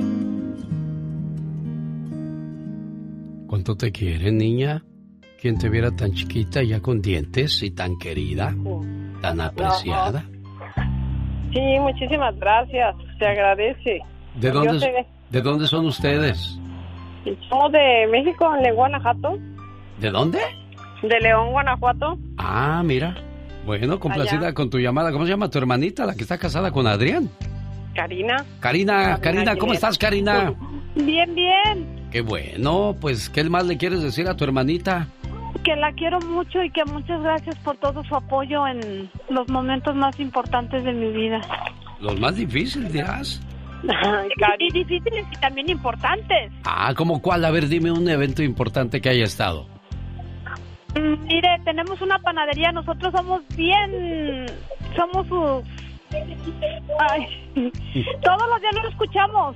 ¿Cuánto te quiere, niña? ¿Quién te viera tan chiquita ya con dientes y tan querida, tan apreciada? Sí, muchísimas gracias. Se agradece. ¿De dónde, te- ¿De dónde son ustedes? Somos de México, León, Guanajuato. ¿De dónde? De León, Guanajuato. Ah, mira. Bueno, complacida Allá. con tu llamada. ¿Cómo se llama tu hermanita, la que está casada con Adrián? Karina. Karina, Karina, ¿cómo Aguilera. estás, Karina? Bien, bien. Qué bueno, pues, ¿qué más le quieres decir a tu hermanita? Que la quiero mucho y que muchas gracias por todo su apoyo en los momentos más importantes de mi vida. Los más difíciles, dirás. y difíciles y también importantes. Ah, ¿cómo cuál? A ver, dime un evento importante que haya estado. Mm, Mire, tenemos una panadería, nosotros somos bien, somos sus... Ay, todos los días lo escuchamos.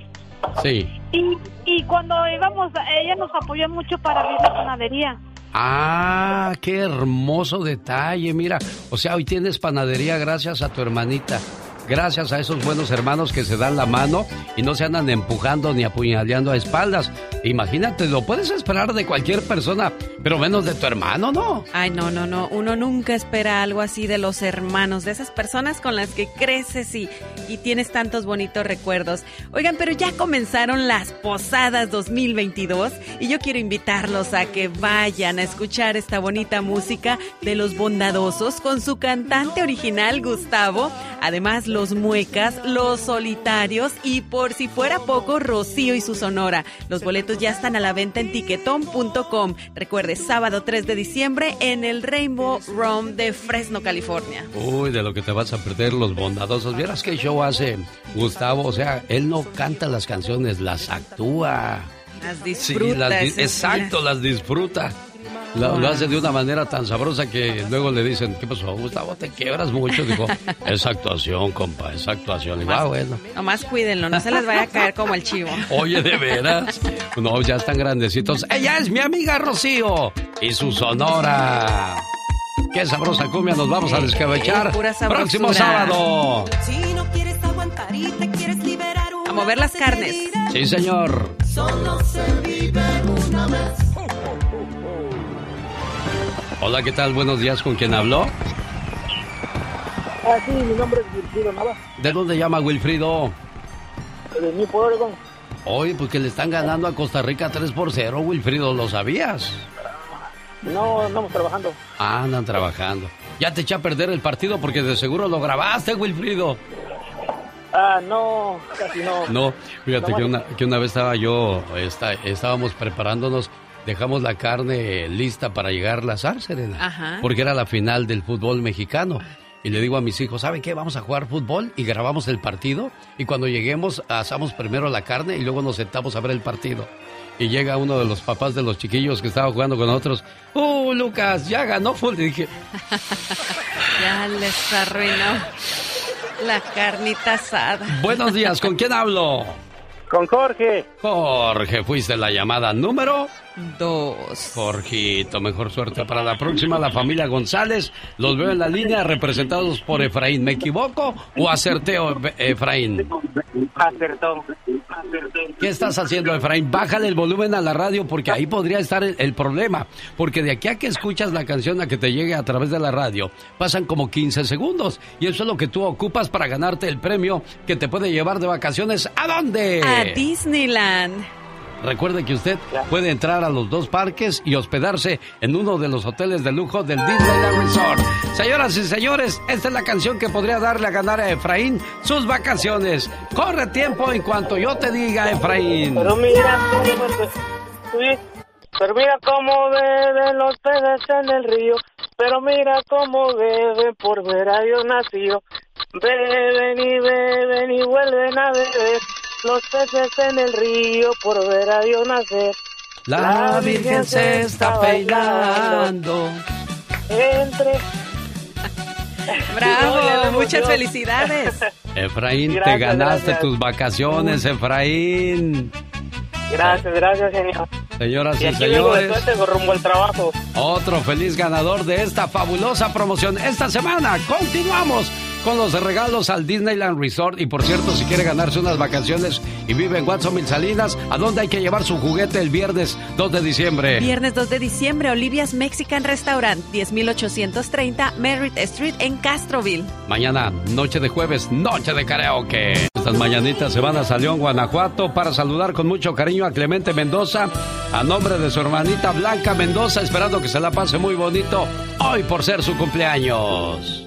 Sí. Y, y cuando íbamos, ella nos apoyó mucho para abrir la panadería. Ah, qué hermoso detalle, mira. O sea, hoy tienes panadería gracias a tu hermanita. Gracias a esos buenos hermanos que se dan la mano y no se andan empujando ni apuñaleando a espaldas. Imagínate, lo puedes esperar de cualquier persona, pero menos de tu hermano, ¿no? Ay, no, no, no. Uno nunca espera algo así de los hermanos, de esas personas con las que creces y, y tienes tantos bonitos recuerdos. Oigan, pero ya comenzaron las posadas 2022 y yo quiero invitarlos a que vayan a escuchar esta bonita música de los bondadosos con su cantante original Gustavo. Además, los muecas, los solitarios y por si fuera poco, Rocío y su sonora. Los boletos ya están a la venta en tiquetón.com. Recuerde, sábado 3 de diciembre en el Rainbow Room de Fresno, California. Uy, de lo que te vas a perder los bondadosos. Vieras qué show hace Gustavo. O sea, él no canta las canciones, las actúa. Las Sí, disfruta. las di- eso sí, exacto, las disfruta. Lo, lo hace de una manera tan sabrosa que luego le dicen, ¿qué pasó, Gustavo? Te quiebras mucho. Digo, es actuación, compa, es actuación. Digo, ah, bueno. Nomás cuídenlo, no se les vaya a caer como el chivo. Oye, de veras. No, ya están grandecitos. Ella es mi amiga Rocío y su sonora. Qué sabrosa cumbia nos vamos a descabechar. Próximo sábado. Si no quieres aguantar y te quieres liberar A mover las carnes. Sí, señor. Solo se vive una vez. Hola, ¿qué tal? Buenos días. ¿Con quién habló? Ah, sí, mi nombre es Wilfrido Nava, ¿De dónde llama Wilfrido? de Newport, Oregon. Oye, pues que le están ganando a Costa Rica 3 por 0, Wilfrido, ¿lo sabías? No, andamos trabajando. Ah, andan trabajando. Ya te eché a perder el partido porque de seguro lo grabaste, Wilfrido. Ah, no, casi no. No, fíjate que una, que una vez estaba yo, esta- estábamos preparándonos dejamos la carne lista para llegar a la Sar, Serena. Ajá. Porque era la final del fútbol mexicano. Y le digo a mis hijos, ¿saben qué? Vamos a jugar fútbol y grabamos el partido. Y cuando lleguemos, asamos primero la carne y luego nos sentamos a ver el partido. Y llega uno de los papás de los chiquillos que estaba jugando con otros. ¡Uh, Lucas! Ya ganó fútbol. Y dije, Ya les arruinó la carnita asada. buenos días, ¿con quién hablo? Con Jorge. Jorge, fuiste la llamada número dos. Jorgito, mejor suerte para la próxima. La familia González, los veo en la línea representados por Efraín. ¿Me equivoco o acerteo, Efraín? Acertó. ¿Qué estás haciendo, Efraín? Bájale el volumen a la radio porque ahí podría estar el, el problema. Porque de aquí a que escuchas la canción a que te llegue a través de la radio, pasan como 15 segundos. Y eso es lo que tú ocupas para ganarte el premio que te puede llevar de vacaciones. ¿A dónde? A Disneyland. Recuerde que usted puede entrar a los dos parques y hospedarse en uno de los hoteles de lujo del Disneyland Resort. Señoras y señores, esta es la canción que podría darle a ganar a Efraín sus vacaciones. Corre tiempo en cuanto yo te diga, Efraín. Pero mira cómo, pero mira cómo beben los peces en el río. Pero mira cómo beben por ver a Dios nacido. Beben y beben y vuelven a beber. Los peces en el río por ver a Dios nacer. La Virgen se está peinando. Entre. Bravo, muchas felicidades. Efraín, te ganaste gracias. tus vacaciones, Efraín. Gracias, gracias, señor. Señoras Y y, señores, suerte rumbo al trabajo. otro feliz ganador de esta fabulosa promoción. Esta semana continuamos con los regalos al Disneyland Resort. Y por cierto, si quiere ganarse unas vacaciones y vive en Watsonville Salinas, ¿a dónde hay que llevar su juguete el viernes 2 de diciembre? Viernes 2 de diciembre, Olivia's Mexican Restaurant, 10830 Merritt Street en Castroville. Mañana, noche de jueves, noche de karaoke. Estas mañanitas se van a San León, Guanajuato, para saludar con mucho cariño a Clemente Mendoza, a nombre de su hermanita Blanca Mendoza, esperando que se la pase muy bonito hoy por ser su cumpleaños.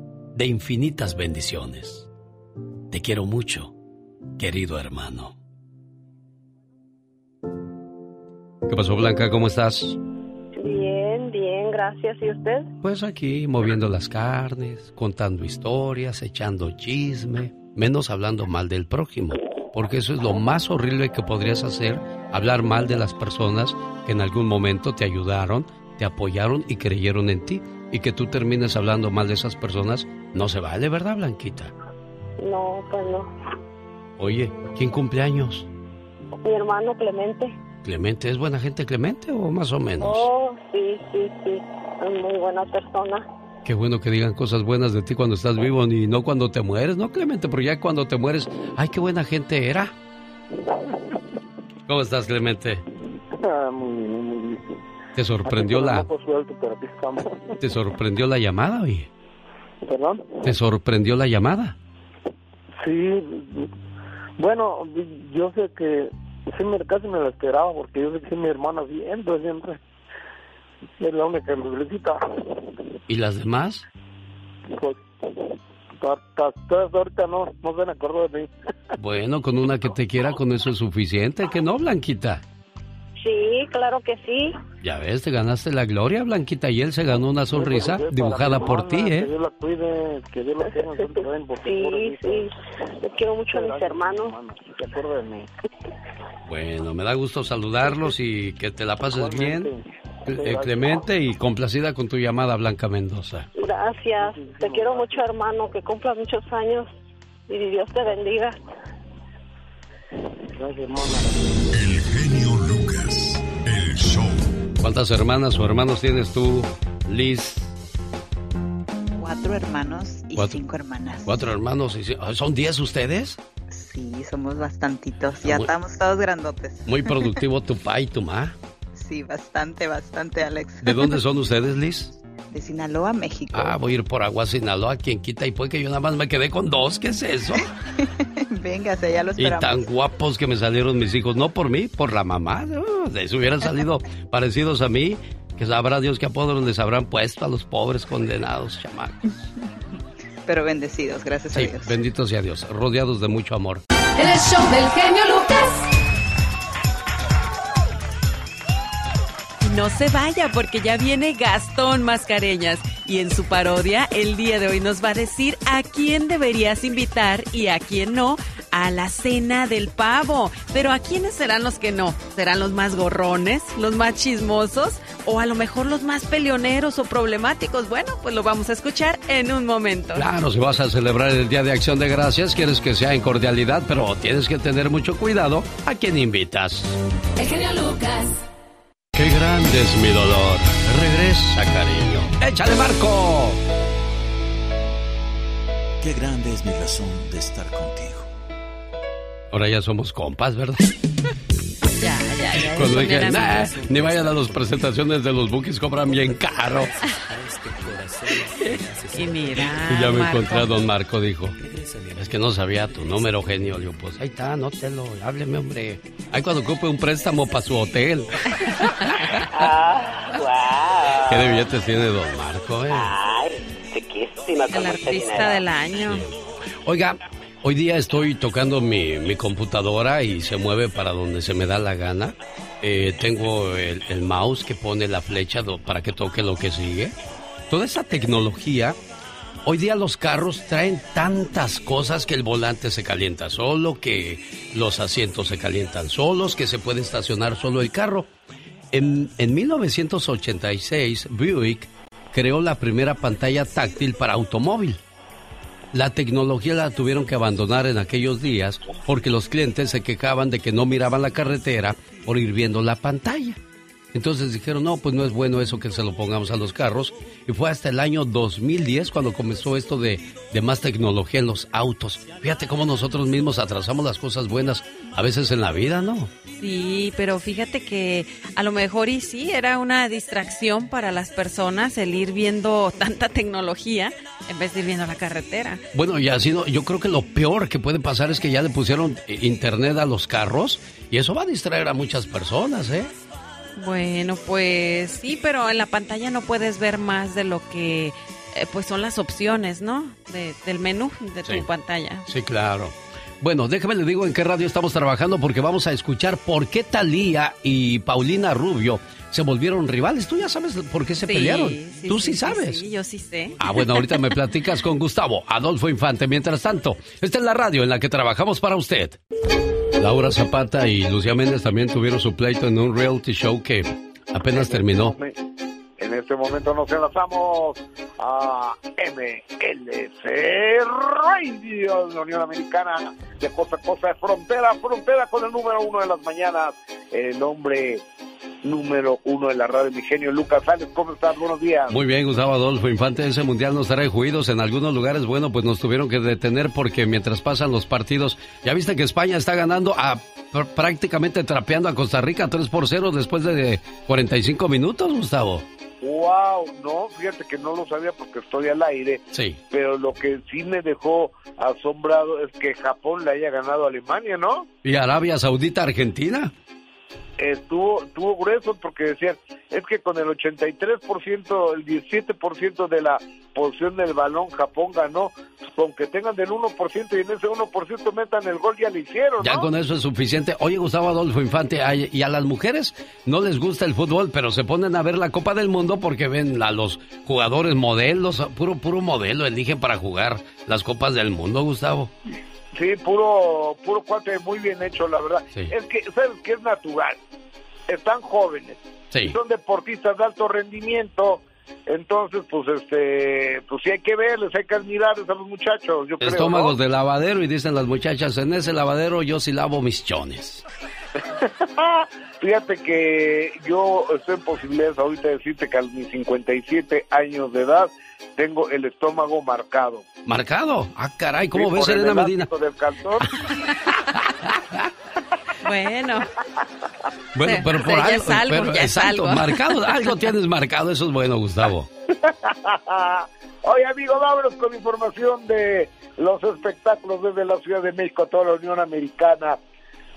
de infinitas bendiciones. Te quiero mucho, querido hermano. ¿Qué pasó, Blanca? ¿Cómo estás? Bien, bien, gracias. ¿Y usted? Pues aquí moviendo las carnes, contando historias, echando chisme, menos hablando mal del prójimo, porque eso es lo más horrible que podrías hacer, hablar mal de las personas que en algún momento te ayudaron, te apoyaron y creyeron en ti, y que tú termines hablando mal de esas personas, no se vale, ¿verdad, Blanquita? No, pues no. Oye, ¿quién cumple años? Mi hermano Clemente. ¿Clemente es buena gente, Clemente, o más o menos? Oh, sí, sí, sí. Es muy buena persona. Qué bueno que digan cosas buenas de ti cuando estás vivo y no cuando te mueres, ¿no, Clemente? Pero ya cuando te mueres, ¡ay, qué buena gente era! ¿Cómo estás, Clemente? Ah, muy bien, muy bien. ¿Te sorprendió la, Por suerte, pero aquí estamos. te sorprendió la llamada, oye? ¿Perdón? ¿Te sorprendió la llamada? Sí, bueno, yo sé que sí me, casi me lo esperaba porque yo sé que mi hermana viendo siempre es la única que me felicita. ¿Y las demás? Pues, hasta ahorita no, no se han acordado de mí. Bueno, con una que te quiera, con eso es suficiente, ¿que no, Blanquita? Sí, claro que sí. Ya ves, te ganaste la gloria, Blanquita, y él se ganó una sonrisa dibujada por ti, Que ¿eh? Dios la cuide, que Dios la tenga favor, Sí, sí. Yo quiero mucho a mis hermanos. Bueno, me da gusto saludarlos y que te la pases bien, eh. Clemente, y complacida con tu llamada, Blanca Mendoza. Gracias. Te quiero mucho, hermano. Que cumplas muchos años. Y Dios te bendiga. El genio Lucas. El show. ¿Cuántas hermanas o hermanos tienes tú, Liz? Cuatro hermanos y Cuatro. cinco hermanas. Cuatro hermanos y... ci- ah, ¿Son diez ustedes? Sí, somos bastantitos. Ya Muy- estamos todos grandotes. Muy productivo tu pa y tu ma. Sí, bastante, bastante, Alex. ¿De dónde son ustedes, Liz? De Sinaloa, México. Ah, voy a ir por agua a Sinaloa, quien quita y puede que yo nada más me quedé con dos, ¿qué es eso? Véngase, ya lo Y esperamos. tan guapos que me salieron mis hijos, no por mí, por la mamá. ¿no? De eso hubieran salido parecidos a mí, que sabrá Dios qué apodos les habrán puesto a los pobres condenados, chamacos. Pero bendecidos, gracias a Dios. bendito sea Dios, rodeados de mucho amor. En el show del genio Lucas. No se vaya porque ya viene Gastón Mascareñas y en su parodia el día de hoy nos va a decir a quién deberías invitar y a quién no a la cena del pavo. Pero a quiénes serán los que no? ¿Serán los más gorrones, los más chismosos o a lo mejor los más peleoneros o problemáticos? Bueno, pues lo vamos a escuchar en un momento. Claro, si vas a celebrar el Día de Acción de Gracias, quieres que sea en cordialidad, pero tienes que tener mucho cuidado a quién invitas. El genio Lucas. Qué grande es mi dolor. Regresa, cariño. ¡Échale, Marco! Qué grande es mi razón de estar contigo. Ahora ya somos compas, ¿verdad? Ya, ya, ya. Cuando dije, nah, amigos". ni vayan a las presentaciones de los bookies, cobran bien caro. Y mira, Y ya me Marco. encontré a don Marco, dijo. Es que no sabía tu número, genio. Le digo, pues ahí está, anótelo, hábleme, hombre. Ahí cuando ocupe un préstamo para su hotel. Ah, ¿Qué de billetes tiene don Marco, eh? Ay, chiquísima El artista del año. Oiga, hoy día estoy tocando mi, mi computadora y se mueve para donde se me da la gana. Eh, tengo el, mouse que pone la flecha para que toque lo que sigue. Toda esa tecnología, hoy día los carros traen tantas cosas que el volante se calienta solo, que los asientos se calientan solos, que se puede estacionar solo el carro. En, en 1986, Buick creó la primera pantalla táctil para automóvil. La tecnología la tuvieron que abandonar en aquellos días porque los clientes se quejaban de que no miraban la carretera por ir viendo la pantalla. Entonces dijeron, no, pues no es bueno eso que se lo pongamos a los carros. Y fue hasta el año 2010 cuando comenzó esto de, de más tecnología en los autos. Fíjate cómo nosotros mismos atrasamos las cosas buenas a veces en la vida, ¿no? Sí, pero fíjate que a lo mejor y sí era una distracción para las personas el ir viendo tanta tecnología en vez de ir viendo la carretera. Bueno, y así no, yo creo que lo peor que puede pasar es que ya le pusieron eh, internet a los carros y eso va a distraer a muchas personas, ¿eh? Bueno, pues sí, pero en la pantalla no puedes ver más de lo que eh, pues son las opciones, ¿no? De- del menú de Sí. tu pantalla. Sí, claro. Bueno, déjame le digo en qué radio estamos trabajando porque vamos a escuchar por qué Talía y Paulina Rubio se volvieron rivales. Tú ya sabes por qué se Sí, pelearon. sí, Tú sí, sí, sabes. Sí, yo sí sé. Ah, bueno, ahorita me platicas con Gustavo Adolfo Infante. Mientras tanto, esta es la radio en la que trabajamos para usted. Laura Zapata y Lucía Méndez también tuvieron su pleito en un reality show que apenas terminó. En este momento nos enlazamos a MLC Radio de la Unión Americana, de costa costa, de frontera frontera, con el número uno de las mañanas, el hombre número uno de la radio, mi genio Lucas Alex. ¿Cómo estás? Buenos días. Muy bien, Gustavo Adolfo Infante, ese mundial nos trae juidos en algunos lugares. Bueno, pues nos tuvieron que detener porque mientras pasan los partidos, ya viste que España está ganando a pr- prácticamente trapeando a Costa Rica 3 por 0 después de 45 minutos, Gustavo. Wow, no, fíjate que no lo sabía porque estoy al aire, Sí. pero lo que sí me dejó asombrado es que Japón le haya ganado a Alemania, ¿no? ¿Y Arabia Saudita, Argentina? Estuvo estuvo grueso porque decían es que con el 83%, el 17% de la posición del balón Japón ganó, con que tengan del 1% y en ese 1% metan el gol ya lo hicieron, Ya con eso es suficiente. Oye, Gustavo Adolfo Infante, y a las mujeres no les gusta el fútbol, pero se ponen a ver la Copa del Mundo porque ven a los jugadores modelos, puro puro modelo eligen para jugar las Copas del Mundo, Gustavo. Sí, puro puro cuate muy bien hecho, la verdad. Sí. Es que sabes que es natural. Están jóvenes. Sí. Son deportistas de alto rendimiento. Entonces, pues este, pues sí hay que verles, hay que admirarles a los muchachos, yo creo. Estómagos ¿no? de lavadero y dicen las muchachas, en ese lavadero yo sí lavo mis chones. Fíjate que yo estoy en posibilidades ahorita de decirte que a mis 57 años de edad tengo el estómago marcado. ¿Marcado? Ah, caray, ¿cómo Sí, ves, por el Elena Medina? del. Bueno. Bueno, pero por ya algo, es algo, pero exacto, algo. marcado, algo tienes marcado, eso es bueno, Gustavo. Oye, amigo, vámonos con información de los espectáculos desde la Ciudad de México a toda la Unión Americana.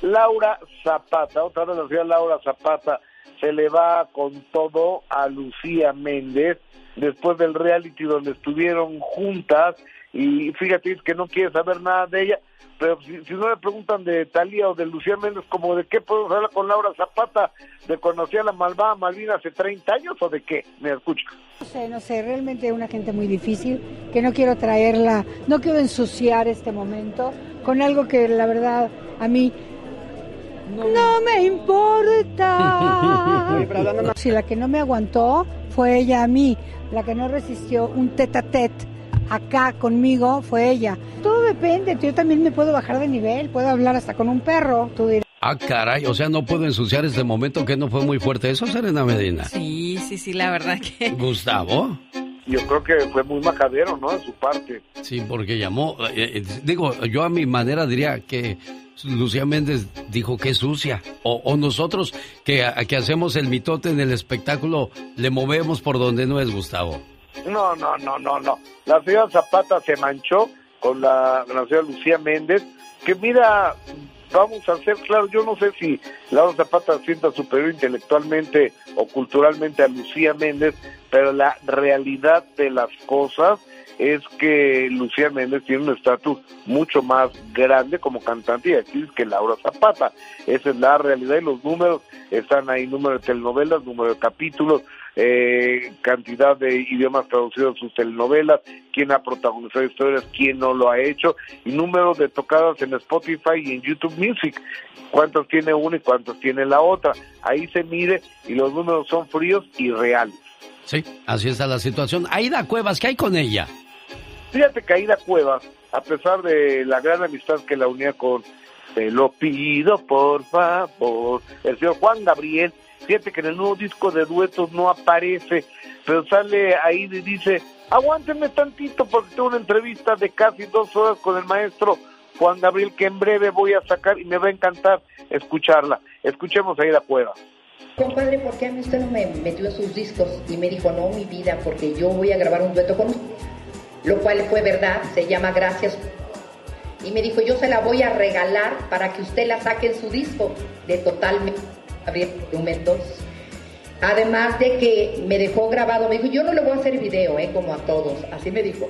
Laura Zapata, otra vez la ciudad Laura Zapata, se le va con todo a Lucía Méndez después del reality donde estuvieron juntas y fíjate es que no quiere saber nada de ella, pero si, si no le preguntan de Talía o de Lucía Méndez, como de qué podemos hablar con Laura Zapata, de conocer a la malvada Malvina hace 30 años o de qué, me escucha. No sé, no sé, realmente una gente muy difícil, que no quiero traerla, no quiero ensuciar este momento con algo que la verdad a mí no, me importa. Si la que no me aguantó fue ella a mí, la que no resistió un tete a tete acá conmigo fue ella. Todo depende, yo también me puedo bajar de nivel, puedo hablar hasta con un perro, tú dirás. Ah, caray, o sea, no puedo ensuciar este momento que no fue muy fuerte eso, Serena Medina. Sí, sí, sí, la verdad que... Gustavo. Yo creo que fue muy majadero, ¿no? De su parte. Sí, porque llamó, eh, eh, digo, yo a mi manera diría que Lucía Méndez dijo que es sucia. O, o nosotros que, a- que hacemos el mitote en el espectáculo le movemos por donde no es Gustavo. No, no, no, no, no. La señora Zapata se manchó con la, la señora Lucía Méndez, que mira, vamos a ser claro, yo no sé si Laura Zapata sienta superior intelectualmente o culturalmente a Lucía Méndez, pero la realidad de las cosas es que Lucía Méndez tiene un estatus mucho más grande como cantante y actriz que Laura Zapata. Esa es la realidad y los números están ahí, número de telenovelas, número de capítulos, eh, cantidad de idiomas traducidos en sus telenovelas, quién ha protagonizado historias, quién no lo ha hecho, y número de tocadas en Spotify y en YouTube Music, cuántos tiene una y cuántos tiene la otra. Ahí se mide y los números son fríos y reales. Sí, así está la situación. Aida Cuevas, ¿qué hay con ella? Fíjate que Aida Cuevas, a pesar de la gran amistad que la unía con Te lo pido por favor, el señor Juan Gabriel, fíjate que en el nuevo disco de duetos no aparece, pero sale ahí y dice, aguántenme tantito porque tengo una entrevista de casi dos horas con el maestro Juan Gabriel que en breve voy a sacar y me va a encantar escucharla. Escuchemos a Aida Cuevas. Compadre, ¿por qué a mí usted no me metió en sus discos? Y me dijo, no, mi vida, porque yo voy a grabar un dueto con. Lo cual fue verdad, se llama Gracias. Y me dijo, yo se la voy a regalar para que usted la saque en su disco de totalmente instrumentos. Además de que me dejó grabado, me dijo, yo no le voy a hacer video, eh, como a todos. Así me dijo.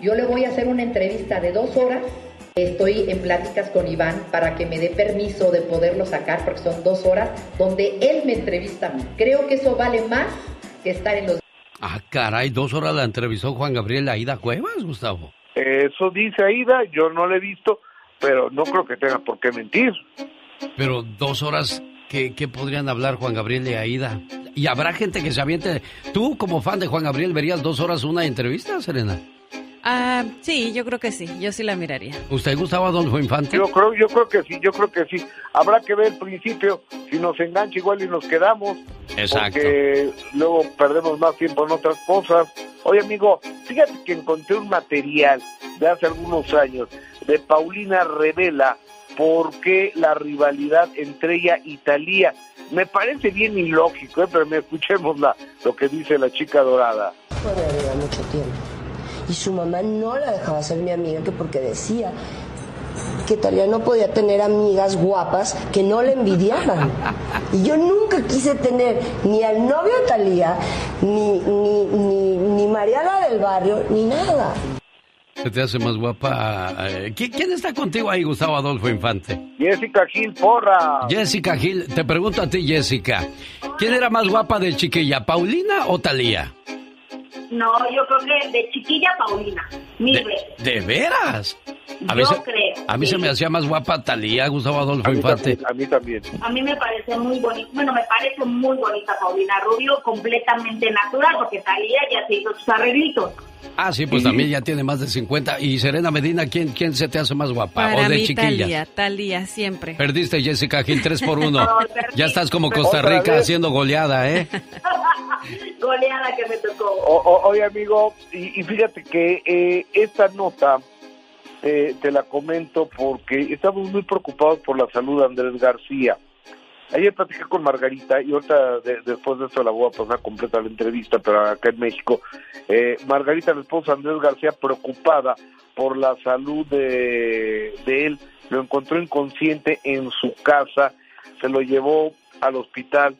Yo le voy a hacer una entrevista de dos horas. Estoy en pláticas con Iván para que me dé permiso de poderlo sacar, porque son dos horas donde él me entrevista a mí. Creo que eso vale más que estar en los... Ah, caray, dos horas la entrevistó Juan Gabriel a Aida Cuevas, Gustavo. Eso dice Aida, yo no la he visto, pero no creo que tenga por qué mentir. Pero dos horas, ¿qué, qué podrían hablar Juan Gabriel y Aida? Y habrá gente que se aviente. ¿Tú, como fan de Juan Gabriel, verías dos horas una entrevista, Serena? Ah, sí, yo creo que sí, yo sí la miraría. ¿Usted gustaba Adolfo Infante? Yo creo, yo creo que sí, yo creo que sí. Habrá que ver el principio, si nos engancha igual y nos quedamos. Exacto. Porque luego perdemos más tiempo en otras cosas. Oye, amigo, fíjate que encontré un material de hace algunos años de Paulina Revela por qué la rivalidad entre ella y Talía. Me parece bien ilógico, ¿eh? pero me escuchemos lo que dice la chica dorada. Amiga mucho tiempo. Y su mamá no la dejaba ser mi amiga que porque decía que Talía no podía tener amigas guapas que no le envidiaran. Y yo nunca quise tener ni al novio Talía, ni, ni, ni, ni Mariana del barrio, ni nada. Se te hace más guapa. eh, ¿qui- ¿Quién está contigo ahí, Gustavo Adolfo Infante? Jessica Gil Porra. Jessica Gil, te pregunto a ti, Jessica. ¿Quién era más guapa de chiquilla, Paulina o Talía? No, yo creo que de chiquilla Paulina, mil ¿De, de veras? A Yo mí, se, creo, a mí sí. se me hacía más guapa Talía, Gustavo Adolfo Infante. A mí también. A mí me parece muy bonita, bueno, me parece muy bonita Paulina Rubio, completamente natural, porque Talía ya se hizo sus arreglitos. Ah, sí, pues también ya tiene más de 50. Y Serena Medina, ¿quién, quién se te hace más guapa? Para ¿O de mí, chiquilla? Talía, Talía, siempre. Perdiste, Jessica Gil, 3 por 1. No, perdí. Ya estás como Costa Rica haciendo goleada, ¿eh? Goleada que me tocó. O- o- oye, amigo, y, fíjate que eh, esta nota te, te la comento porque estamos muy preocupados por la salud de Andrés García. Ayer platiqué con Margarita y ahorita de- después de esto la voy a pasar completa la entrevista, pero acá en México. Eh, Margarita, la esposa Andrés García, preocupada por la salud de, de él, lo encontró inconsciente en su casa, se lo llevó al hospital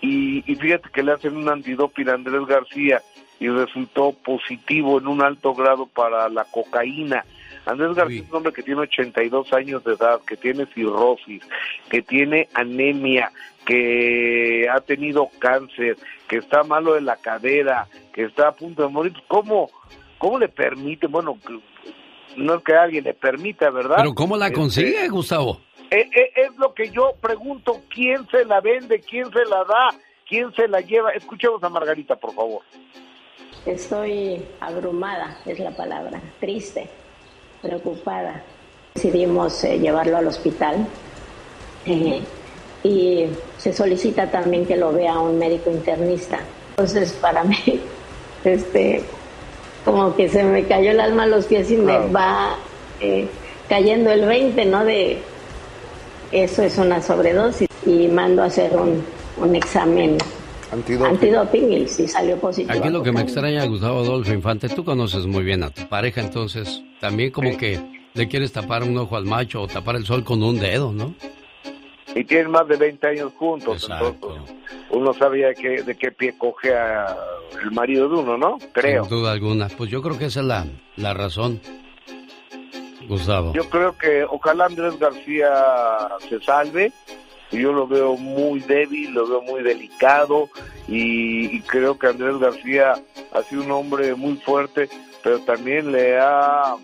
y, y fíjate que le hacen un antidoping a Andrés García y resultó positivo en un alto grado para la cocaína. Andrés García es un hombre que tiene 82 años de edad, que tiene cirrosis, que tiene anemia, que ha tenido cáncer, que está malo de la cadera, que está a punto de morir. ¿Cómo, cómo le permite? Bueno, no es que alguien le permita, ¿verdad? Pero ¿cómo la Este, consigue, Gustavo? eh, eh, es lo que yo pregunto, ¿quién se la vende? ¿Quién se la da? ¿Quién se la lleva? Escuchemos a Margarita, por favor. Estoy abrumada, es la palabra, triste, preocupada. Decidimos eh, llevarlo al hospital eh, y se solicita también que lo vea un médico internista. Entonces, para mí, este, como que se me cayó el alma a los pies y me va eh, cayendo el 20, ¿no? De eso es una sobredosis y mando a hacer un, un examen antidoping y si salió positivo. Aquí lo que me extraña, Gustavo Adolfo Infante, tú conoces muy bien a tu pareja, entonces también como que le quieres tapar un ojo al macho o tapar el sol con un dedo, ¿no? Y tienen más de 20 años juntos, entonces uno sabía de qué, de qué pie coge a el marido de uno, ¿no? Creo. Sin duda alguna. Pues yo creo que esa es la, la razón, Gustavo. Yo creo que ojalá Andrés García se salve. Yo lo veo muy débil, lo veo muy delicado y, y creo que Andrés García ha sido un hombre muy fuerte, pero también le ha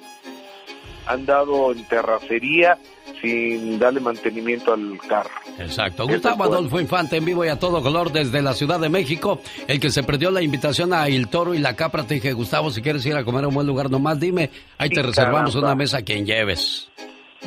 andado en terracería sin darle mantenimiento al carro. Exacto. Gustavo Adolfo Infante en vivo y a todo color desde la Ciudad de México. El que se perdió la invitación a El Toro y la Capra, te dije, Gustavo, si quieres ir a comer a un buen lugar, nomás dime. Ahí te reservamos caramba. una mesa a quien lleves.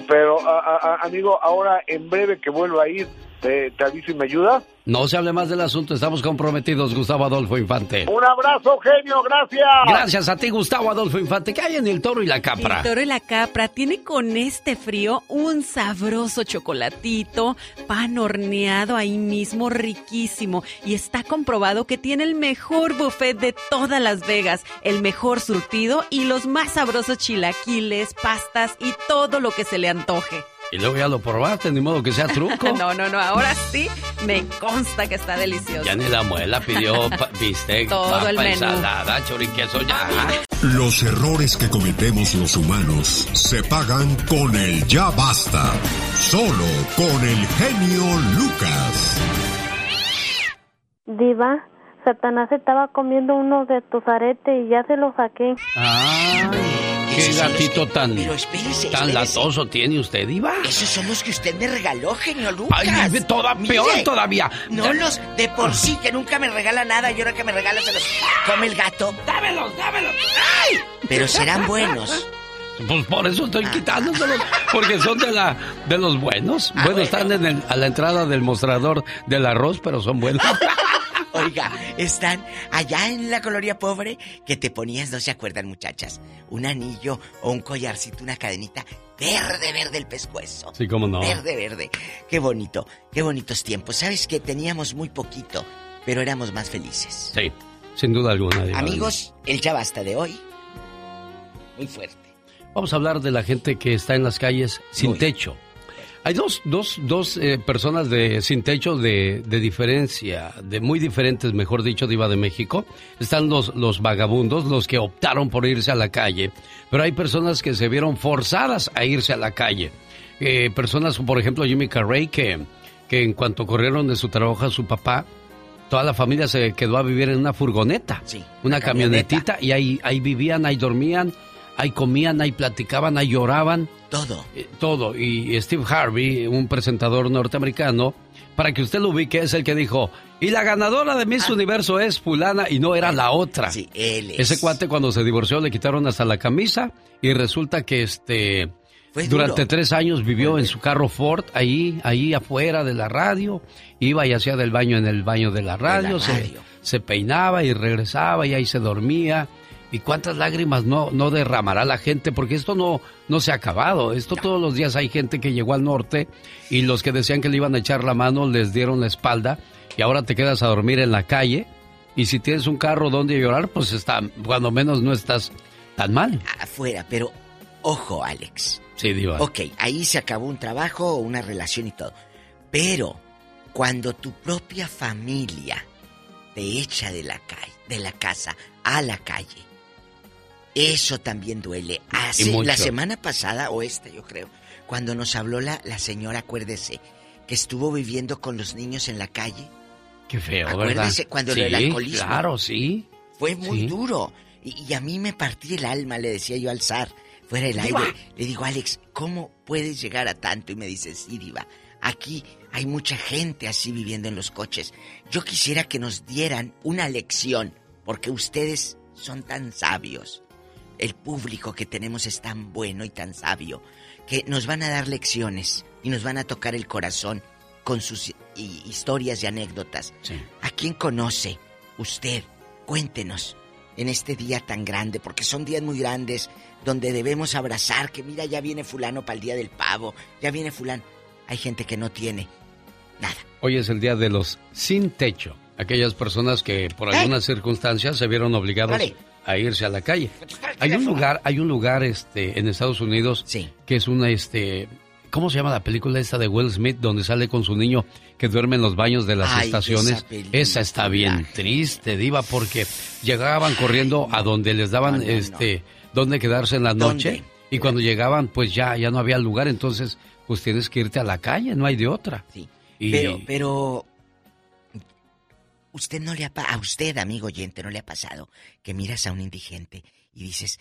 Pero, a- amigo, ahora en breve que vuelva a ir, te, te aviso y me ayuda. No se hable más del asunto, estamos comprometidos, Gustavo Adolfo Infante. Un abrazo, genio, gracias. Gracias a ti, Gustavo Adolfo Infante. ¿Qué hay en El Toro y la Capra? El toro y la capra tiene con este frío un sabroso chocolatito, pan horneado ahí mismo, riquísimo. Y está comprobado que tiene el mejor buffet de todas Las Vegas, el mejor surtido y los más sabrosos chilaquiles, pastas y todo lo que se le antoje. Y luego ya lo probaste, ni modo que sea truco. No, no, no, ahora sí me consta que está delicioso. Ya ni la muela pidió bistec, Todo papa, el menú. ensalada, choriqueso, ya. Los errores que cometemos los humanos se pagan con el ya basta. Solo con el genio Lucas. Diva, Satanás estaba comiendo uno de tus aretes y ya se lo saqué. Ah, qué gatito tan, tan espérese. latoso tiene usted, Iba. Esos son los que usted me regaló, genio Lucas. Ay, toda- peor todavía. No los de por sí, que nunca me regala nada y ahora que me regala se los come el gato. ¡Dámelos, dámelos! ¡Ay! Pero serán buenos. Pues por eso estoy Ah. quitándoselos, porque son de la de los buenos. Ah, bueno, están en el- a la entrada del mostrador del arroz, pero son buenos. Oiga, están allá en la colonia pobre que te ponías, no se acuerdan muchachas, un anillo o un collarcito, una cadenita verde, verde el pescuezo. Sí, cómo no. Verde, verde. Qué bonito, qué bonitos tiempos. Sabes que teníamos muy poquito, pero éramos más felices. Sí, sin duda alguna. Amigos, el ya basta de hoy. Muy fuerte. Vamos a hablar de la gente que está en las calles sin techo. Hay dos, dos, dos eh, personas de sin techo de, de diferencia, de muy diferentes, mejor dicho, Diva de México. Están los, los vagabundos, los que optaron por irse a la calle, pero hay personas que se vieron forzadas a irse a la calle. Eh, personas, por ejemplo, Jimmy Carrey, que, que en cuanto corrieron de su trabajo a su papá, toda la familia se quedó a vivir en una furgoneta, una camionetita, y ahí, ahí vivían, ahí dormían, ahí comían, ahí platicaban, ahí lloraban. Todo. Eh, todo. Y Steve Harvey, un presentador norteamericano, para que usted lo ubique, es el que dijo, y la ganadora de Miss Universo es fulana y no era la otra. Sí, él es. Ese cuate cuando se divorció le quitaron hasta la camisa y resulta que este... Fue duro. Durante tres años vivió en su carro Ford, ahí, ahí afuera de la radio, iba y hacía del baño en el baño de la radio. Se, peinaba y regresaba y ahí se dormía. ¿Y cuántas lágrimas no, no derramará la gente? Porque esto no, no se ha acabado. Esto todos los días hay gente que llegó al norte y los que decían que le iban a echar la mano les dieron la espalda y ahora te quedas a dormir en la calle. Y si tienes un carro donde llorar, pues está, cuando menos no estás tan mal. Afuera, pero ojo, Alex. Sí, Diva. Ok, ahí se acabó un trabajo, una relación y todo. Pero cuando tu propia familia te echa de la calle, de la casa a la calle, eso también duele. Hace, la semana pasada, o esta yo creo, cuando nos habló la, la señora, acuérdese, que estuvo viviendo con los niños en la calle. Qué feo, ¿verdad? Acuérdese cuando sí, el alcoholismo. Claro, sí. Fue muy Sí. duro. Y, y a mí me partí el alma, le decía yo al zar, fuera del Diva. aire. Le digo, Alex, ¿cómo puedes llegar a tanto? Y me dice, sí, Diva. Aquí hay mucha gente así viviendo en los coches. Yo quisiera que nos dieran una lección, porque ustedes son tan sabios. El público que tenemos es tan bueno y tan sabio, que nos van a dar lecciones y nos van a tocar el corazón con sus hi- historias y anécdotas. ¿A quién conoce? Usted, cuéntenos en este día tan grande, porque son días muy grandes donde debemos abrazar que mira, ya viene fulano para el día del pavo, ya viene fulano. Hay gente que no tiene. Hoy es el día de los sin techo. Aquellas personas que por algunas circunstancias se vieron obligados Vale. A irse a la calle. Hay un lugar, hay un lugar este en Estados Unidos que es una este ¿Cómo se llama la película esta de Will Smith donde sale con su niño que duerme en los baños de las Ay, estaciones? esa está bien triste, diva, porque llegaban corriendo a donde les daban no, no, este donde quedarse en la noche ¿Dónde? y cuando llegaban pues ya ya no había lugar, entonces pues tienes que irte a la calle, no hay de otra. Y- Pero, pero. Usted no le ha a usted, amigo oyente, no le ha pasado que miras a un indigente y dices,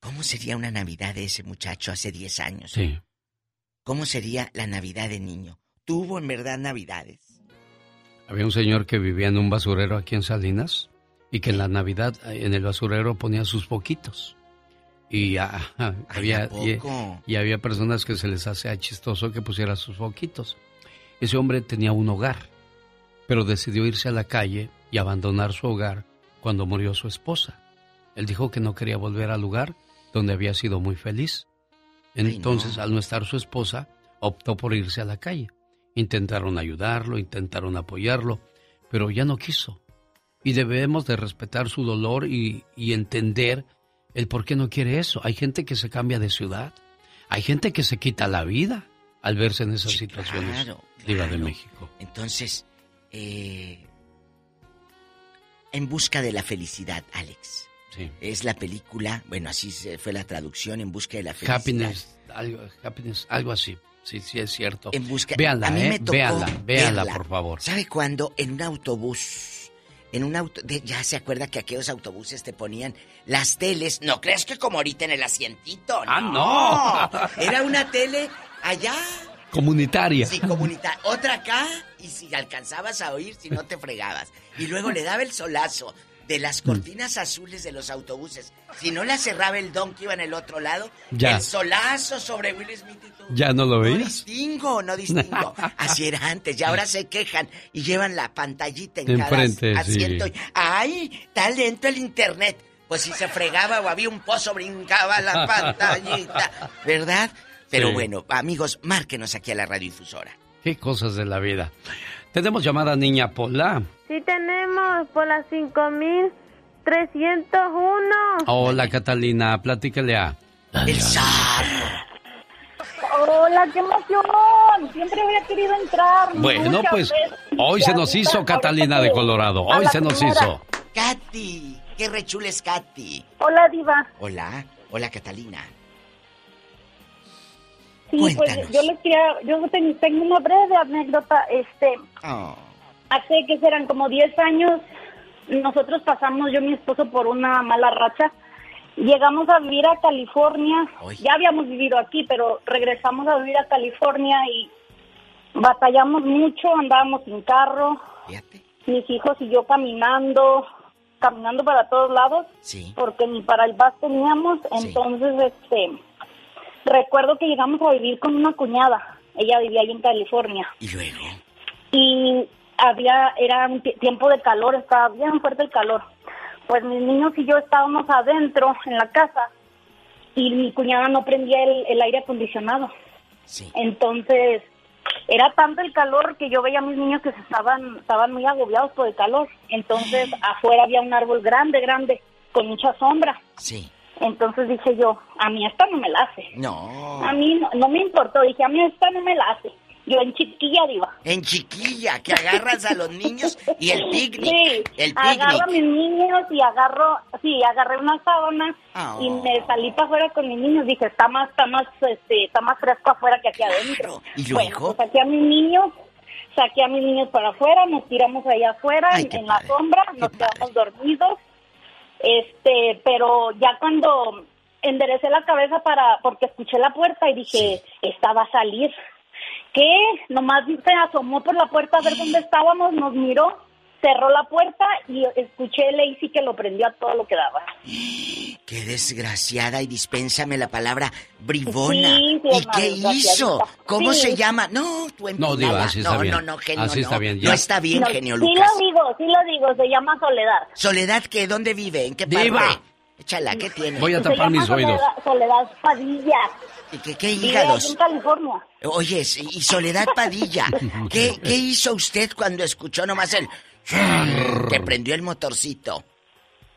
¿cómo sería una Navidad de ese muchacho hace 10 años? Sí. ¿Cómo sería la Navidad de niño? ¿Tuvo en verdad Navidades? Había un señor que vivía en un basurero aquí en Salinas y que en la Navidad eh, en el basurero ponía sus poquitos. Y, ah, ah, había, ¿a y, había personas que se les hacía chistoso que pusiera sus poquitos. Ese hombre tenía un hogar, pero decidió irse a la calle y abandonar su hogar cuando murió su esposa. Él dijo que no quería volver al lugar donde había sido muy feliz. Entonces, al no estar su esposa, optó por irse a la calle. Intentaron ayudarlo, intentaron apoyarlo, pero ya no quiso. Y debemos de respetar su dolor y, y entender el por qué no quiere eso. Hay gente que se cambia de ciudad. Hay gente que se quita la vida al verse en esas situaciones. claro, Diva de claro. México. Entonces, eh, en busca de la felicidad, Alex. Sí. Es la película, bueno, así se- fue la traducción, en busca de la felicidad. Happiness, algo, happiness, algo así. Sí, sí, es cierto. En busca... Véanla, a mí ¿eh? me tocó véanla, véanla, por favor. ¿Sabe cuándo? En un autobús. En un auto... ya se acuerda que aquellos autobuses te ponían las teles. No creas que como ahorita en el asientito. ¡Ah, no! Era una tele allá. Comunitaria. Sí, comunitaria. Otra acá. Y si alcanzabas a oír, si no te fregabas. Y luego le daba el solazo de las Mm. cortinas azules de los autobuses. Si no la cerraba el don que iba en el otro lado, Ya. el solazo sobre Will Smith y tú. ¿Ya no lo No veías? distingo, no distingo. Así era antes, y ahora se quejan y llevan la pantallita en Enfrente, cada asiento. ¡Ay! Está lento el internet. Pues si se fregaba o había un pozo, brincaba la pantallita. ¿Verdad? Pero Sí. bueno, amigos, márquenos aquí a la radiodifusora. Qué cosas de la vida. Tenemos llamada niña Pola. Sí tenemos por las 5301. Hola Catalina, platícale a... El Hola, qué emoción. Siempre había querido entrar. Bueno, muchas pues veces. hoy se nos hizo Catalina de Colorado. Hoy se nos primera. hizo. Katy, qué rechula es Katy. Hola, Diva. Hola, hola Catalina. Sí, pues yo les quería, yo ten- tengo una breve anécdota. Este, Oh, hace que serán como 10 años, nosotros pasamos, yo y mi esposo, por una mala racha. Llegamos a vivir a California. Ya habíamos vivido aquí, pero regresamos a vivir a California y batallamos mucho, andábamos sin carro. Mis hijos y yo caminando, caminando para todos lados, porque ni para el bus teníamos. Entonces, este, recuerdo que llegamos a vivir con una cuñada. Ella vivía ahí en California. Y luego. Y había, era un ti- tiempo de calor, estaba bien fuerte el calor. pues mis niños y yo estábamos adentro en la casa y mi cuñada no prendía el, el aire acondicionado. Entonces, era tanto el calor que yo veía a mis niños que se estaban, estaban muy agobiados por el calor. Entonces, afuera había un árbol grande, grande, con mucha sombra. Sí. Entonces dije yo, a mí esta no me la hace. No. A mí no, no me importó, dije, a mí esta no me la hace. Yo en chiquilla, diva. En chiquilla, que agarras a los niños y el picnic. Sí, el agarro a picnic. mis niños y agarro, sí, agarré una sábana Ah. y me salí para afuera con mis niños. Dije, está más, está más, este, está más fresco afuera que aquí adentro. ¿Y Bueno, luego? pues saqué a mis niños, saqué a mis niños para afuera, nos tiramos allá afuera Ay, en, qué en la sombra, nos quedamos dormidos. Este, pero ya cuando enderecé la cabeza para, porque escuché la puerta y dije, esta va a salir. ¿Qué? Nomás se asomó por la puerta a ver dónde estábamos, nos miró, cerró la puerta y escuché Lacey que lo prendió a todo lo que daba. Qué desgraciada y dispénsame la palabra bribona. Sí, sí, ¿Y qué hizo? ¿Cómo Sí. se llama? No, tú No, Diva, así está no, bien. No, no, genio, Así está no. bien, No ya. está bien, No, genio sí Lucas. lo digo, sí lo digo, se llama Soledad. Soledad, ¿qué? ¿Dónde vive? ¿En qué parte? Diva. Échala, ¿qué tiene? Voy a tapar mis oídos. Soledad, Soledad Padilla. ¿Y qué, qué hígados? en California. Oye, y Soledad Padilla, ¿qué, ¿qué hizo usted cuando escuchó nomás el... que prendió el motorcito?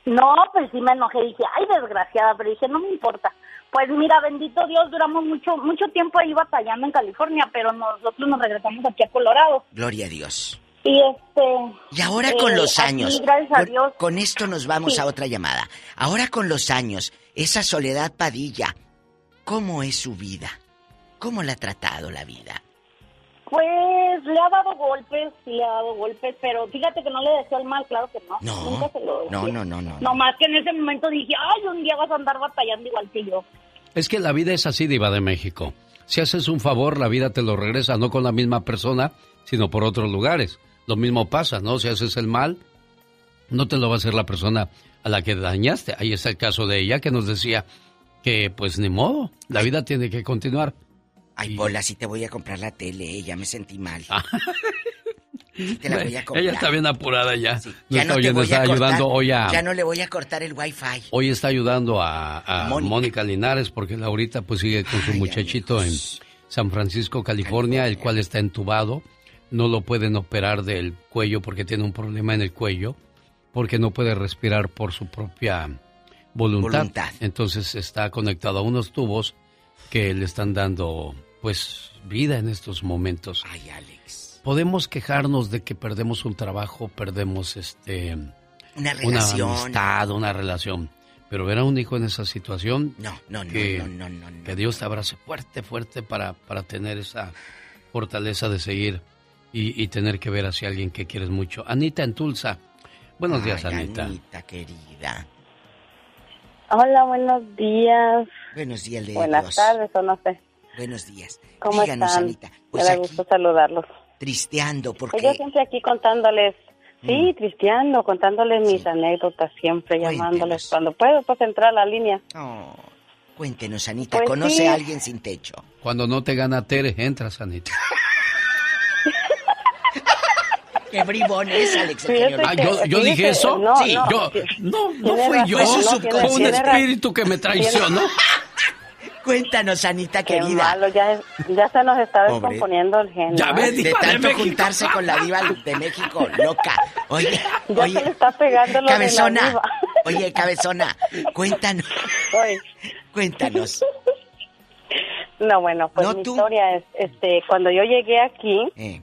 No, pues sí me enojé, dije, ay, desgraciada, pero dije, no me importa. Pues mira, bendito Dios, duramos mucho mucho tiempo ahí batallando en California, pero nosotros nos regresamos aquí a Colorado. Gloria a Dios. Y este... Y ahora con eh, los aquí, años, gracias a con, Dios. con esto nos vamos Sí. a otra llamada. Ahora con los años, esa Soledad Padilla, ¿cómo es su vida? ¿Cómo la ha tratado la vida? Pues le ha dado golpes, sí le ha dado golpes, pero fíjate que no le deseo el mal, claro que no. No, Nunca se lo no, decía. no, no, no. No más que en ese momento dije, ay, un día vas a andar batallando igual que yo. Es que la vida es así, Diva de México. Si haces un favor, la vida te lo regresa, no con la misma persona, sino por otros lugares. Lo mismo pasa, ¿no? Si haces el mal, no te lo va a hacer la persona a la que dañaste. Ahí está el caso de ella que nos decía que, pues ni modo, la vida tiene que continuar. Ay, Pola, sí te voy a comprar la tele, eh, ya me sentí mal. Sí te la voy a comprar. Ella está bien apurada ya. No Ya no te oyendo, voy está a cortar, ayudando hoy a... Ya no le voy a cortar el wifi. Hoy está ayudando a, a Mónica. Mónica. Linares porque Laurita pues sigue con su muchachito en San Francisco, California, el cual está entubado. No lo pueden operar del cuello porque tiene un problema en el cuello, porque no puede respirar por su propia voluntad. Voluntad. Entonces está conectado a unos tubos que le están dando pues vida en estos momentos. Ay, Alex. Podemos quejarnos de que perdemos un trabajo, perdemos este Una relación. una amistad, una relación. Pero ver a un hijo en esa situación, No, no, no, que, no, no, no, no. que Dios te abrace fuerte, fuerte para, para tener esa fortaleza de seguir y, y tener que ver hacia alguien que quieres mucho. Anita en Tulsa. Buenos días, Ay, Anita. Anita, querida. Hola, buenos días. Buenos días, Buenas Dios. tardes, o no sé. Buenos días. ¿Cómo Díganos, están? Anita. Me Pues da aquí, gusto saludarlos. tristeando, porque... Pues yo siempre aquí contándoles, Mm. sí, tristeando, contándoles mis anécdotas, siempre llamándoles. Cuando puedo, pues entrar a la línea. Cuéntenos, Anita, Pues ¿conoce sí. a alguien sin techo? Cuando no te gana Tere, entras, Anita. Qué bribón es, Alex. Ah, yo, yo dije eso. no, sí, no, yo. sí. No, no fui yo. razón, no, Fue un espíritu que me traicionó. Cuéntanos, Anita, Qué querida. malo, ya, ya se nos está descomponiendo el genio. Ya ves, de tanto juntarse con la diva de México, loca. Oye, Ya oye, se le está pegando lo de la cabezona. diva. Oye, cabezona, cuéntanos, Oye. cuéntanos. No, bueno, pues No, mi tú. historia es, este, cuando yo llegué aquí, Eh.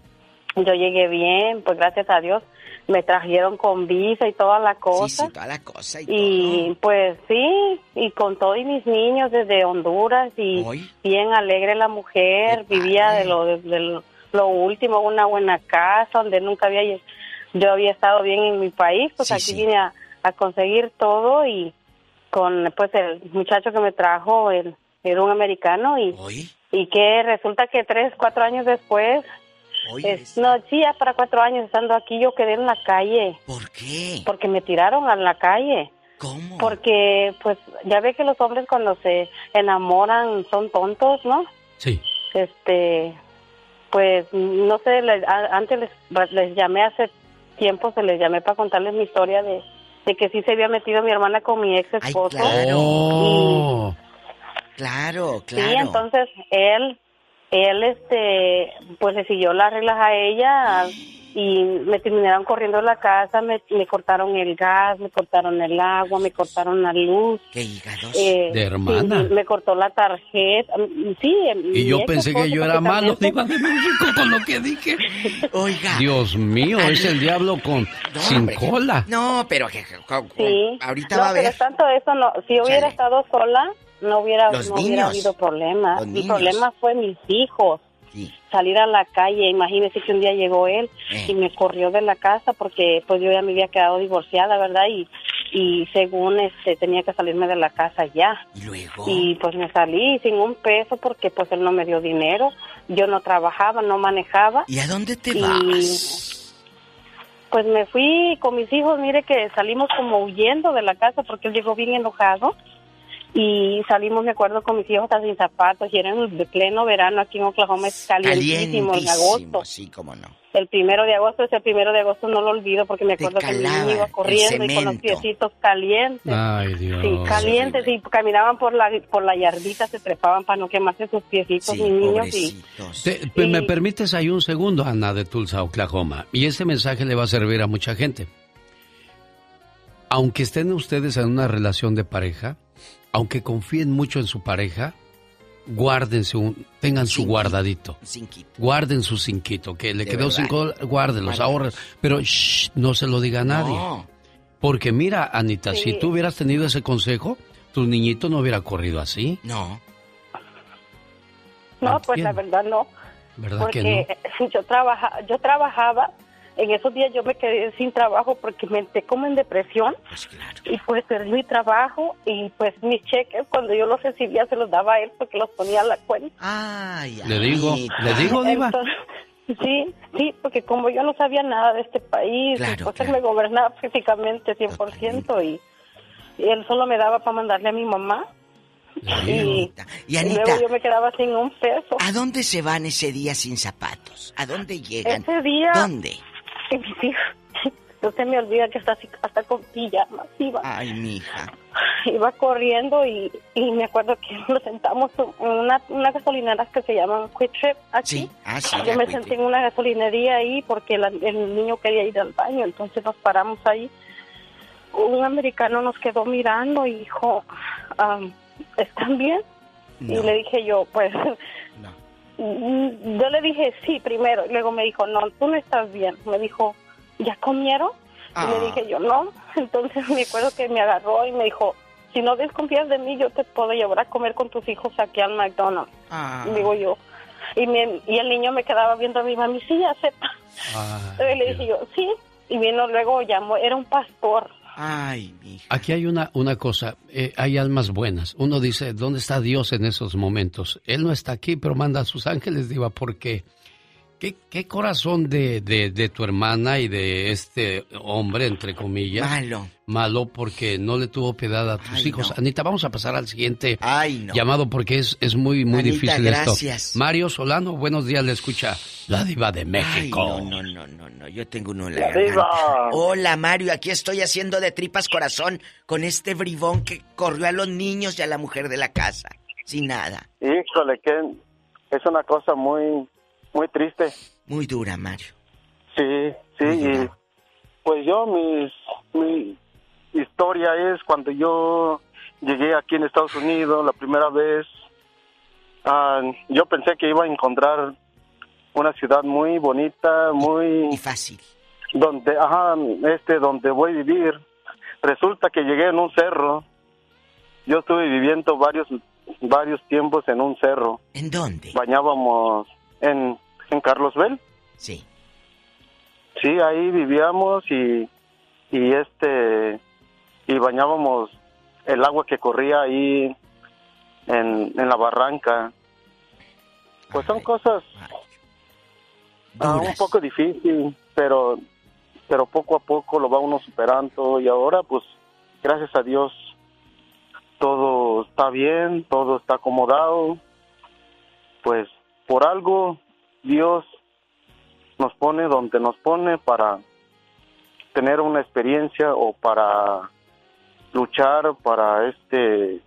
yo llegué bien, pues gracias a Dios, me trajeron con visa y toda la Sí, cosa. sí, toda la cosa y, Y pues sí, y con todos mis niños desde Honduras y bien alegre la mujer, vivía de lo, de, de lo, lo último, una buena casa donde nunca había, yo había estado bien en mi país, pues Sí, aquí sí. vine a, a conseguir todo y con pues el muchacho que me trajo, él era un americano y, y que resulta que tres, cuatro años después, es- no, sí, ya para cuatro años estando aquí yo quedé en la calle. ¿Por qué? Porque me tiraron a la calle. ¿Cómo? Porque, pues, ya ve que los hombres cuando se enamoran son tontos, ¿no? Sí. Este, pues, no sé, le- a- antes les, les llamé hace tiempo, se les llamé para contarles mi historia de, de que sí se había metido mi hermana con mi ex esposo. claro. Oh. Claro, claro. Sí, entonces él, él, este, pues le siguió las reglas a ella y me terminaron corriendo de la casa, me, me cortaron el gas, me cortaron el agua, me cortaron la luz. ¿Qué hígados? Eh, De hermana. me cortó la tarjeta. mm, Sí. Y yo pensé que yo era malo, Diva de México, con lo que dije. Oiga. Dios mío, es el diablo con sin hombre. cola. No, pero que, que- que- Sí. ahorita no, va a pero haber. tanto eso no. Si hubiera Chale. estado sola, no hubiera, Los no hubiera habido problema. Los Mi niños. problema fue mis hijos. Salir a la calle, imagínese que un día llegó él Eh. y me corrió de la casa porque pues yo ya me había quedado divorciada, ¿verdad? Y, y según este tenía que salirme de la casa ya. Y luego. Y pues me salí sin un peso porque pues él no me dio dinero. Yo no trabajaba, no manejaba. ¿Y a dónde te Y, vas? Pues me fui con mis hijos, mire que salimos como huyendo de la casa porque él llegó bien enojado y salimos, me acuerdo, con mis hijos hasta sin zapatos y era en de pleno verano aquí en Oklahoma, es calientísimo, en agosto. sí, cómo no. El primero de agosto, ese primero de agosto no lo olvido porque me acuerdo que mi niño iba corriendo y con los piecitos calientes. Ay, Dios. Sí, calientes y caminaban por la por la yardita, se trepaban para no quemarse sus piecitos, mis niños y Te- pues, ¿Me permites ahí un segundo, Ana, de Tulsa, Oklahoma? Y este mensaje le va a servir a mucha gente. Aunque estén ustedes en una relación de pareja, aunque confíen mucho en su pareja, guárdense un, tengan su guardadito. Guarden su cinquito, que le De quedó verdad. cinco, guárdenlos, ahorren. Pero shh, no se lo diga a nadie. No. Porque mira, Anita, si tú hubieras tenido ese consejo, tu niñito no hubiera corrido así. No. No, pues la verdad no. ¿Verdad porque que no? yo trabaja, yo trabajaba, en esos días yo me quedé sin trabajo porque me entré como en depresión y pues perdí mi trabajo y pues mis cheques cuando yo los recibía se los daba a él porque los ponía a la cuenta. Ay, Le digo, le digo, Diva. Entonces, sí, sí, porque como yo no sabía nada de este país, Claro, pues él me gobernaba prácticamente 100% y, y él solo me daba para mandarle a mi mamá. Y, Y luego yo me quedaba sin un peso. ¿a dónde se van ese día sin zapatos? ¿A dónde llegan? Ese día. ¿Dónde? Y mis hijos, no se me olvida que hasta, hasta con pijamas iba. Ay, mija. Iba corriendo y, y me acuerdo que nos sentamos en una, una gasolinera que se llaman Quick Trip aquí. Sí, ah, sí, Yo me senté en una gasolinería ahí porque la- el niño quería ir al baño, entonces nos paramos ahí. Un americano nos quedó mirando y dijo, am, ¿están bien? Y le dije yo, pues, mm, yo le dije sí primero, y luego me dijo, no, tú no estás bien. Me dijo, ¿ya comieron? Y Ah. le dije yo, no. Entonces me acuerdo que me agarró y me dijo, si no desconfías de mí, yo te puedo llevar a comer con tus hijos aquí al McDonald's. Ah. Digo yo. Y, me- y el niño me quedaba viendo a mi mami, sí, acepta. y le dije yo, sí. Y vino luego, llamó, era un pastor. Ay. Aquí hay una, una cosa, eh, hay almas buenas. Uno dice, ¿dónde está Dios en esos momentos? Él no está aquí, pero manda a sus ángeles, Diva, porque ¿qué, qué corazón de, de, de tu hermana y de este hombre, entre comillas? Malo. Malo porque no le tuvo piedad a tus Ay, hijos. no. Anita, vamos a pasar al siguiente Ay, no. llamado porque es, es muy, muy Anita, difícil gracias. esto. Mario Solano, buenos días, le escucha la Diva de Ay, México. no, no, no, no, no, yo tengo uno en la La diva. Hola, Mario, aquí estoy haciendo de tripas corazón con este bribón que corrió a los niños y a la mujer de la casa. Sin nada. Híjole, que es una cosa muy, muy triste. Muy dura, Mario. Sí, sí, y pues yo, mis, mi historia es cuando yo llegué aquí en Estados Unidos la primera vez, ah, yo pensé que iba a encontrar una ciudad muy bonita, muy... Y fácil. Donde, ajá, este, donde voy a vivir. Resulta que llegué en un cerro. Yo estuve viviendo varios, varios tiempos en un cerro. ¿En dónde? Bañábamos en, en Carlosville. Sí. Sí, ahí vivíamos y, y este y bañábamos el agua que corría ahí en, en la barranca. Pues son cosas ah, un poco difícil, pero pero poco a poco lo va uno superando y ahora pues gracias a Dios todo está bien, todo está acomodado. Pues por algo Dios nos pone donde nos pone para tener una experiencia o para luchar, para este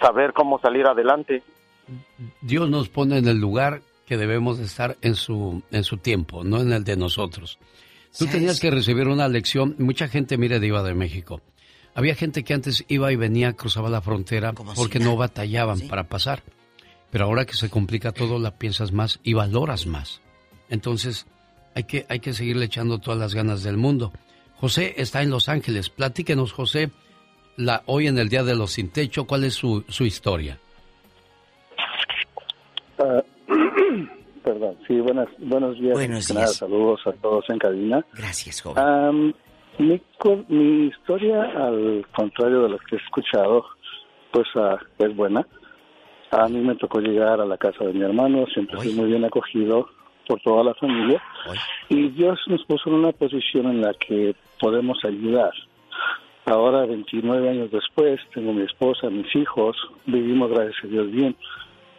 saber cómo salir adelante. Dios nos pone en el lugar que debemos estar en su en su tiempo, no en el de nosotros. Tú tenías que recibir una lección. Mucha gente, mire, de Iba de México. Había gente que antes iba y venía, cruzaba la frontera porque no batallaban para pasar. Pero ahora que se complica todo, la piensas más y valoras más. Entonces, hay que, hay que seguirle echando todas las ganas del mundo. José está en Los Ángeles. Platíquenos, José, la, hoy en el Día de los Sin Techo, ¿cuál es su, su historia? Ah, perdón, sí, buenas, buenos días. Buenos Nada, días. saludos a todos en cabina. Gracias, joven. Am, mi, co- mi historia, al contrario de lo que he escuchado, pues ah, es buena. A mí me tocó llegar a la casa de mi hermano, siempre fui muy bien acogido por toda la familia. Y Dios nos puso en una posición en la que podemos ayudar. Ahora, 29 años después, tengo mi esposa, mis hijos, vivimos, gracias a Dios, bien.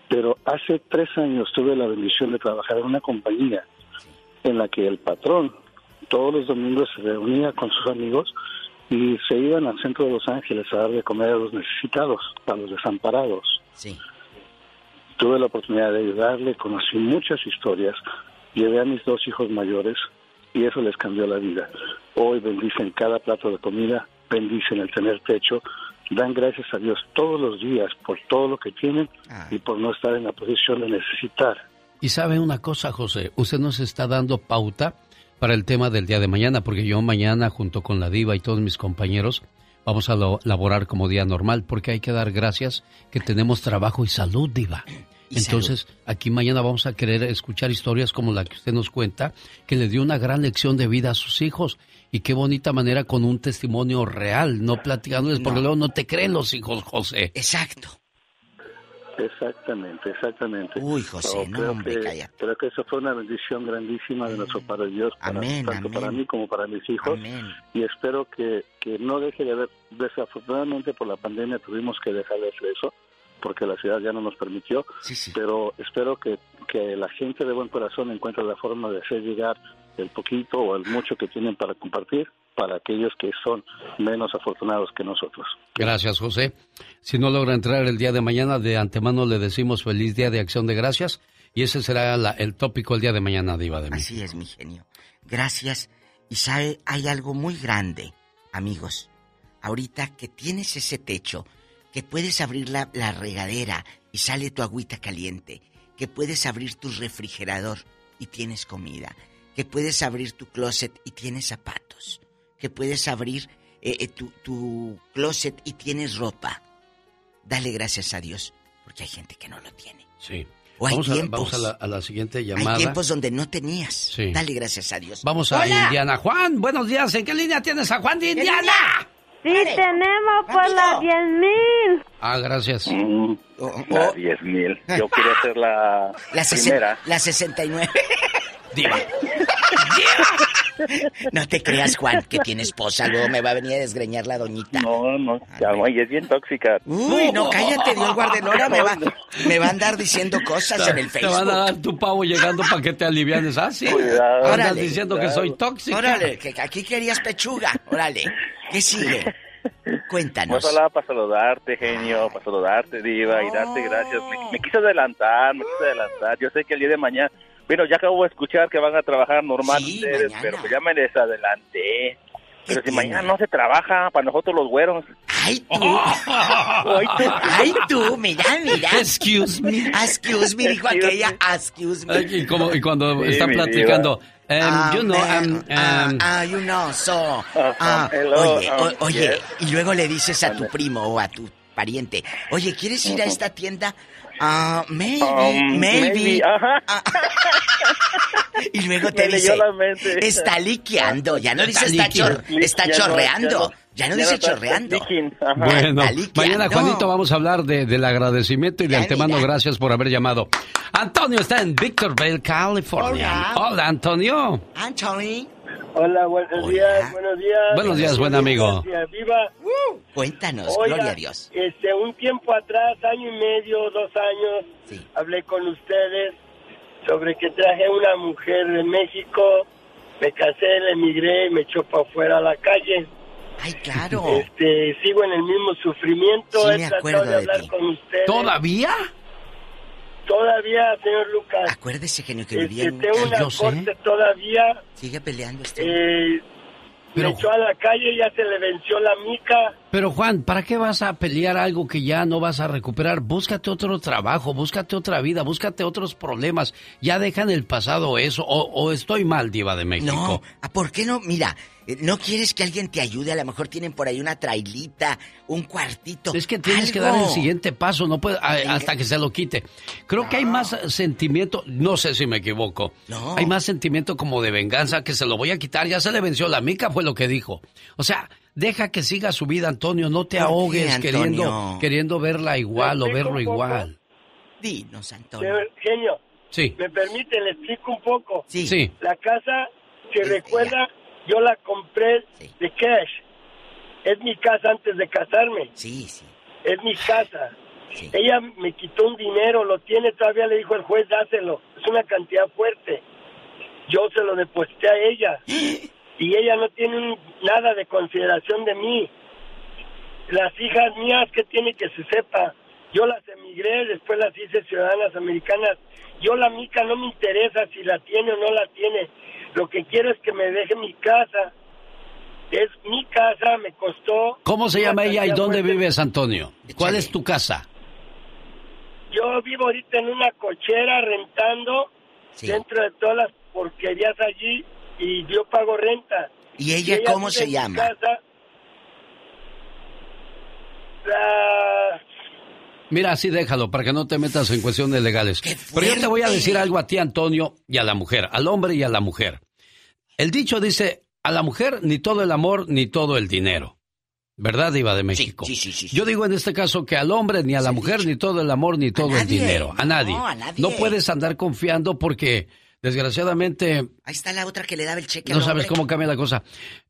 Pero hace tres años tuve la bendición de trabajar en una compañía en la que el patrón todos los domingos se reunía con sus amigos y se iban al centro de Los Ángeles a dar de comer a los necesitados, a los desamparados. Sí. Tuve la oportunidad de ayudarle, conocí muchas historias, llevé a mis dos hijos mayores y eso les cambió la vida. Hoy bendicen cada plato de comida, bendicen el tener techo, dan gracias a Dios todos los días por todo lo que tienen y por no estar en la posición de necesitar. Y sabe una cosa, José, usted nos está dando pauta para el tema del día de mañana, porque yo mañana, junto con la diva y todos mis compañeros, vamos a laborar como día normal, porque hay que dar gracias que tenemos trabajo y salud, diva. Entonces, aquí mañana vamos a querer escuchar historias como la que usted nos cuenta, que le dio una gran lección de vida a sus hijos. Y qué bonita manera con un testimonio real, no platicándoles, porque luego no te creen los hijos, José. Exacto. Exactamente, exactamente. Uy, José, no, creo hombre, que, cállate. Creo que eso fue una bendición grandísima de nuestro Padre Dios, para, Amén, tanto para mí como para mis hijos. Y espero que, que no deje de haber, desafortunadamente por la pandemia tuvimos que dejar de hacer eso, porque la ciudad ya no nos permitió, pero espero que, que la gente de buen corazón encuentre la forma de hacer llegar el poquito o el mucho que tienen para compartir para aquellos que son menos afortunados que nosotros. Gracias, José. Si no logra entrar el día de mañana, de antemano le decimos feliz día de acción de gracias. Y ese será la- el tópico el día de mañana, Diva de mí. Así es, mi genio. Gracias. Y sabe, hay algo muy grande, amigos. Ahorita que tienes ese techo, que puedes abrir la, la regadera y sale tu agüita caliente, que puedes abrir tu refrigerador y tienes comida, que puedes abrir tu closet y tienes zapatos, que puedes abrir eh, eh, tu, tu closet y tienes ropa. Dale gracias a Dios, porque hay gente que no lo tiene. Sí. O hay vamos, a, tiempos. vamos a la, a la siguiente Hay llamada. tiempos donde no tenías. Sí. Dale gracias a Dios. Vamos a ¡Hola! Indiana. Juan, buenos días. ¿En qué línea tienes a Juan de Indiana? Sí, tenemos por las 10 mil. Ah, gracias. La 10 mil. Yo quería hacer la, La, primera. la 69. Diva. No te creas, Juan, que tiene esposa. Luego me va a venir a desgreñar la doñita. No, no, ya no, y es bien tóxica. Uy, no, cállate, Dios guardelora. Me va, me va a andar diciendo cosas en el Te van a Facebook. dar tu pavo llegando para que te alivianes. Ah, sí. Cuidado. Andas Órale. diciendo que soy tóxica. Órale, que aquí querías pechuga. Órale. ¿Qué sigue? Cuéntanos. Pues hablaba para saludarte, genio, para saludarte, diva, y darte gracias. Me, me quise adelantar, me quise adelantar. Yo sé que el día de mañana, bueno, ya acabo de escuchar que van a trabajar normal ustedes, pero pues ya me les adelanté. Pero si mañana no se trabaja, para nosotros los güeros. ¡Ay, tú! ¡Ay, tú! Mira, mira. Excuse me. Excuse me, dijo aquella. Excuse me. Y, como- y cuando Sí, están platicando, em, Ah, you know, man, em, ah, em, ah, you know, so. Ah, hello, oye, um, o- oye, yes. y luego le dices a tu primo o a tu pariente, oye, ¿quieres ir a esta tienda? Ah, maybe, Um, maybe. maybe, ajá. Ah, y luego te Me dice, está liqueando, ya no dice Está chor- liqueando. está Ya no, chorreando, ya no. ya no Ya dice chorreando. Bueno, mañana Juanito vamos a hablar de, del agradecimiento y de antemano gracias por haber llamado. Antonio está en Victorville, California. Hola. Hola, Antonio. Anthony. Hola, buenos días, buenos días. Buenos días, buen amigo. Gracias, viva. Cuéntanos, Oiga, gloria a Dios. Este, un tiempo atrás, año y medio, dos años, hablé con ustedes sobre que traje una mujer de México me casé, le emigré, me echó para afuera a la calle. Ay, claro. Este, sigo en el mismo sufrimiento. Sí, me acuerdo de de hablar ti. con ustedes. ¿Todavía? Todavía, señor Lucas. Acuérdese, genio, que Este, vivía en una corte todavía. Sigue peleando este. Eh, Pero- me echó a la calle, ya se le venció la mica. Pero Juan, ¿para qué vas a pelear algo que ya no vas a recuperar? Búscate otro trabajo, búscate otra vida, búscate otros problemas. Ya deja en el pasado eso. O, o estoy mal, Diva de México. No, ¿a ¿por qué no? Mira, ¿no quieres que alguien te ayude? A lo mejor tienen por ahí una trailita, un cuartito. Es que tienes que dar el siguiente paso, no puede, a- hasta que se lo quite. Creo que hay más sentimiento, no sé si me equivoco. No. Hay más sentimiento como de venganza que se lo voy a quitar, ya se le venció la mica, fue lo que dijo. O sea, deja que siga su vida, Antonio, no te ¿Por qué, ahogues Antonio? queriendo queriendo verla igual o ¿Me explico verlo igual. Dinos, Antonio. Genio, Sí. ¿me permite? Le explico un poco. Sí. Sí. La casa, si recuerda, yo la compré de cash. Es mi casa antes de casarme. Sí, sí. Es mi casa. Ella me quitó un dinero, lo tiene, todavía le dijo el juez, dáselo. Es una cantidad fuerte. Yo se lo deposité a ella. Y ella no tiene nada de consideración de mí. Las hijas mías, que tiene que se sepa? Yo las emigré, después las hice ciudadanas americanas. Yo la mica no me interesa si la tiene o no la tiene. Lo que quiero es que me deje mi casa. Es mi casa, me costó. ¿Cómo se llama ella y dónde fuerte. vives, Antonio? ¿Cuál es tu casa? Yo vivo ahorita en una cochera rentando dentro de todas las porquerías allí y yo pago renta. ¿Y ella cómo se llama? casa. La- Mira, así déjalo, para que no te metas en cuestiones legales. Pero yo te voy a decir algo a ti, Antonio, y a la mujer, al hombre y a la mujer. El dicho dice, a la mujer ni todo el amor ni todo el dinero. ¿Verdad, Diva de México? sí, sí, sí, sí. Yo digo en este caso que al hombre ni a la mujer ni todo el amor ni todo el dinero. A nadie. No, a nadie. No puedes andar confiando porque, desgraciadamente, Ahí está la otra que le daba el cheque no al sabes cómo cambia la cosa.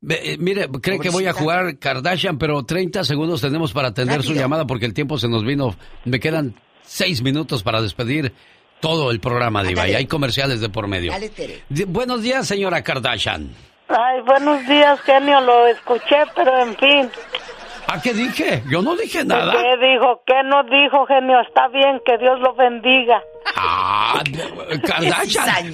Eh, mire, cree que voy a jugar Kardashian, pero 30 segundos tenemos para atender su llamada porque el tiempo se nos vino. Me quedan 6 minutos para despedir todo el programa, Diva, y hay comerciales de por medio. Dale, Tere. Di- buenos días, señora Kardashian. Ay, buenos días, genio, lo escuché, pero en fin. ¿A qué dije? Yo no dije nada. ¿Qué dijo? ¿Qué no dijo, genio? Está bien, que Dios lo bendiga. Ah, Kardashian.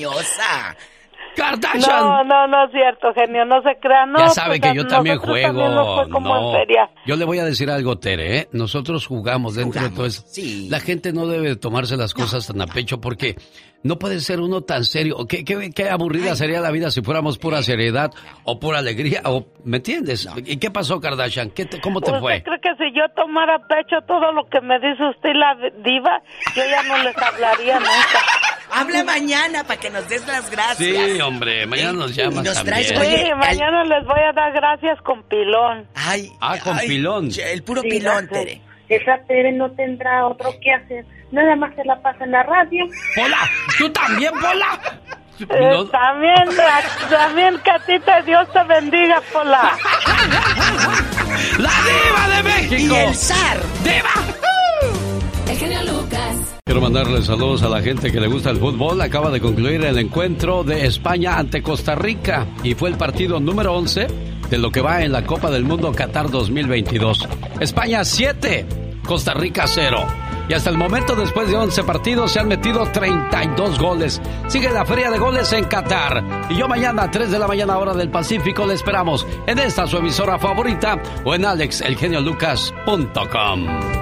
Kardashian. No, no, no es cierto, genio, no se crea, no. ya sabe pues, que yo también juego. también nos fue como no. en feria. Yo le voy a decir algo, Tere, ¿eh? Nosotros jugamos dentro de todo eso. La gente no debe tomarse las cosas tan a pecho porque no puede ser uno tan serio. ¿Qué, qué, qué aburrida sería la vida si fuéramos pura seriedad o pura alegría? O, ¿Me entiendes? ¿Y qué pasó, Kardashian? ¿Qué te- ¿Cómo te ¿Usted fue? cree que si yo tomara pecho todo lo que me dice usted y la diva, yo ya no les hablaría nunca? Habla mañana para que nos des las gracias. Sí, hombre, mañana nos llamas nos también. traes- Sí, mañana les voy a dar gracias con pilón. Ay, ah, con pilón. El puro Sí, pilón, Tere. Esa Tere no tendrá otro que hacer. Nada más se la pasa en la radio. ¡Pola! ¿Tú también, Pola? Eh, también, también que a ti te Dios te bendiga, Pola. ¡La diva de México! Y el zar. ¡Diva! El. Quiero mandarle saludos a la gente que le gusta el fútbol. Acaba de concluir el encuentro de España ante Costa Rica y fue el partido número 11 de lo que va en la Copa del Mundo Qatar 2022. España 7, Costa Rica 0. Y hasta el momento, después de 11 partidos, se han metido 32 goles. Sigue la feria de goles en Qatar. Y yo mañana a 3 de la mañana hora del Pacífico le esperamos en esta su emisora favorita o en alexelgeniolucas.com.